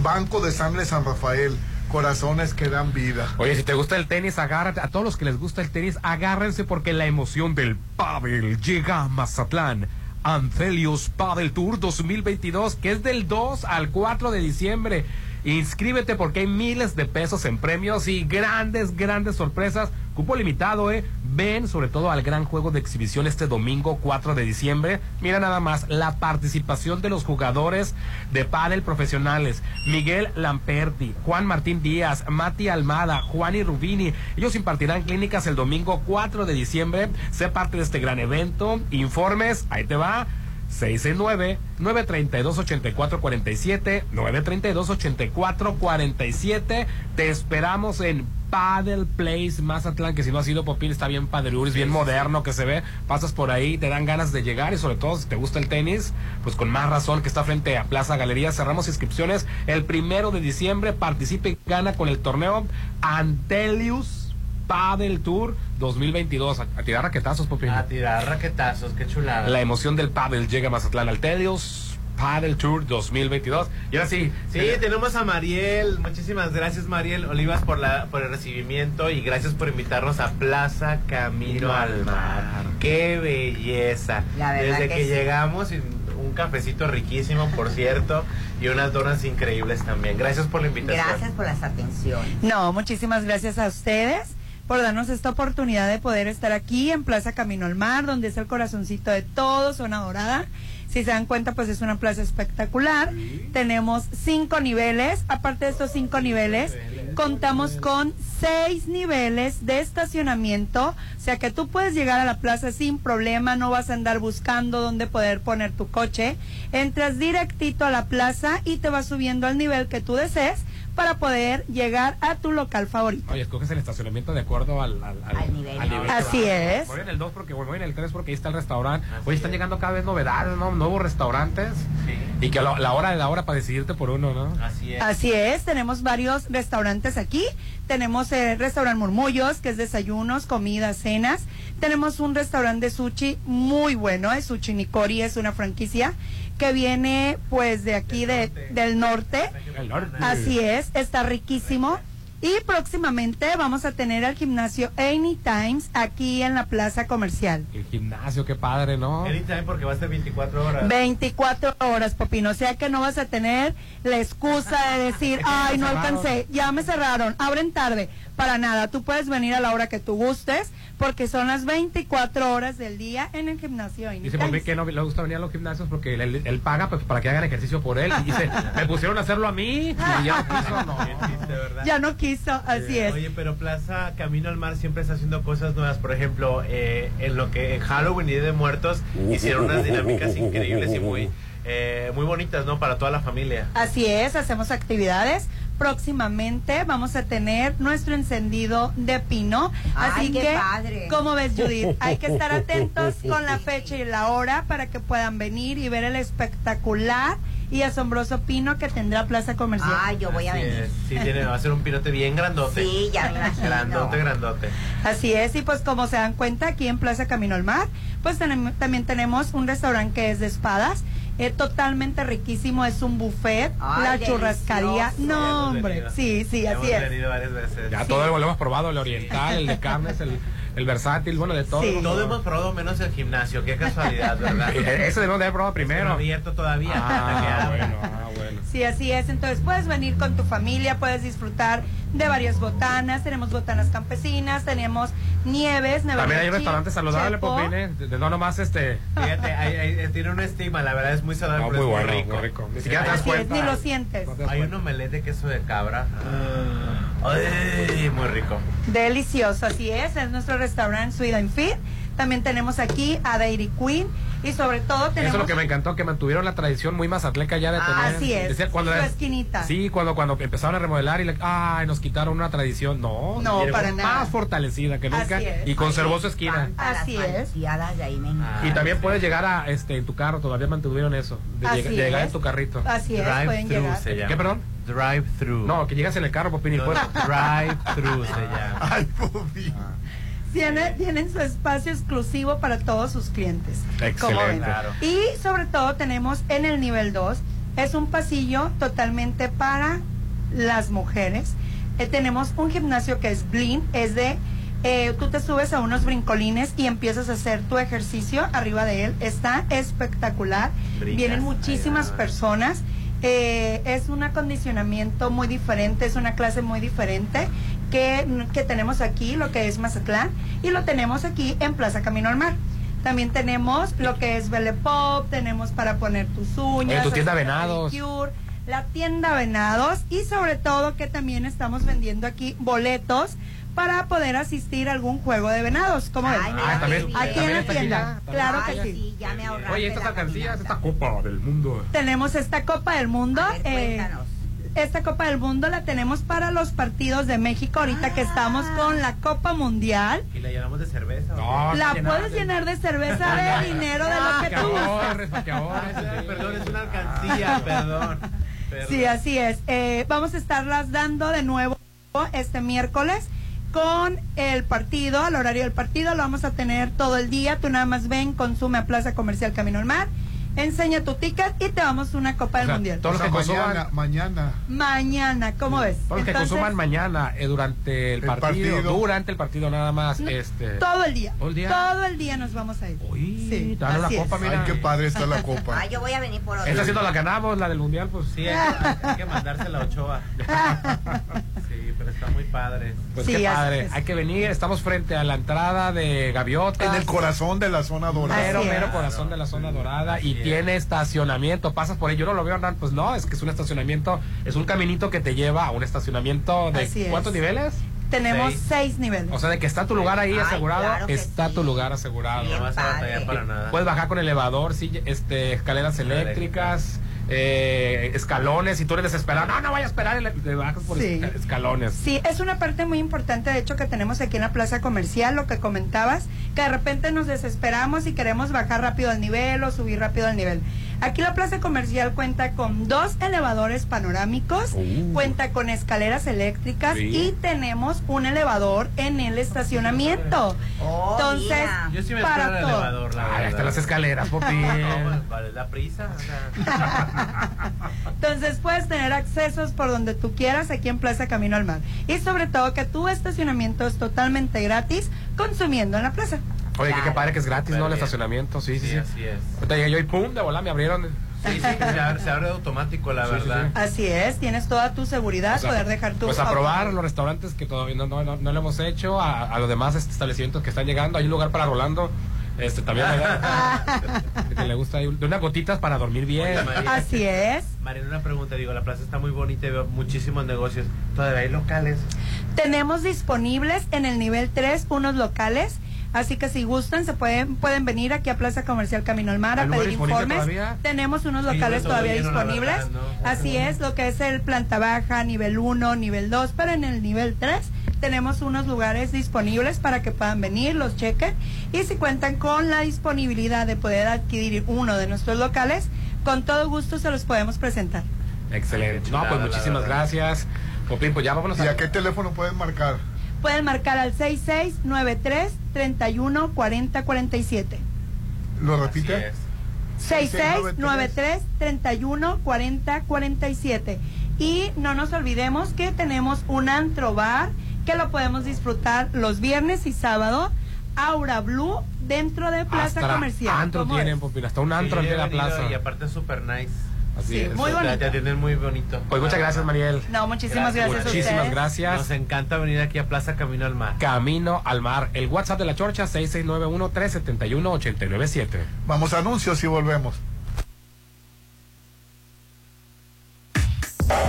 Speaker 3: Banco de Sangre San Rafael, corazones que dan vida.
Speaker 4: Oye, si te gusta el tenis, agárrate. A todos los que les gusta el tenis, agárrense porque la emoción del pádel llega a Mazatlán. Anthelios Padel Tour 2022, que es del 2 al 4 de diciembre. Inscríbete porque hay miles de pesos en premios y grandes, grandes sorpresas. Cupo limitado, ¿eh? Ven sobre todo al gran juego de exhibición este domingo 4 de diciembre. Mira nada más la participación de los jugadores de pádel profesionales. Miguel Lamperti, Juan Martín Díaz, Mati Almada, Juan y Rubini. Ellos impartirán clínicas el domingo 4 de diciembre. Sé parte de este gran evento. Informes, ahí te va. 669-932-8447, 932-8447. Te esperamos en Paddle Place Mazatlán, que si no ha sido Popín, está bien padre, bien moderno que se ve. Pasas por ahí, te dan ganas de llegar y sobre todo si te gusta el tenis, pues con más razón que está frente a Plaza Galería. Cerramos inscripciones el primero de diciembre. Participe y gana con el torneo Antelius Paddle Tour 2022. A, a tirar raquetazos, Popín.
Speaker 7: A tirar raquetazos, qué chulada.
Speaker 4: La emoción del paddle llega a Mazatlán Altelios Paddle Tour 2022. Y ahora sí.
Speaker 7: Sí, tenemos a Mariel. Muchísimas gracias, Mariel Olivas, por, la, por el recibimiento y gracias por invitarnos a Plaza Camino al Mar. ¡Qué belleza!
Speaker 5: La verdad
Speaker 7: Desde
Speaker 5: que
Speaker 7: que,
Speaker 5: sí.
Speaker 7: llegamos, y un cafecito riquísimo, por cierto, y unas donas increíbles también. Gracias por la invitación.
Speaker 5: Gracias por las atenciones.
Speaker 26: No, muchísimas gracias a ustedes por darnos esta oportunidad de poder estar aquí en Plaza Camino al Mar, donde es el corazoncito de todo, zona dorada. Si se dan cuenta, pues es una plaza espectacular. Tenemos cinco niveles. Aparte de estos cinco niveles, contamos con seis niveles de estacionamiento. O sea que tú puedes llegar a la plaza sin problema, no vas a andar buscando dónde poder poner tu coche. Entras directito a la plaza y te vas subiendo al nivel que tú desees para poder llegar a tu local favorito.
Speaker 4: Oye, escoges el estacionamiento de acuerdo al, al, al-
Speaker 5: nivel.
Speaker 4: al nivel que
Speaker 26: Así es.
Speaker 4: Voy en el 2 porque voy en el 3 porque ahí está el restaurante. Oye, están llegando cada vez novedades, ¿no? Nuevos restaurantes. Y que la, la hora de la hora para decidirte por uno, ¿no?
Speaker 7: Así
Speaker 26: Así es, tenemos varios restaurantes aquí. Tenemos el restaurante Murmullos, que es desayunos, comidas, cenas. Tenemos un restaurante de sushi muy bueno, es Sushi Nikori, es una franquicia que viene pues de aquí de, del norte. Así es, está riquísimo. Y próximamente vamos a tener el gimnasio Anytimes aquí en la plaza comercial.
Speaker 4: El gimnasio, qué padre, ¿no?
Speaker 7: Anytime porque va a ser 24 horas.
Speaker 26: 24 horas, Popino. O sea que no vas a tener la excusa de decir, ay, no alcancé, ya me cerraron, abren tarde. Para nada, tú puedes venir a la hora que tú gustes, porque son las 24 horas del día en el gimnasio.
Speaker 4: Dice por mí que no le gusta venir a los gimnasios porque él, él paga pues, para que hagan ejercicio por él. Y dice, me pusieron a hacerlo a mí y ya no quiso, no.
Speaker 26: Ya no quiso, así es.
Speaker 7: Oye, pero Plaza Camino al Mar siempre está haciendo cosas nuevas. Por ejemplo, eh, en lo que en Halloween y Día de Muertos hicieron unas dinámicas increíbles y muy, eh, muy bonitas, ¿no? Para toda la familia.
Speaker 26: Así es, hacemos actividades. Próximamente vamos a tener nuestro encendido de pino.
Speaker 5: Ay,
Speaker 26: Así
Speaker 5: qué
Speaker 26: que,
Speaker 5: padre.
Speaker 26: ¿cómo ves, Judith? Hay que estar atentos con la fecha y la hora para que puedan venir y ver el espectacular y asombroso pino que tendrá Plaza Comercial.
Speaker 5: Ay, yo voy a venir.
Speaker 7: es. Sí, tiene, va a ser un pirote bien grandote.
Speaker 5: Sí, ya me imagino.
Speaker 7: Grandote, grandote.
Speaker 26: Así es, y pues como se dan cuenta, aquí en Plaza Camino al Mar, pues tenem- también tenemos un restaurante que es de espadas, eh, totalmente riquísimo, es un buffet,
Speaker 5: Ay,
Speaker 26: la churrascaría, no
Speaker 7: Hemos
Speaker 26: hombre, sí, sí,
Speaker 7: Hemos
Speaker 26: así es.
Speaker 7: venido varias veces.
Speaker 4: Ya todo lo hemos probado, el oriental, el de carnes, el, el versátil, bueno, de todo.
Speaker 7: Todo hemos probado menos el gimnasio. Qué casualidad, ¿verdad?
Speaker 4: Eh, Ese debemos de haber probado primero.
Speaker 7: Abierto todavía.
Speaker 4: Ah, bueno, ah, bueno.
Speaker 26: Sí, así es. Entonces puedes venir con tu familia, puedes disfrutar de varias botanas. Tenemos botanas campesinas, tenemos nieves,
Speaker 4: También hay un restaurante
Speaker 26: chi-
Speaker 4: saludable,
Speaker 26: chepo.
Speaker 4: Popine, no nomás este...
Speaker 7: Fíjate, hay- hay- tiene un estigma, la verdad es muy saludable.
Speaker 4: No,
Speaker 7: pero
Speaker 4: muy bueno,
Speaker 7: rico.
Speaker 4: muy rico. Ni siquiera te das
Speaker 26: Así es,
Speaker 4: cuenta.
Speaker 26: ni lo sientes.
Speaker 4: No
Speaker 7: Hay un
Speaker 4: cuenta.
Speaker 7: omelette de queso de cabra. Ay, muy rico.
Speaker 26: Delicioso, así es. Es nuestro restaurante Sweet and Fit. También tenemos aquí a Dairy Queen y sobre todo
Speaker 4: Eso
Speaker 26: tenemos
Speaker 4: es lo que me encantó, que mantuvieron la tradición muy mazatleca ya de tener.
Speaker 26: Así es,
Speaker 4: Decía, cuando
Speaker 26: su
Speaker 4: era-
Speaker 26: esquinita.
Speaker 4: Sí, cuando, cuando empezaron a remodelar y le, ay, nos quitaron una tradición. No,
Speaker 26: No, para nada.
Speaker 4: más fortalecida que nunca
Speaker 26: Así es.
Speaker 4: y conservó su esquina.
Speaker 26: Así es.
Speaker 5: de ahí encantan.
Speaker 4: Y también puedes llegar a este en tu carro, todavía mantuvieron eso, de,
Speaker 26: Así
Speaker 4: de llegar en tu carrito.
Speaker 26: Así es, pueden llegar.
Speaker 7: se llama.
Speaker 4: ¿Qué, perdón?
Speaker 7: Drive-thru.
Speaker 4: No, que llegas en el carro, Popini,
Speaker 7: No,
Speaker 4: pues.
Speaker 7: Drive-thru se llama.
Speaker 3: Ay, Pupi.
Speaker 26: Tiene- tienen su espacio exclusivo para todos sus clientes.
Speaker 4: Excelente.
Speaker 7: Claro.
Speaker 26: Y sobre todo tenemos en el nivel 2, es un pasillo totalmente para las mujeres. Eh, tenemos un gimnasio que es Blin, es de, eh, tú te subes a unos brincolines y empiezas a hacer tu ejercicio arriba de él. Está espectacular.
Speaker 7: Brincas.
Speaker 26: Vienen muchísimas personas. Eh, es un acondicionamiento muy diferente, es una clase muy diferente que, que tenemos aquí, lo que es Mazatlán, y lo tenemos aquí en Plaza Camino al Mar. También tenemos lo que es Belle Pop, tenemos para poner tus uñas.
Speaker 4: Oye, tu tienda Venados.
Speaker 26: la tienda Venados y sobre todo que también estamos vendiendo aquí boletos para poder asistir a algún juego de venados. ¿Cómo?
Speaker 5: Ay,
Speaker 4: Ah, también-
Speaker 26: Aquí en la tienda. Claro
Speaker 5: Ay,
Speaker 26: que sí.
Speaker 5: sí, ya me ahorraste
Speaker 4: Oye, estas
Speaker 5: la
Speaker 4: alcancías,
Speaker 5: caminata.
Speaker 4: esta copa del mundo.
Speaker 26: Tenemos esta Copa del Mundo.
Speaker 5: A ver,
Speaker 26: eh,
Speaker 5: cuéntanos.
Speaker 26: Esta Copa del Mundo la tenemos para los partidos de México ahorita que estamos con la Copa Mundial.
Speaker 7: ¿Y la llenamos de cerveza?
Speaker 4: No,
Speaker 26: La
Speaker 4: llenar
Speaker 26: puedes
Speaker 4: de-
Speaker 26: llenar de cerveza de dinero de lo que
Speaker 4: Que
Speaker 26: tú
Speaker 4: ahorres, que ahorres.
Speaker 7: qué? Ay, Perdón, es una alcancía, perdón. Perdón.
Speaker 26: Sí, así es. Eh, vamos a estarlas dando de nuevo este miércoles con el partido, al horario del partido. Lo vamos a tener todo el día. Tú nada más ven, consume a Plaza Comercial Camino al Mar, enseña tu ticket y te damos una Copa del
Speaker 4: O sea,
Speaker 26: Mundial.
Speaker 4: Todos los que consuman,
Speaker 3: mañana, mañana.
Speaker 26: ¿cómo ves?
Speaker 4: todos los que consuman mañana eh, durante el
Speaker 3: El
Speaker 4: partido,
Speaker 3: partido.
Speaker 4: durante el partido nada más,
Speaker 26: No,
Speaker 4: este.
Speaker 26: Todo el día.
Speaker 4: ¿Todo el día?
Speaker 26: Todo el día nos vamos a ir.
Speaker 4: Uy,
Speaker 26: Sí,
Speaker 4: una
Speaker 26: así
Speaker 4: copa,
Speaker 26: es.
Speaker 4: mira.
Speaker 3: Ay, qué padre está la copa.
Speaker 5: Ay, yo voy a venir por otra.
Speaker 4: Esta siendo la ganamos, la del mundial, pues
Speaker 7: Sí, hay, hay que mandársela a Ochoa. Sí, pero está muy padre.
Speaker 4: Pues
Speaker 26: Sí,
Speaker 4: qué padre.
Speaker 26: es.
Speaker 4: Hay que venir. Estamos frente a la entrada de Gaviota.
Speaker 3: En el corazón de la zona dorada.
Speaker 4: Mero, mero corazón de la zona dorada y tiene estacionamiento. Pasas por ahí, yo no lo veo andar, pues no, es que es un estacionamiento, es un caminito que te lleva a un estacionamiento de
Speaker 26: Así es.
Speaker 4: ¿cuántos niveles?
Speaker 26: Tenemos
Speaker 7: Seis.
Speaker 26: seis niveles.
Speaker 4: O sea, de que está tu lugar ahí
Speaker 5: Ay,
Speaker 4: asegurado,
Speaker 5: claro
Speaker 4: está
Speaker 5: sí.
Speaker 4: tu lugar asegurado.
Speaker 7: No vas a batallar para nada.
Speaker 4: Puedes bajar con elevador, sí, este, escaleras eléctricas, eh, escalones, y tú eres desesperado, no, no vaya a esperar, y le- te bajas por
Speaker 26: Sí.
Speaker 4: escalones.
Speaker 26: Sí, es una parte muy importante, de hecho, que tenemos aquí en la plaza comercial, lo que comentabas, que de repente nos desesperamos y queremos bajar rápido al nivel o subir rápido al nivel. Aquí la plaza comercial cuenta con dos elevadores panorámicos,
Speaker 4: Uh.
Speaker 26: cuenta con escaleras eléctricas
Speaker 4: Sí.
Speaker 26: y tenemos un elevador en el estacionamiento.
Speaker 5: Oh,
Speaker 26: Entonces.
Speaker 7: Yo sí me
Speaker 26: para
Speaker 7: en el
Speaker 26: todo.
Speaker 7: elevador, la
Speaker 4: Ay,
Speaker 7: verdad.
Speaker 4: hasta las escaleras.
Speaker 7: No, vale la prisa. o sea.
Speaker 26: Entonces puedes tener accesos por donde tú quieras aquí en Plaza Camino al Mar. Y sobre todo que tu estacionamiento es totalmente gratis consumiendo en la plaza.
Speaker 4: Oye, que qué padre que es gratis, ¿no? El estacionamiento, sí, sí,
Speaker 7: Sí,
Speaker 4: sí.
Speaker 7: así es.
Speaker 4: Ahorita llegué yo y pum, de volar me abrieron.
Speaker 7: Sí, sí, se abre, se abre automático, la
Speaker 4: Sí,
Speaker 7: verdad.
Speaker 4: sí.
Speaker 26: Así es, tienes toda tu seguridad,
Speaker 4: O sea,
Speaker 26: poder dejar tu
Speaker 4: Pues a probar los restaurantes que todavía no, no, no, no lo hemos hecho, a, a los demás este, establecimientos que están llegando. Hay un lugar para Rolando. Este también que le gusta ahí, de unas gotitas para dormir bien.
Speaker 7: Oye, María,
Speaker 26: Así es.
Speaker 7: Marina, una pregunta, digo, la plaza está muy bonita y veo muchísimos negocios. ¿Todavía hay locales?
Speaker 26: Tenemos disponibles en el nivel 3 unos locales. Así que si gustan, se pueden, pueden venir aquí a Plaza Comercial Camino al Mar a
Speaker 4: ¿Hay lugar
Speaker 26: pedir informes.
Speaker 4: todavía?
Speaker 26: Tenemos unos locales todavía disponibles.
Speaker 7: verdad, ¿no?
Speaker 26: Así es, lo que es el planta baja, nivel 1, nivel 2, pero en el nivel 3 tenemos unos lugares disponibles para que puedan venir, los chequen. Y si cuentan con la disponibilidad de poder adquirir uno de nuestros locales, con todo gusto se los podemos presentar.
Speaker 4: Excelente. No, pues muchísimas gracias. Popín, pues ya vámonos
Speaker 3: ¿Y a qué teléfono pueden marcar?
Speaker 26: Pueden marcar al 6693 31 40 47.
Speaker 3: ¿Lo repite?
Speaker 7: es.
Speaker 26: 6693 31 40 47. Y no nos olvidemos que tenemos un antro bar que lo podemos disfrutar los viernes y sábado. Aura Blue dentro de Plaza
Speaker 4: Hasta
Speaker 26: Comercial.
Speaker 4: antro
Speaker 26: ¿Cómo
Speaker 4: tienen? Popín, hasta un
Speaker 7: Sí,
Speaker 4: antro
Speaker 7: he
Speaker 4: en la plaza.
Speaker 7: Y aparte es súper nice.
Speaker 4: Así
Speaker 26: Sí,
Speaker 4: es.
Speaker 26: muy bonito.
Speaker 7: Te atienden muy bonito.
Speaker 4: Pues muchas gracias, Mariel.
Speaker 26: No, muchísimas gracias, a
Speaker 4: Muchísimas gracias.
Speaker 7: Nos encanta venir aquí a Plaza Camino al Mar.
Speaker 4: Camino al mar. El WhatsApp de la Chorcha 6691-371-897.
Speaker 3: Vamos a anuncios y volvemos.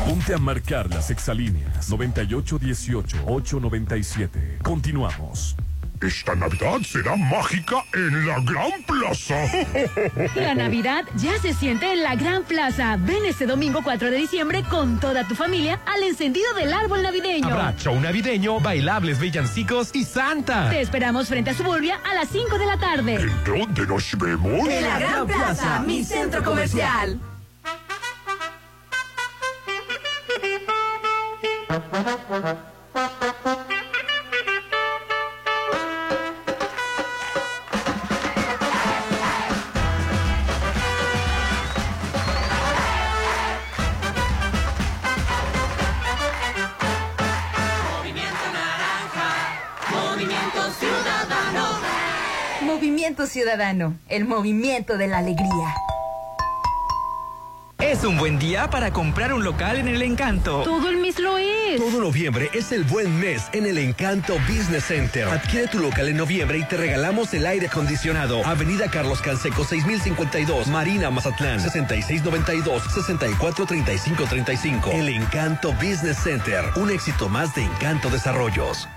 Speaker 2: Ponte a marcar las exalíneas 9818-897. Continuamos.
Speaker 27: Esta Navidad será mágica en la Gran Plaza.
Speaker 1: La Navidad ya se siente en la Gran Plaza. Ven este domingo 4 de diciembre con toda tu familia al encendido del árbol navideño.
Speaker 11: Habrá show navideño, bailables villancicos y Santa.
Speaker 1: Te esperamos frente a Suburbia a las 5 de la tarde.
Speaker 27: ¿En dónde nos vemos?
Speaker 12: En la Gran Plaza, mi centro comercial.
Speaker 16: Ciudadano, el movimiento de la alegría.
Speaker 17: Es un buen día para comprar un local en el encanto.
Speaker 1: Todo el mes lo es.
Speaker 14: Todo noviembre es el buen mes en el Encanto Business Center. Adquiere tu local en noviembre y te regalamos el aire acondicionado. Avenida Carlos Canseco 6052, Marina Mazatlán 6692 643535. El Encanto Business Center, un éxito más de Encanto Desarrollos.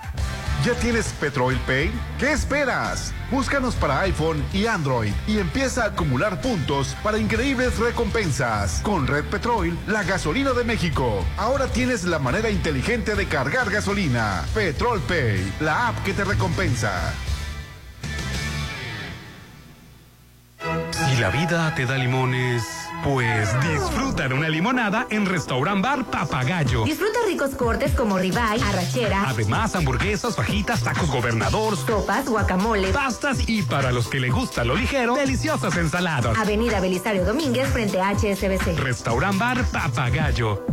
Speaker 28: ¿Ya tienes Petrol Pay? ¿Qué esperas? Búscanos para iPhone y Android y empieza a acumular puntos para increíbles recompensas. Con Red Petrol, la gasolina de México. Ahora tienes la manera inteligente de cargar gasolina. Petrol Pay, la app que te recompensa.
Speaker 11: Si la vida te da limones, pues disfruta de una limonada en Restaurant Bar Papagayo.
Speaker 25: Disfruta ricos cortes como ribeye, arrachera,
Speaker 11: Además, hamburguesas, fajitas, tacos gobernador,
Speaker 25: sopas, guacamole.
Speaker 11: pastas y para los que le gusta lo ligero, deliciosas ensaladas.
Speaker 25: Avenida Belisario Domínguez frente a HSBC.
Speaker 11: Restaurant Bar Papagayo.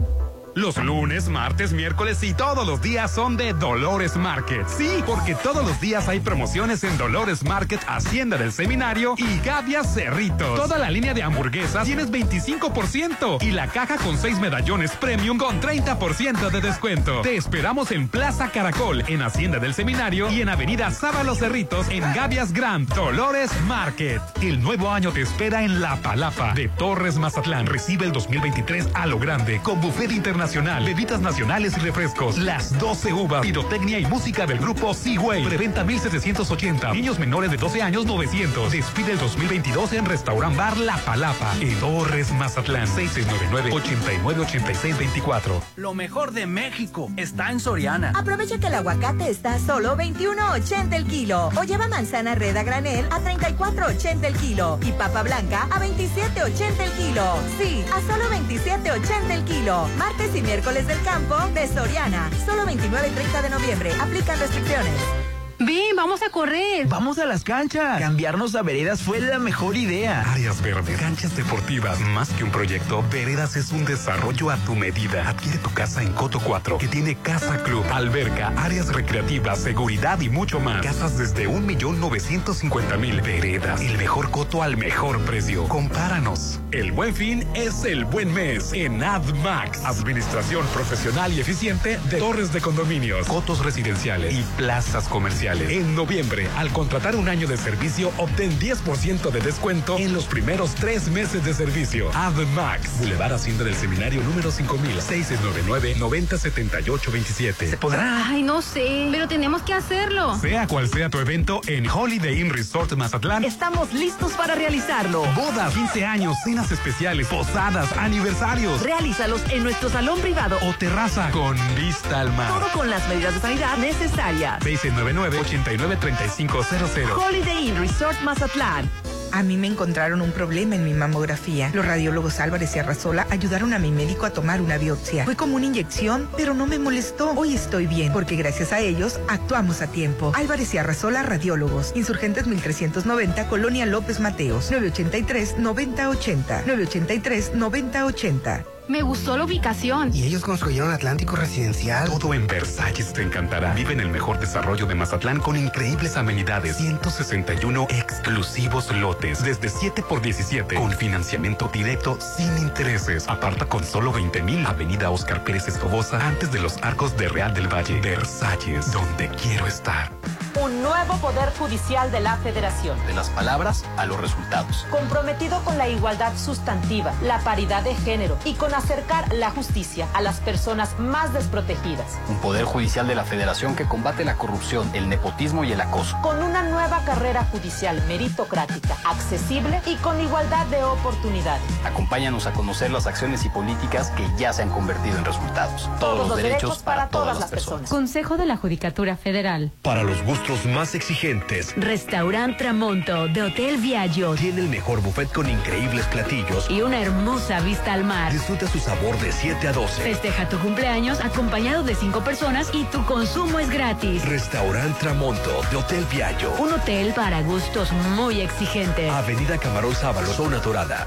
Speaker 11: Los lunes, martes, miércoles y todos los días son de Dolores Market. Sí, porque todos los días hay promociones en Dolores Market, Hacienda del Seminario y Gavias Cerritos. Toda la línea de hamburguesas tienes 25% y la caja con 6 medallones premium con 30% de descuento. Te esperamos en Plaza Caracol, en Hacienda del Seminario y en Avenida Sábalo Cerritos en Gavias Grand, Dolores Market. El nuevo año te espera en La Palapa de Torres Mazatlán. Recibe el 2023 a lo grande con buffet internacional nacional, bebidas nacionales y refrescos. Las 12 uvas, pirotecnia y música del grupo Seaway. Preventa 1780. Niños menores de 12 años 900. Despide el 2022 en Restaurant Bar La Palapa. En Torres Mazatlán. 699-898624.
Speaker 17: Lo mejor de México está en Soriana.
Speaker 16: Aprovecha que el aguacate está a solo 21.80 el kilo. O lleva manzana red a granel a 34.80 el kilo. Y papa blanca a 27.80 el kilo. Sí, a solo 27.80 el kilo. Martes y miércoles del campo de Soriana. Solo 29 y 30 de noviembre. Aplican restricciones.
Speaker 21: Ven, vamos a correr.
Speaker 17: Vamos a las canchas. Cambiarnos a veredas fue la mejor idea.
Speaker 11: Áreas verdes, canchas deportivas, más que un proyecto, Veredas es un desarrollo a tu medida. Adquiere tu casa en Coto 4, que tiene casa club, alberca, áreas recreativas, seguridad y mucho más. Casas desde 1.950.000 Veredas. El mejor coto al mejor precio. Compáranos. El buen fin es el buen mes en AdMax. Administración profesional y eficiente de torres de condominios, cotos residenciales y plazas comerciales. En noviembre, al contratar un año de servicio, obtén 10% de descuento en los primeros tres meses de servicio. AdMax. Boulevard Hacienda del Seminario número 5000-699-907827.
Speaker 17: ¿Se podrá?
Speaker 21: Ay, no sé, pero tenemos que hacerlo.
Speaker 11: Sea cual sea tu evento, en Holiday Inn Resort Mazatlán
Speaker 20: estamos listos para realizarlo.
Speaker 11: Bodas, 15 años, cenas especiales, posadas, aniversarios.
Speaker 20: Realízalos en nuestro salón privado
Speaker 11: o terraza con vista al mar.
Speaker 20: Todo con las medidas de sanidad necesarias.
Speaker 11: 699-893500.
Speaker 20: Holiday Inn Resort Mazatlán.
Speaker 29: A mí me encontraron un problema en mi mamografía. Los radiólogos Álvarez y Arrasola ayudaron a mi médico a tomar una biopsia. Fue como una inyección, pero no me molestó. Hoy estoy bien, porque gracias a ellos actuamos a tiempo. Álvarez y Arrasola Radiólogos. Insurgentes 1390, Colonia López Mateos. 983-9080. 983-9080.
Speaker 21: Me gustó la ubicación.
Speaker 10: Y ellos construyeron Atlántico Residencial.
Speaker 11: Todo en Versalles te encantará. Vive en el mejor desarrollo de Mazatlán con increíbles amenidades. 161 exclusivos lotes. Desde 7 por 17. Con financiamiento directo sin intereses. Aparta con solo 20 mil. Avenida Oscar Pérez Escobosa. Antes de los arcos de Real del Valle. Versalles, donde quiero estar.
Speaker 30: Un nuevo Poder Judicial de la Federación.
Speaker 31: De las palabras a los resultados.
Speaker 30: Comprometido con la igualdad sustantiva, la paridad de género y con acercar la justicia a las personas más desprotegidas.
Speaker 31: Un Poder Judicial de la Federación que combate la corrupción, el nepotismo y el acoso.
Speaker 30: Con una nueva carrera judicial meritocrática, accesible y con igualdad de oportunidades.
Speaker 31: Acompáñanos a conocer las acciones y políticas que ya se han convertido en resultados.
Speaker 30: Todos, los, derechos, para, todas, las personas.
Speaker 1: Consejo de la Judicatura Federal.
Speaker 14: Para los gustos más exigentes.
Speaker 1: Restaurant Tramonto de Hotel Viaggio.
Speaker 14: Tiene el mejor buffet con increíbles platillos.
Speaker 1: Y una hermosa vista al mar.
Speaker 14: Disfruta su sabor de 7 a 12.
Speaker 1: Festeja tu cumpleaños acompañado de 5 personas y tu consumo es gratis.
Speaker 14: Restaurant Tramonto de Hotel Viaggio.
Speaker 1: Un hotel para gustos muy exigentes.
Speaker 14: Avenida Camarón Sábalo, Zona Dorada.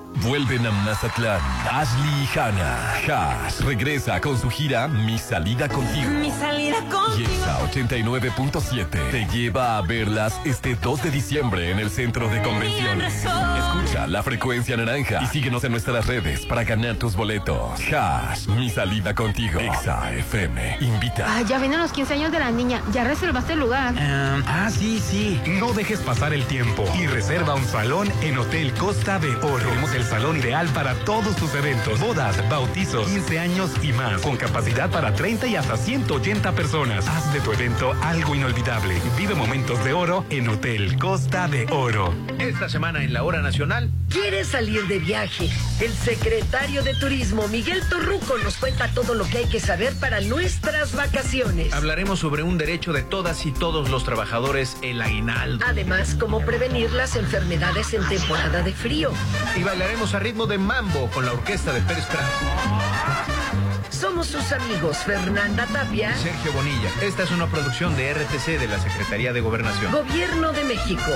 Speaker 2: Vuelven a Mazatlán. Ashley y Hannah. Hash regresa con su gira Mi salida contigo.
Speaker 21: Mi salida contigo.
Speaker 2: Y esa 89.7 te lleva a verlas este 2 de diciembre en el centro de convenciones. Escucha la frecuencia naranja y síguenos en nuestras redes para ganar tus boletos. Hash, Mi salida contigo. Exa FM. Invita.
Speaker 21: Ah, ya vienen los 15 años de la niña. ¿Ya reservaste el lugar?
Speaker 11: Um, ah, sí, sí. No dejes pasar el tiempo y reserva un salón en Hotel Costa de Oro. Tenemos el salón ideal para todos tus eventos, bodas, bautizos, 15 años y más, con capacidad para 30 y hasta 180 personas. Haz de tu evento algo inolvidable. Vive momentos de oro en Hotel Costa de Oro.
Speaker 32: Esta semana en la hora nacional.
Speaker 33: ¿Quieres salir de viaje? El secretario de Turismo, Miguel Torruco, nos cuenta todo lo que hay que saber para nuestras vacaciones.
Speaker 32: Hablaremos sobre un derecho de todas y todos los trabajadores, el aguinaldo.
Speaker 33: Además, cómo prevenir las enfermedades en temporada de frío.
Speaker 32: Y bailaremos a ritmo de mambo con la orquesta de Pérez Prado.
Speaker 33: Somos sus amigos Fernanda Tapia.
Speaker 32: Sergio Bonilla. Esta es una producción de RTC de la Secretaría de Gobernación.
Speaker 33: Gobierno de México.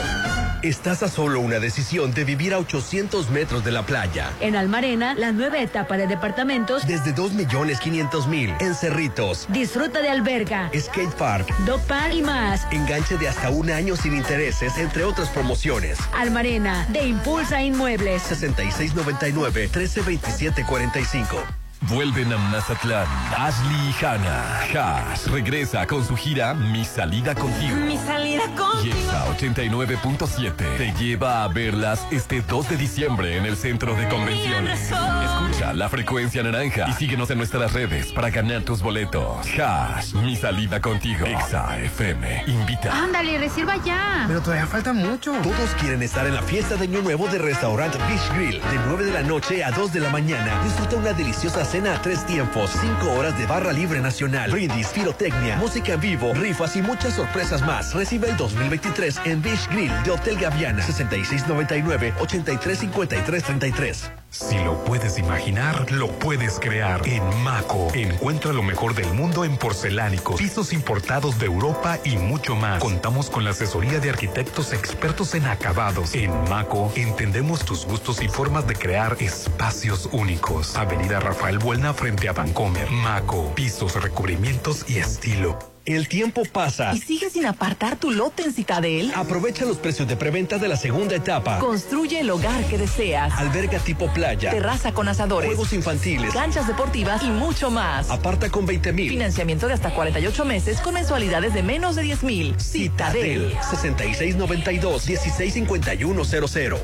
Speaker 14: Estás a solo una decisión de vivir a 800 metros de la playa.
Speaker 1: En Almarena, la nueva etapa de departamentos.
Speaker 14: Desde 2 millones 500 mil. En Cerritos.
Speaker 1: Disfruta de alberga.
Speaker 14: Skate Park.
Speaker 1: Dog Park y más.
Speaker 14: Enganche de hasta un año sin intereses, entre otras promociones.
Speaker 1: Almarena, de Impulsa Inmuebles.
Speaker 14: 6699 132745.
Speaker 2: Vuelven a Mazatlán. Ashley y Hannah. Hash regresa con su gira Mi salida contigo.
Speaker 34: Mi salida contigo.
Speaker 2: Y esa 89.7 te lleva a verlas este 2 de diciembre en el centro de convenciones. Escucha la frecuencia naranja y síguenos en nuestras redes para ganar tus boletos. Hash, mi salida contigo. Exa FM invita.
Speaker 34: Ándale, reserva ya.
Speaker 10: Pero todavía falta mucho.
Speaker 14: Todos quieren estar en la fiesta de Año Nuevo de Restaurante Beach Grill. De 9 de la noche a 2 de la mañana. Disfruta una deliciosa cena a tres tiempos. 5 horas de barra libre nacional. Brindis, pirotecnia, música en vivo, rifas y muchas sorpresas más. Recibe el 2023 en Beach Grill de Hotel Gaviana. 6699-835333.
Speaker 11: Si lo puedes imaginar, lo puedes crear. En Maco, encuentra lo mejor del mundo en porcelánicos, pisos importados de Europa y mucho más. Contamos con la asesoría de arquitectos expertos en acabados. En Maco, entendemos tus gustos y formas de crear espacios únicos. Avenida Rafael Buelna frente a Vancomer. Maco, pisos, recubrimientos y estilo.
Speaker 14: El tiempo pasa.
Speaker 20: ¿Y sigues sin apartar tu lote en Citadel?
Speaker 14: Aprovecha los precios de preventa de la segunda etapa.
Speaker 20: Construye el hogar que deseas.
Speaker 14: Alberga tipo playa.
Speaker 20: Terraza con asadores.
Speaker 14: Juegos infantiles.
Speaker 20: Canchas deportivas y mucho más.
Speaker 14: Aparta con 20 mil.
Speaker 20: Financiamiento de hasta 48 meses con mensualidades de menos de 10 mil.
Speaker 14: Citadel. 6692-165100.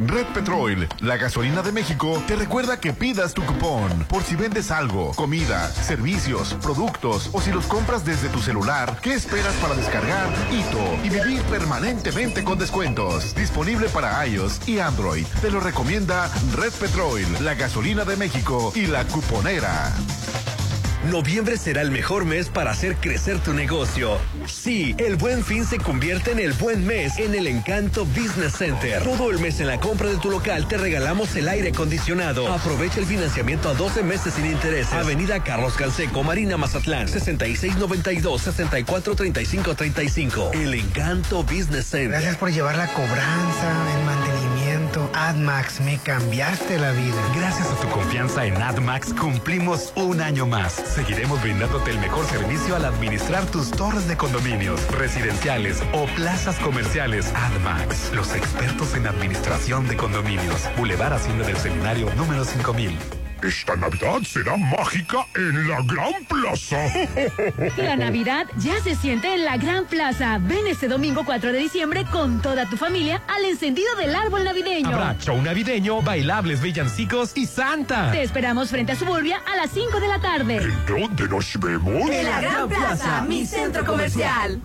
Speaker 28: Red Petrol, la gasolina de México, te recuerda que pidas tu cupón por si vendes algo, comida, servicios, productos o si los compras desde tu celular. ¿Qué esperas para descargar Ito y vivir permanentemente con descuentos? Disponible para iOS y Android. Te lo recomienda Red Petrol, la gasolina de México y la cuponera.
Speaker 14: Noviembre será el mejor mes para hacer crecer tu negocio. Sí, el buen fin se convierte en el buen mes en el Encanto Business Center. Todo el mes en la compra de tu local te regalamos el aire acondicionado. Aprovecha el financiamiento a 12 meses sin intereses. Avenida Carlos Canseco, Marina Mazatlán, 6692-643535. El Encanto Business Center.
Speaker 10: Gracias por llevar la cobranza, el mantenimiento. AdMax, me cambiaste la vida.
Speaker 11: Gracias a tu confianza en AdMax cumplimos un año más. Seguiremos brindándote el mejor servicio al administrar tus torres de condominios, residenciales o plazas comerciales. AdMax, los expertos en administración de condominios. Boulevard Hacienda del Seminario número 5000.
Speaker 27: Esta Navidad será mágica en la Gran Plaza.
Speaker 1: La Navidad ya se siente en la Gran Plaza. Ven este domingo 4 de diciembre con toda tu familia al encendido del árbol navideño.
Speaker 4: Habrá show navideño, bailables villancicos y Santa.
Speaker 1: Te esperamos frente a Suburbia a las 5 de la tarde.
Speaker 27: ¿En dónde nos vemos?
Speaker 12: En la Gran Plaza, mi centro comercial.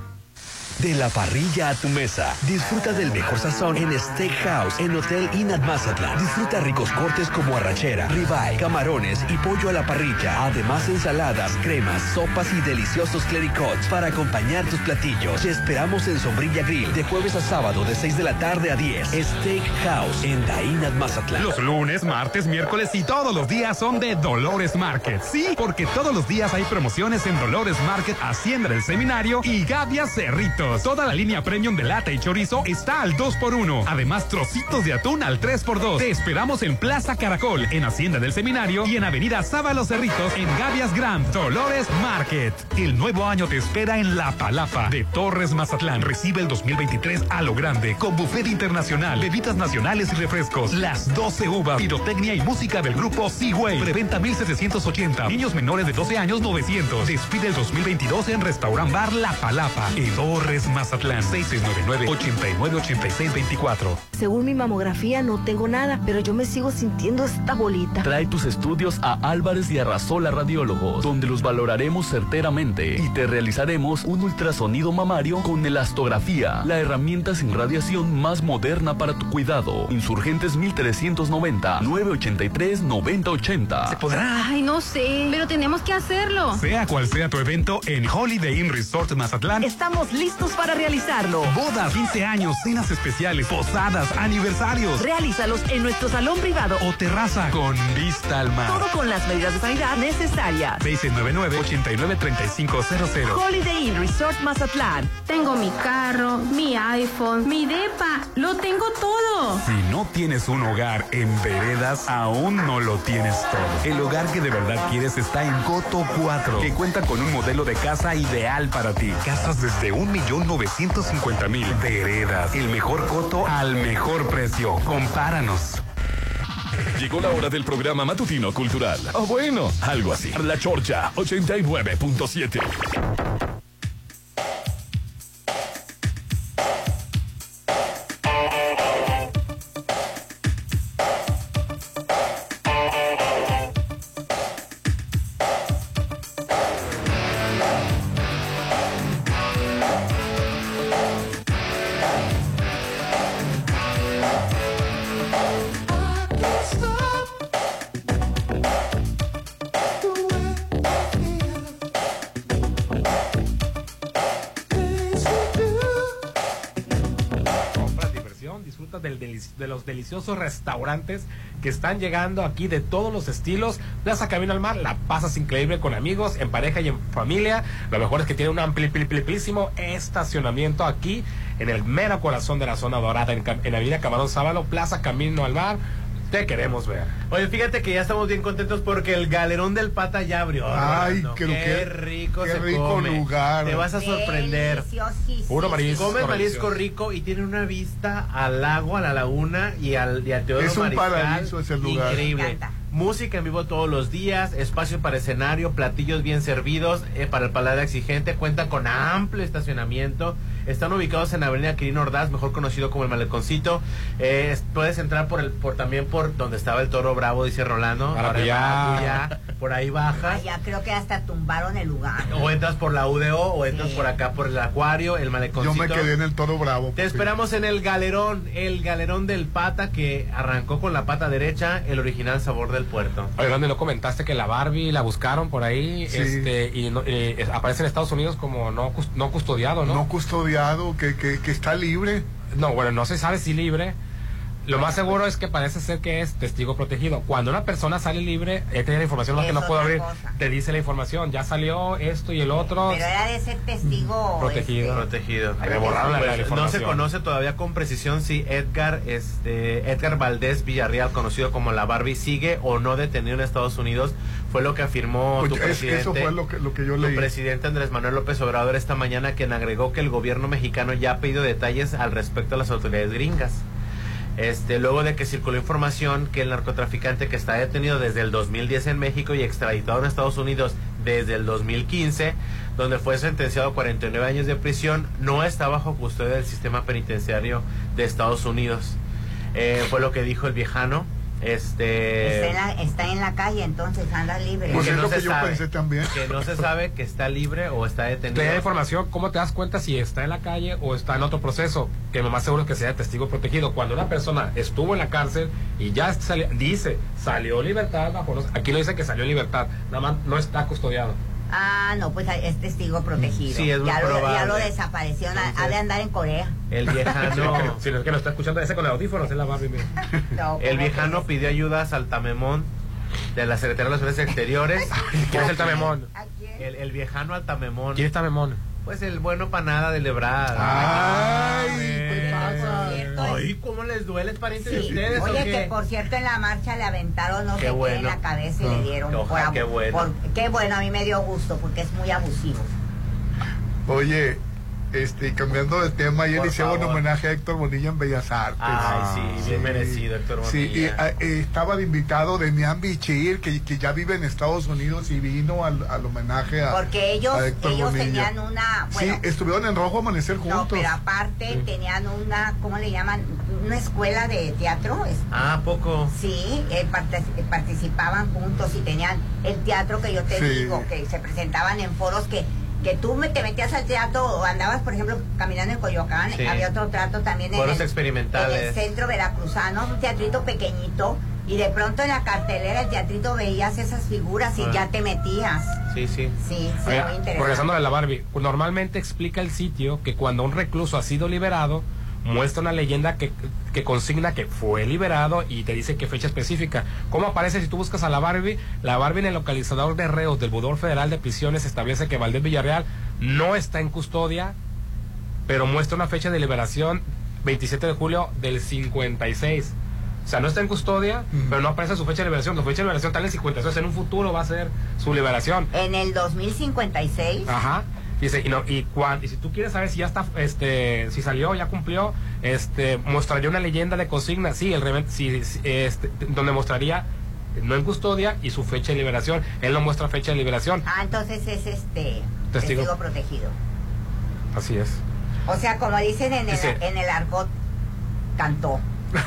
Speaker 14: De la parrilla a tu mesa. Disfruta del mejor sazón en Steakhouse, en Hotel Inat Mazatlán. Disfruta ricos cortes como arrachera, ribeye, camarones y pollo a la parrilla. Además, ensaladas, cremas, sopas y deliciosos clericots para acompañar tus platillos. Te esperamos en Sombrilla Grill de jueves a sábado de 6 de la tarde a 10. Steakhouse en Dainat Mazatlán.
Speaker 4: Los lunes, martes, miércoles y todos los días son de Dolores Market. Sí, porque todos los días hay promociones en Dolores Market, Hacienda del Seminario y Gavia Toda la línea premium de lata y chorizo está al 2x1. Además, trocitos de atún al 3x2. Te esperamos en Plaza Caracol, en Hacienda del Seminario y en Avenida Sábalo Cerritos, en Gavias Grand, Dolores Market. El nuevo año te espera en La Palapa de Torres Mazatlán. Recibe el 2023 a lo grande, con buffet internacional, bebidas nacionales y refrescos, las 12 uvas, pirotecnia y música del grupo Seaway. Preventa 1780. Niños menores de 12 años 900. Despide el 2022 en Restaurant Bar La Palapa. En Torres
Speaker 11: Mazatlán. 699-898624.
Speaker 35: Según mi mamografía no tengo nada, pero yo me sigo sintiendo esta bolita.
Speaker 18: Trae tus estudios a Álvarez y Arrasola Radiólogos, donde los valoraremos certeramente y te realizaremos un ultrasonido mamario con elastografía, la herramienta sin radiación más moderna para tu cuidado. Insurgentes 1390 983 9080.
Speaker 11: ¿Se podrá?
Speaker 21: Ay, no sé, pero tenemos que hacerlo.
Speaker 11: Sea cual sea tu evento en Holiday Inn Resort Mazatlán,
Speaker 20: Estamos listos para realizarlo.
Speaker 11: bodas, 15 años, cenas especiales, posadas, aniversarios
Speaker 20: Realízalos en nuestro salón privado
Speaker 11: o terraza con vista al mar.
Speaker 20: todo con las medidas de sanidad necesarias.
Speaker 11: 699-893500.
Speaker 20: Holiday Inn Resort Mazatlán.
Speaker 21: Tengo mi carro, mi iPhone, mi depa, lo tengo todo.
Speaker 11: Si no tienes un hogar en veredas, aún no lo tienes todo. El hogar que de verdad quieres está en Coto 4, que cuenta con un modelo de casa ideal para ti. Casas desde 1.950.000. Veredas, el mejor coto al mejor precio. Compáranos.
Speaker 2: Llegó la hora del programa matutino cultural. O bueno, algo así. La Chorcha 89.7.
Speaker 4: deliciosos restaurantes que están llegando aquí de todos los estilos. Plaza Camino al Mar, la pasas increíble con amigos, en pareja y en familia. Lo mejor es que tiene un amplísimo estacionamiento aquí en el mero corazón de la zona dorada, en, en Avenida Camarón Sábalo, Plaza Camino al Mar. Te queremos ver.
Speaker 7: Oye, fíjate que ya estamos bien contentos porque el galerón del pata ya abrió.
Speaker 3: Ay, qué-
Speaker 7: qué,
Speaker 3: qué-
Speaker 7: rico
Speaker 3: qué
Speaker 7: se
Speaker 3: rico
Speaker 7: come.
Speaker 3: lugar.
Speaker 7: Te vas a sorprender.
Speaker 4: Puro marisco.
Speaker 7: Comes marisco rico y tiene una vista al lago, a la laguna y al y a Teodoro
Speaker 3: Es un
Speaker 7: Mariscal.
Speaker 3: paraíso ese lugar.
Speaker 7: Increíble. Música en vivo todos los días, espacio para escenario, platillos bien servidos eh, para el paladar exigente, cuenta con amplio estacionamiento. Están ubicados en Avenida Quirino Ordaz, mejor conocido como el Maleconcito. Eh, es- puedes entrar por el por también por donde estaba el Toro Bravo, dice Rolando.
Speaker 4: Maracuyá.
Speaker 7: Por ahí bajas.
Speaker 5: Ya creo que hasta tumbaron el lugar.
Speaker 7: O entras por la UDO o entras por acá por el acuario, el
Speaker 3: Yo
Speaker 7: maleconcito.
Speaker 3: me quedé en el toro bravo.
Speaker 7: Te esperamos en el galerón, el galerón del pata que arrancó con la pata derecha, el original sabor del puerto.
Speaker 4: Oye, ¿dónde no comentaste que la Barbie la buscaron por ahí
Speaker 3: Sí.
Speaker 4: este y no- eh, aparece en Estados Unidos como no, no custodiado, ¿no?
Speaker 3: No custodiado, que, que, que está libre.
Speaker 4: No, bueno, no se sabe si libre. Lo más seguro es que parece ser que es testigo protegido. Cuando una persona sale libre, él tiene la información, más que no puedo abrir,
Speaker 5: cosa.
Speaker 4: te dice la información. Ya salió esto y el otro.
Speaker 5: Pero era de ser testigo.
Speaker 4: Protegido.
Speaker 7: Protegido.
Speaker 4: Borraron la- la
Speaker 7: Pues, no se conoce todavía con precisión si Edgar, este, Edgar Valdés Villarreal, conocido como la Barbie, sigue o no detenido en Estados Unidos. Fue lo que afirmó
Speaker 3: Pues
Speaker 7: tu
Speaker 3: es-
Speaker 7: presidente.
Speaker 3: eso fue lo que, lo que yo
Speaker 7: Tu
Speaker 3: leí.
Speaker 7: presidente Andrés Manuel López Obrador esta mañana quien agregó que el gobierno mexicano ya ha pedido detalles al respecto a las autoridades gringas. Este, luego de que circuló información que el narcotraficante que está detenido desde el 2010 en México y extraditado en Estados Unidos desde el 2015, donde fue sentenciado a 49 años de prisión, no está bajo custodia del sistema penitenciario de Estados Unidos. Eh, fue lo que dijo el viejano. Este,
Speaker 5: Está en, la, está en la calle, entonces anda libre.
Speaker 3: Pues
Speaker 7: que
Speaker 3: es
Speaker 7: no
Speaker 3: lo
Speaker 7: se
Speaker 3: que yo
Speaker 7: sabe.
Speaker 3: pensé también.
Speaker 7: que no se sabe que está libre o está detenido.
Speaker 4: Te da información, ¿cómo te das cuenta si está en la calle o está en otro proceso? Que lo más seguro es que sea testigo protegido. Cuando una persona estuvo en la cárcel y ya dice, salió libertad, bajo los- aquí lo dice que salió en libertad, nada más no está custodiado.
Speaker 5: Ah, no, pues es testigo protegido.
Speaker 7: Sí, es muy
Speaker 5: ya, lo, ya lo desapareció, ha- ha de andar en Corea.
Speaker 7: El viejano.
Speaker 4: Si no es que lo está escuchando ese con el audífonos, es la Barbie.
Speaker 5: No,
Speaker 7: El
Speaker 5: ¿cómo
Speaker 7: viejano pidió ayudas al Tamemón de la Secretaría de Relaciones Exteriores.
Speaker 4: ¿Quién es el Tamemón?
Speaker 5: ¿A quién?
Speaker 7: El, el viejano al Tamemón.
Speaker 4: ¿Quién es Tamemón?
Speaker 7: Pues el bueno panada de Lebrar.
Speaker 3: Ay,
Speaker 5: cierto,
Speaker 7: Ay, ¿cómo les duele, parientes de
Speaker 5: Sí.
Speaker 7: ustedes?
Speaker 5: Oye,
Speaker 7: o qué?
Speaker 5: que por cierto en la marcha le aventaron no
Speaker 7: Qué
Speaker 5: sé qué en la cabeza y
Speaker 7: Ah,
Speaker 5: le dieron.
Speaker 7: ojalá,
Speaker 5: por
Speaker 7: qué bueno.
Speaker 5: por- qué bueno, a mí me dio gusto porque es muy abusivo.
Speaker 3: Oye, Este, cambiando de tema, ayer hicieron un homenaje a Héctor Bonilla en Bellas Artes.
Speaker 7: Ay, sí, bien merecido, Héctor
Speaker 3: Sí, y
Speaker 7: Bonilla.
Speaker 3: ah, eh, estaba de invitado Demian Bichir, que, que ya vive en Estados Unidos y vino al, al homenaje a,
Speaker 5: Porque ellos,
Speaker 3: a Héctor
Speaker 5: ellos
Speaker 3: Bonilla.
Speaker 5: tenían una, bueno,
Speaker 3: sí, estuvieron en Rojo Amanecer
Speaker 5: no,
Speaker 3: juntos.
Speaker 5: pero aparte tenían una, ¿cómo le llaman? Una escuela de teatro. es-
Speaker 7: Ah, poco.
Speaker 5: Sí, eh, parte- participaban juntos y tenían el teatro que yo te
Speaker 3: Sí.
Speaker 5: digo, que se presentaban en foros que que tú me, te metías al teatro o andabas, por ejemplo, caminando en Coyoacán,
Speaker 7: Sí.
Speaker 5: había otro trato también en el,
Speaker 7: experimentales.
Speaker 5: en el centro veracruzano, un teatrito pequeñito, y de pronto en la cartelera del teatrito veías esas figuras y
Speaker 7: Ah.
Speaker 5: ya te metías.
Speaker 7: Sí, sí.
Speaker 5: Sí, sí,
Speaker 4: Oiga,
Speaker 5: muy interesante.
Speaker 4: regresando a la Barbie, normalmente explica el sitio que cuando un recluso ha sido liberado, muestra una leyenda que, que consigna que fue liberado y te dice qué fecha específica. ¿Cómo aparece si tú buscas a la Barbie? La Barbie en el localizador de reos del Budor Federal de Prisiones establece que Valdés Villarreal no está en custodia, pero muestra una fecha de liberación 27 de julio del 56. O sea, no está en custodia, pero no aparece su fecha de liberación. La fecha de liberación está en el 56. En un futuro va a ser su liberación.
Speaker 5: En el 2056.
Speaker 4: Ajá. Dice, y, no, y, cuan- y si tú quieres saber si ya está, este, si salió, ya cumplió, este, mostraría una leyenda de consigna, sí, el reven- sí, sí, este, donde mostraría no en custodia y su fecha de liberación. Él no muestra fecha de liberación.
Speaker 5: Ah, entonces es este
Speaker 4: Testigo.
Speaker 5: testigo, protegido.
Speaker 4: Así es.
Speaker 5: O sea, como dicen en el, en el argot, cantó.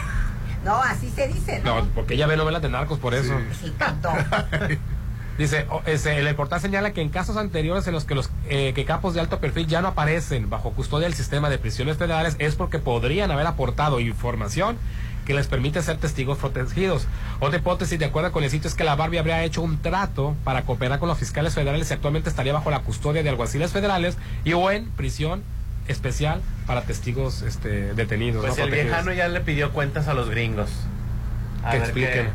Speaker 5: No, así se dice, ¿no?
Speaker 4: No, porque ella ve novelas de narcos por eso.
Speaker 5: Sí, cantó.
Speaker 4: Dice, ese, el portal señala que en casos anteriores en los que los eh, que capos de alto perfil ya no aparecen bajo custodia del sistema de prisiones federales es porque podrían haber aportado información que les permite ser testigos protegidos. Otra hipótesis, de acuerdo con el sitio, es que la Barbie habría hecho un trato para cooperar con los fiscales federales y actualmente estaría bajo la custodia de alguaciles federales y o en prisión especial para testigos este, detenidos.
Speaker 7: Pues
Speaker 4: ¿no?
Speaker 7: el
Speaker 4: Protegidos.
Speaker 7: viejano ya le pidió cuentas a los gringos. A
Speaker 4: Que
Speaker 7: ver
Speaker 4: expliquen.
Speaker 7: Que,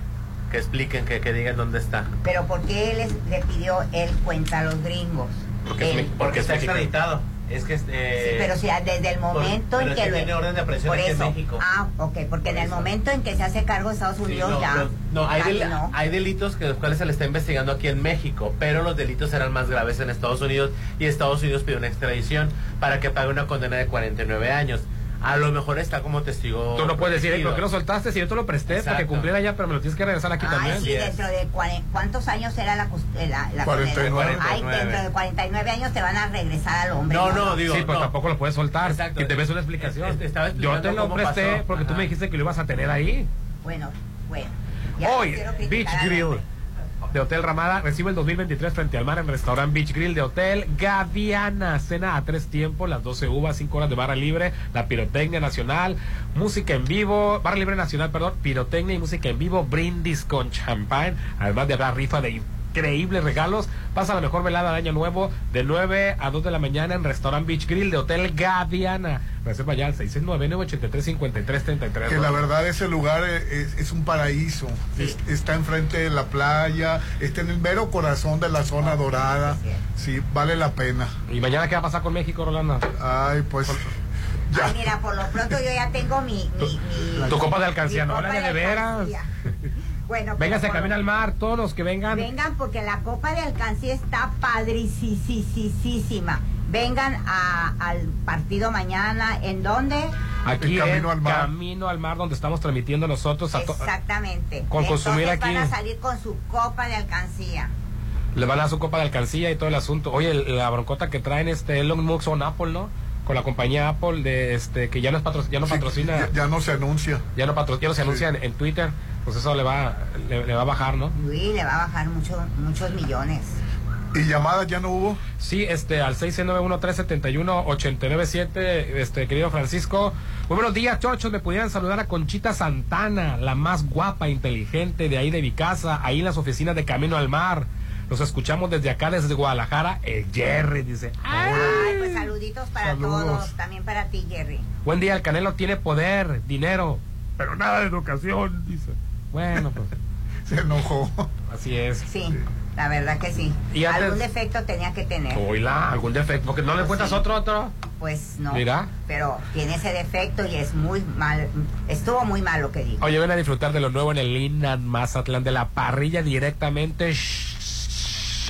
Speaker 7: que expliquen, que, que digan dónde está.
Speaker 5: Pero ¿por qué les, le pidió él cuenta a los gringos?
Speaker 7: Porque,
Speaker 5: Él.
Speaker 7: porque está extraditado. Es que este,
Speaker 5: Sí, pero si desde el momento
Speaker 7: por-
Speaker 5: en que, lo-
Speaker 7: tiene orden de aprehensión
Speaker 5: por
Speaker 7: aquí en
Speaker 5: eso.
Speaker 7: México.
Speaker 5: Ah, ok, porque en el momento en que se hace cargo de Estados
Speaker 7: Sí,
Speaker 5: Unidos
Speaker 7: no,
Speaker 5: ya.
Speaker 7: no, no, hay, del-
Speaker 5: no.
Speaker 7: hay delitos que los cuales se le está investigando aquí en México, pero los delitos eran más graves en Estados Unidos y Estados Unidos pidió una extradición para que pague una condena de 49 años. A lo mejor está como testigo.
Speaker 4: Tú no puedes decir, "Ey,
Speaker 7: protegido.
Speaker 4: ¿por qué lo soltaste? Si yo te lo presté para que
Speaker 7: Exacto.
Speaker 4: cumpliera ya, pero me lo tienes que regresar aquí
Speaker 5: Ay,
Speaker 4: también.
Speaker 5: sí, dentro de cuántos años era la, eh, la, la
Speaker 4: 49.
Speaker 5: condena? Ay, dentro de 49 años te van a regresar al hombre.
Speaker 7: No, no, digo,
Speaker 4: sí, pero
Speaker 7: no.
Speaker 4: tampoco lo puedes soltar.
Speaker 7: Exacto.
Speaker 4: Y te ves una explicación. Yo te lo presté
Speaker 7: pasó.
Speaker 4: porque tú
Speaker 7: Ajá.
Speaker 4: me dijiste que lo ibas a tener ahí.
Speaker 5: Bueno, bueno.
Speaker 4: Hoy, Beach Grill
Speaker 5: hombre.
Speaker 4: De Hotel Ramada recibe el 2023 frente al mar en restaurante Beach Grill de Hotel Gaviana. Cena a tres tiempos, las 12 uvas, 5 horas de barra libre, la pirotecnia nacional, música en vivo, barra libre nacional, perdón, pirotecnia y música en vivo, brindis con champán, además de haber rifa de increíbles regalos. Pasa la mejor velada de año nuevo de 9 a 2 de la mañana en Restaurant Beach Grill de Hotel Gaviana. Reserva ya al 669-983-5333.
Speaker 3: Que la verdad ese lugar es, es un paraíso. Es- está enfrente de la playa, está en el mero corazón de la zona dorada. Sí, vale la pena.
Speaker 4: ¿Y mañana qué va a pasar con México, Rolando?
Speaker 3: Ay, pues
Speaker 5: Ay, mira, por lo pronto yo ya tengo mi... mi, mi-
Speaker 4: Tu copa de alcancía, no,
Speaker 5: copa
Speaker 4: la de veras.
Speaker 5: Bueno,
Speaker 4: Véngase,
Speaker 5: por-
Speaker 4: camina al mar, todos los que vengan.
Speaker 5: Vengan porque la copa de alcancía está padricisísima. Vengan a- al partido mañana. ¿En dónde?
Speaker 4: Aquí
Speaker 3: Camino al Mar.
Speaker 4: Camino al Mar, donde estamos transmitiendo nosotros. A
Speaker 5: Exactamente.
Speaker 4: Con
Speaker 5: Entonces
Speaker 4: consumir aquí.
Speaker 5: van a salir con su copa de alcancía.
Speaker 4: le van a dar su copa de alcancía y todo el asunto. Oye, la broncota que traen este Elon Musk con Apple, ¿no? Con la compañía Apple, de este que ya no, es patro- ya no
Speaker 3: sí,
Speaker 4: patrocina,
Speaker 3: ya, ya no se anuncia.
Speaker 4: ya no, patro- ya no se anuncia en, en Twitter. Pues eso le va, le, le va a bajar, ¿no?
Speaker 5: Uy, le va a bajar mucho, muchos millones.
Speaker 3: ¿Y llamadas ya no hubo?
Speaker 4: Sí, este, al 691-371-897, este, querido Francisco. Muy buenos días, chochos. Me pudieran saludar a Conchita Santana, la más guapa, inteligente de ahí de mi casa, ahí en las oficinas de Camino al Mar. Los escuchamos desde acá, desde Guadalajara. El Jerry dice.
Speaker 5: Ay, pues saluditos para
Speaker 3: Saludos.
Speaker 5: todos. También para ti, Jerry.
Speaker 4: Buen día, el Canelo tiene poder, dinero, pero nada de educación, dice. Bueno, pues
Speaker 3: Se enojó.
Speaker 4: así es.
Speaker 5: Sí, la verdad que sí.
Speaker 4: Y antes-
Speaker 5: Algún defecto tenía que tener.
Speaker 4: Oila, algún defecto, porque no le encuentras otro, otro.
Speaker 5: Pues no.
Speaker 4: Mira.
Speaker 5: Pero tiene ese defecto y es muy mal. Estuvo muy mal lo que dijo.
Speaker 4: Oye, ven a disfrutar de lo nuevo en el Inland Mazatlán, de la parrilla directamente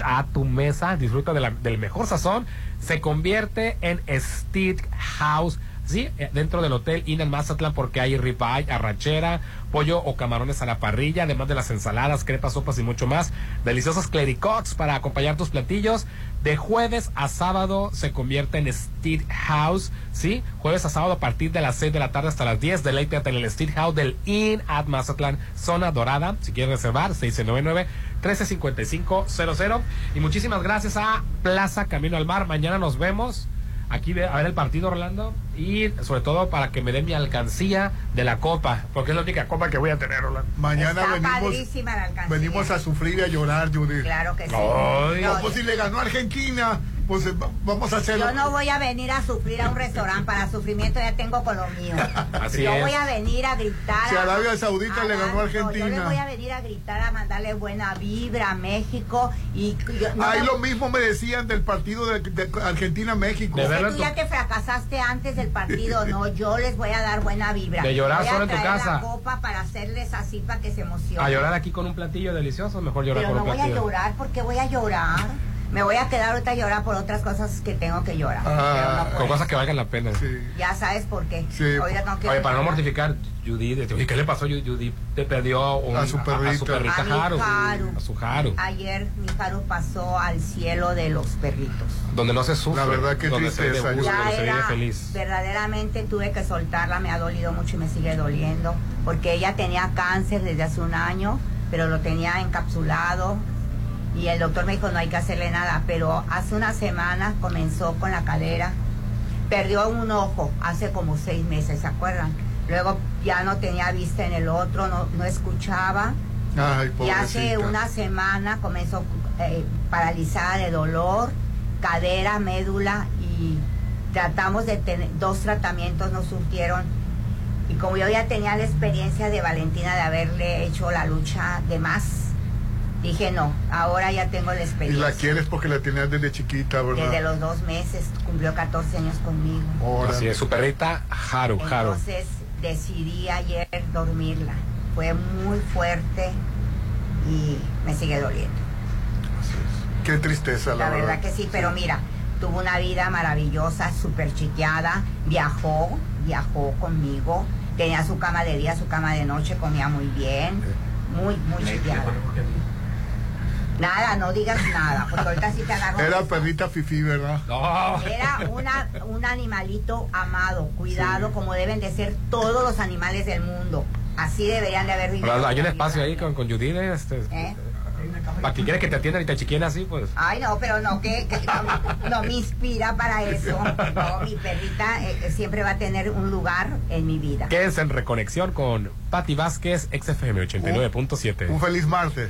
Speaker 4: a tu mesa. Disfruta de la- del mejor sazón, se convierte en Steak House. Sí, eh, dentro del hotel Inn en Mazatlán porque hay ribeye, arrachera, pollo o camarones a la parrilla, además de las ensaladas, crepas, sopas y mucho más. Deliciosas clericots para acompañar tus platillos. De jueves a sábado se convierte en Steak House, ¿sí? Jueves a sábado a partir de las 6 de la tarde hasta las 10. Deleítate en el Steak House del Inn at Mazatlán, zona dorada. Si quieres reservar, 699 135500 Y muchísimas gracias a Plaza Camino al Mar. Mañana nos vemos aquí a ver el partido, Orlando. Y sobre todo para que me den mi alcancía de la copa, porque es la única copa que voy a tener, Orlando.
Speaker 3: Mañana
Speaker 5: Está
Speaker 3: venimos,
Speaker 5: padrísima la alcancía.
Speaker 3: venimos a sufrir y a llorar, Judith.
Speaker 5: Claro que sí.
Speaker 3: Ay.
Speaker 5: No,
Speaker 3: pues si le ganó Argentina, pues eh, va- vamos a hacerlo.
Speaker 5: Yo no voy a venir a sufrir a un restaurante, para sufrimiento ya tengo con lo mío.
Speaker 3: Así
Speaker 5: yo
Speaker 3: es.
Speaker 5: voy a venir a gritar.
Speaker 3: Si
Speaker 5: a-
Speaker 3: Arabia Saudita le ganó a
Speaker 5: no, Yo le
Speaker 3: Argentina.
Speaker 5: voy a venir a gritar, a mandarle buena vibra a México. Y yo, no
Speaker 3: Ahí
Speaker 5: me-
Speaker 3: lo mismo me decían del partido de, de Argentina-México.
Speaker 5: Tú ya te fracasaste antes del partido, no, yo les voy a dar buena vibra.
Speaker 4: De llorar
Speaker 5: voy a
Speaker 4: solo en tu casa.
Speaker 5: la copa para hacerles así para que se emocionen.
Speaker 4: A llorar aquí con un platillo delicioso, mejor llorar
Speaker 5: Pero
Speaker 4: con
Speaker 5: no
Speaker 4: un
Speaker 5: voy a llorar, porque voy a llorar? Me voy a quedar ahorita a llorar por otras cosas que tengo que llorar. No
Speaker 4: Ah, con cosas que valgan la pena.
Speaker 5: Ya sabes por qué. Ahorita tengo que
Speaker 4: Oye, para no mortificar, Judith, oye, ¿qué le pasó? Judith te perdió un-
Speaker 3: A su perrita.
Speaker 4: a su perrita
Speaker 5: A
Speaker 4: Haru.
Speaker 5: Haru.
Speaker 4: A su Haru.
Speaker 5: Ayer mi Haru pasó al cielo de los perritos.
Speaker 4: Donde no se sufre.
Speaker 3: La verdad, qué
Speaker 4: donde se gusto,
Speaker 5: Ya
Speaker 4: donde se vive
Speaker 5: era,
Speaker 4: feliz.
Speaker 5: verdaderamente tuve que soltarla, me ha dolido mucho y me sigue doliendo, porque ella tenía cáncer desde hace un año, pero lo tenía encapsulado y el doctor me dijo no hay que hacerle nada, pero hace una semana comenzó con la cadera, perdió un ojo hace como seis meses, ¿se acuerdan? Luego ya no tenía vista en el otro, no, no escuchaba.
Speaker 3: Ay,
Speaker 5: Y hace una semana comenzó eh, paralizada de dolor, cadera, médula y tratamos de tener dos tratamientos, nos surtieron. Y como yo ya tenía la experiencia de Valentina de haberle hecho la lucha de más, dije no, ahora ya tengo la
Speaker 3: Y
Speaker 5: experiencia.
Speaker 3: la quieres porque la tenías desde chiquita, ¿verdad?
Speaker 5: Desde los dos meses, cumplió 14 años conmigo.
Speaker 4: Así es, su perrita Haru, Haru.
Speaker 5: Entonces decidí ayer dormirla. Fue muy fuerte y me sigue doliendo.
Speaker 3: Qué tristeza, la,
Speaker 5: La verdad que sí, pero mira, tuvo una vida maravillosa, súper chiqueada, viajó, viajó conmigo, tenía su cama de día, su cama de noche, comía muy bien, muy, muy chiqueada. Nada, no digas nada, porque ahorita sí te agarro.
Speaker 3: Era perrita fifi, ¿verdad?
Speaker 5: Era una, un animalito amado, cuidado, como deben de ser todos los animales del mundo. Así deberían de haber vivido.
Speaker 4: Pero hay un espacio ahí con, con Judith, este,
Speaker 5: ¿Eh?
Speaker 4: para que quieres que te atiendan y te chiquen así, pues.
Speaker 5: Ay, no, pero no, que, que no, no me inspira para eso. No, mi perrita eh, siempre va a tener un lugar en mi vida.
Speaker 4: Quédense en reconexión con Patti Vázquez, XFM 89.7.
Speaker 3: Un feliz martes.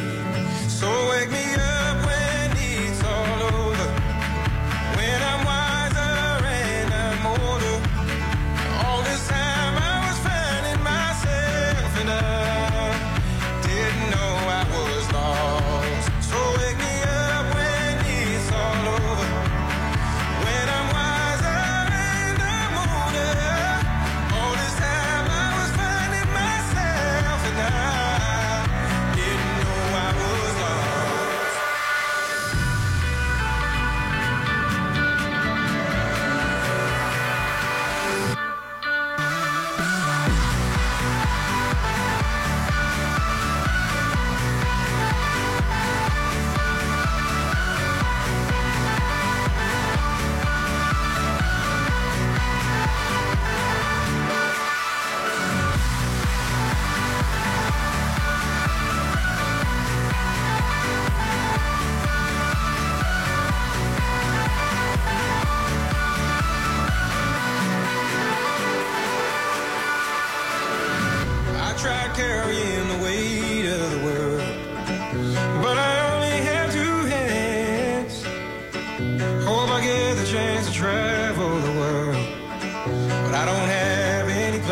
Speaker 36: So wake me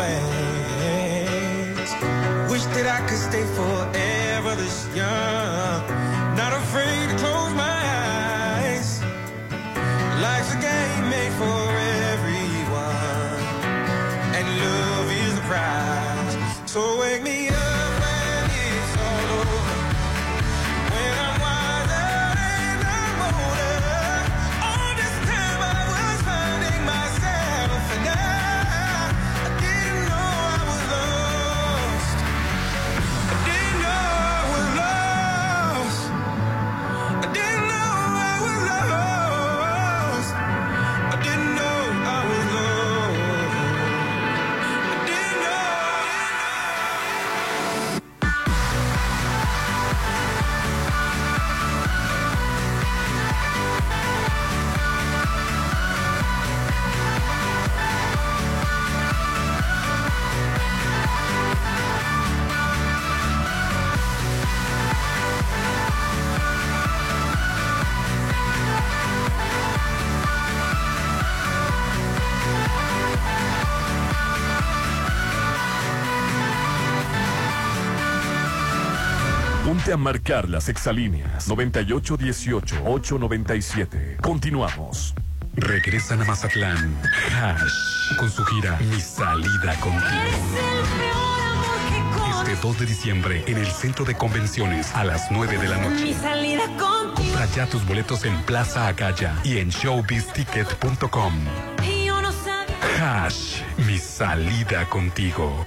Speaker 36: plans. Wish that I could stay forever this young. Not afraid
Speaker 2: Ponte a marcar las exalíneas 9818-897. Continuamos.
Speaker 11: Regresan a Mazatlán. Hash. Con su gira Mi salida contigo. Este 2 de diciembre en el centro de convenciones a las 9 de la
Speaker 12: Mi
Speaker 11: noche.
Speaker 12: salida contigo.
Speaker 11: Compra ya tus boletos en Plaza Acaya y en showbizticket.com. Hash. Mi salida contigo.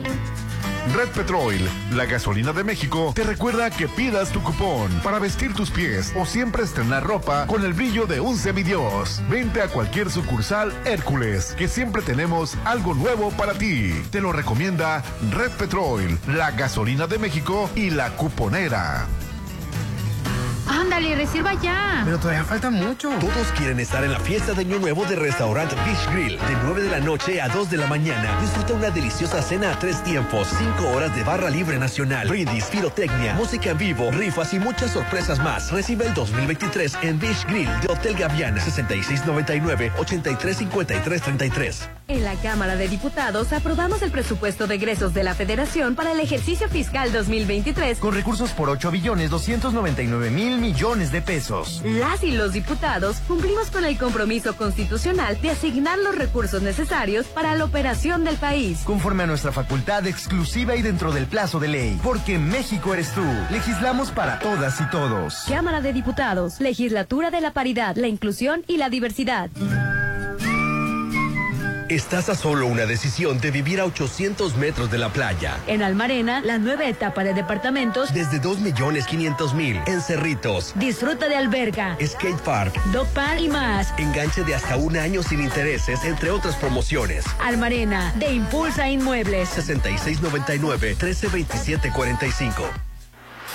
Speaker 28: Red Petrol, la gasolina de México, te recuerda que pidas tu cupón para vestir tus pies o siempre estrenar ropa con el brillo de un semidios. Vente a cualquier sucursal Hércules, que siempre tenemos algo nuevo para ti. Te lo recomienda Red Petrol, la gasolina de México y la cuponera.
Speaker 21: Ándale, reserva ya.
Speaker 14: Pero todavía falta mucho. Todos quieren estar en la fiesta de Año Nuevo de Restaurant Beach Grill. De 9 de la noche a 2 de la mañana. Disfruta una deliciosa cena a tres tiempos. 5 horas de barra libre nacional. Brindis, pirotecnia, música en vivo, rifas y muchas sorpresas más. Recibe el 2023 en Beach Grill de Hotel Gaviana. 6699-835333.
Speaker 1: En la Cámara de Diputados aprobamos el presupuesto de egresos de la Federación para el ejercicio fiscal 2023
Speaker 37: Con recursos por 8 billones 299 mil millones de pesos.
Speaker 1: Las y los diputados cumplimos con el compromiso constitucional de asignar los recursos necesarios para la operación del país.
Speaker 37: Conforme a nuestra facultad exclusiva y dentro del plazo de ley. Porque México eres tú. Legislamos para todas y todos.
Speaker 1: Cámara de Diputados, Legislatura de la Paridad, la Inclusión y la Diversidad.
Speaker 14: Estás a solo una decisión de vivir a 800 metros de la playa.
Speaker 1: En Almarena, la nueva etapa de departamentos.
Speaker 14: Desde 2 millones 500 mil. En Cerritos.
Speaker 1: Disfruta de alberga,
Speaker 14: Skate Park.
Speaker 1: dog park y más.
Speaker 14: Enganche de hasta un año sin intereses, entre otras promociones.
Speaker 1: Almarena, de Impulsa Inmuebles.
Speaker 14: 6699-132745.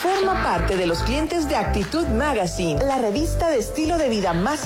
Speaker 20: Forma parte de los clientes de Actitud Magazine, la revista de estilo de vida más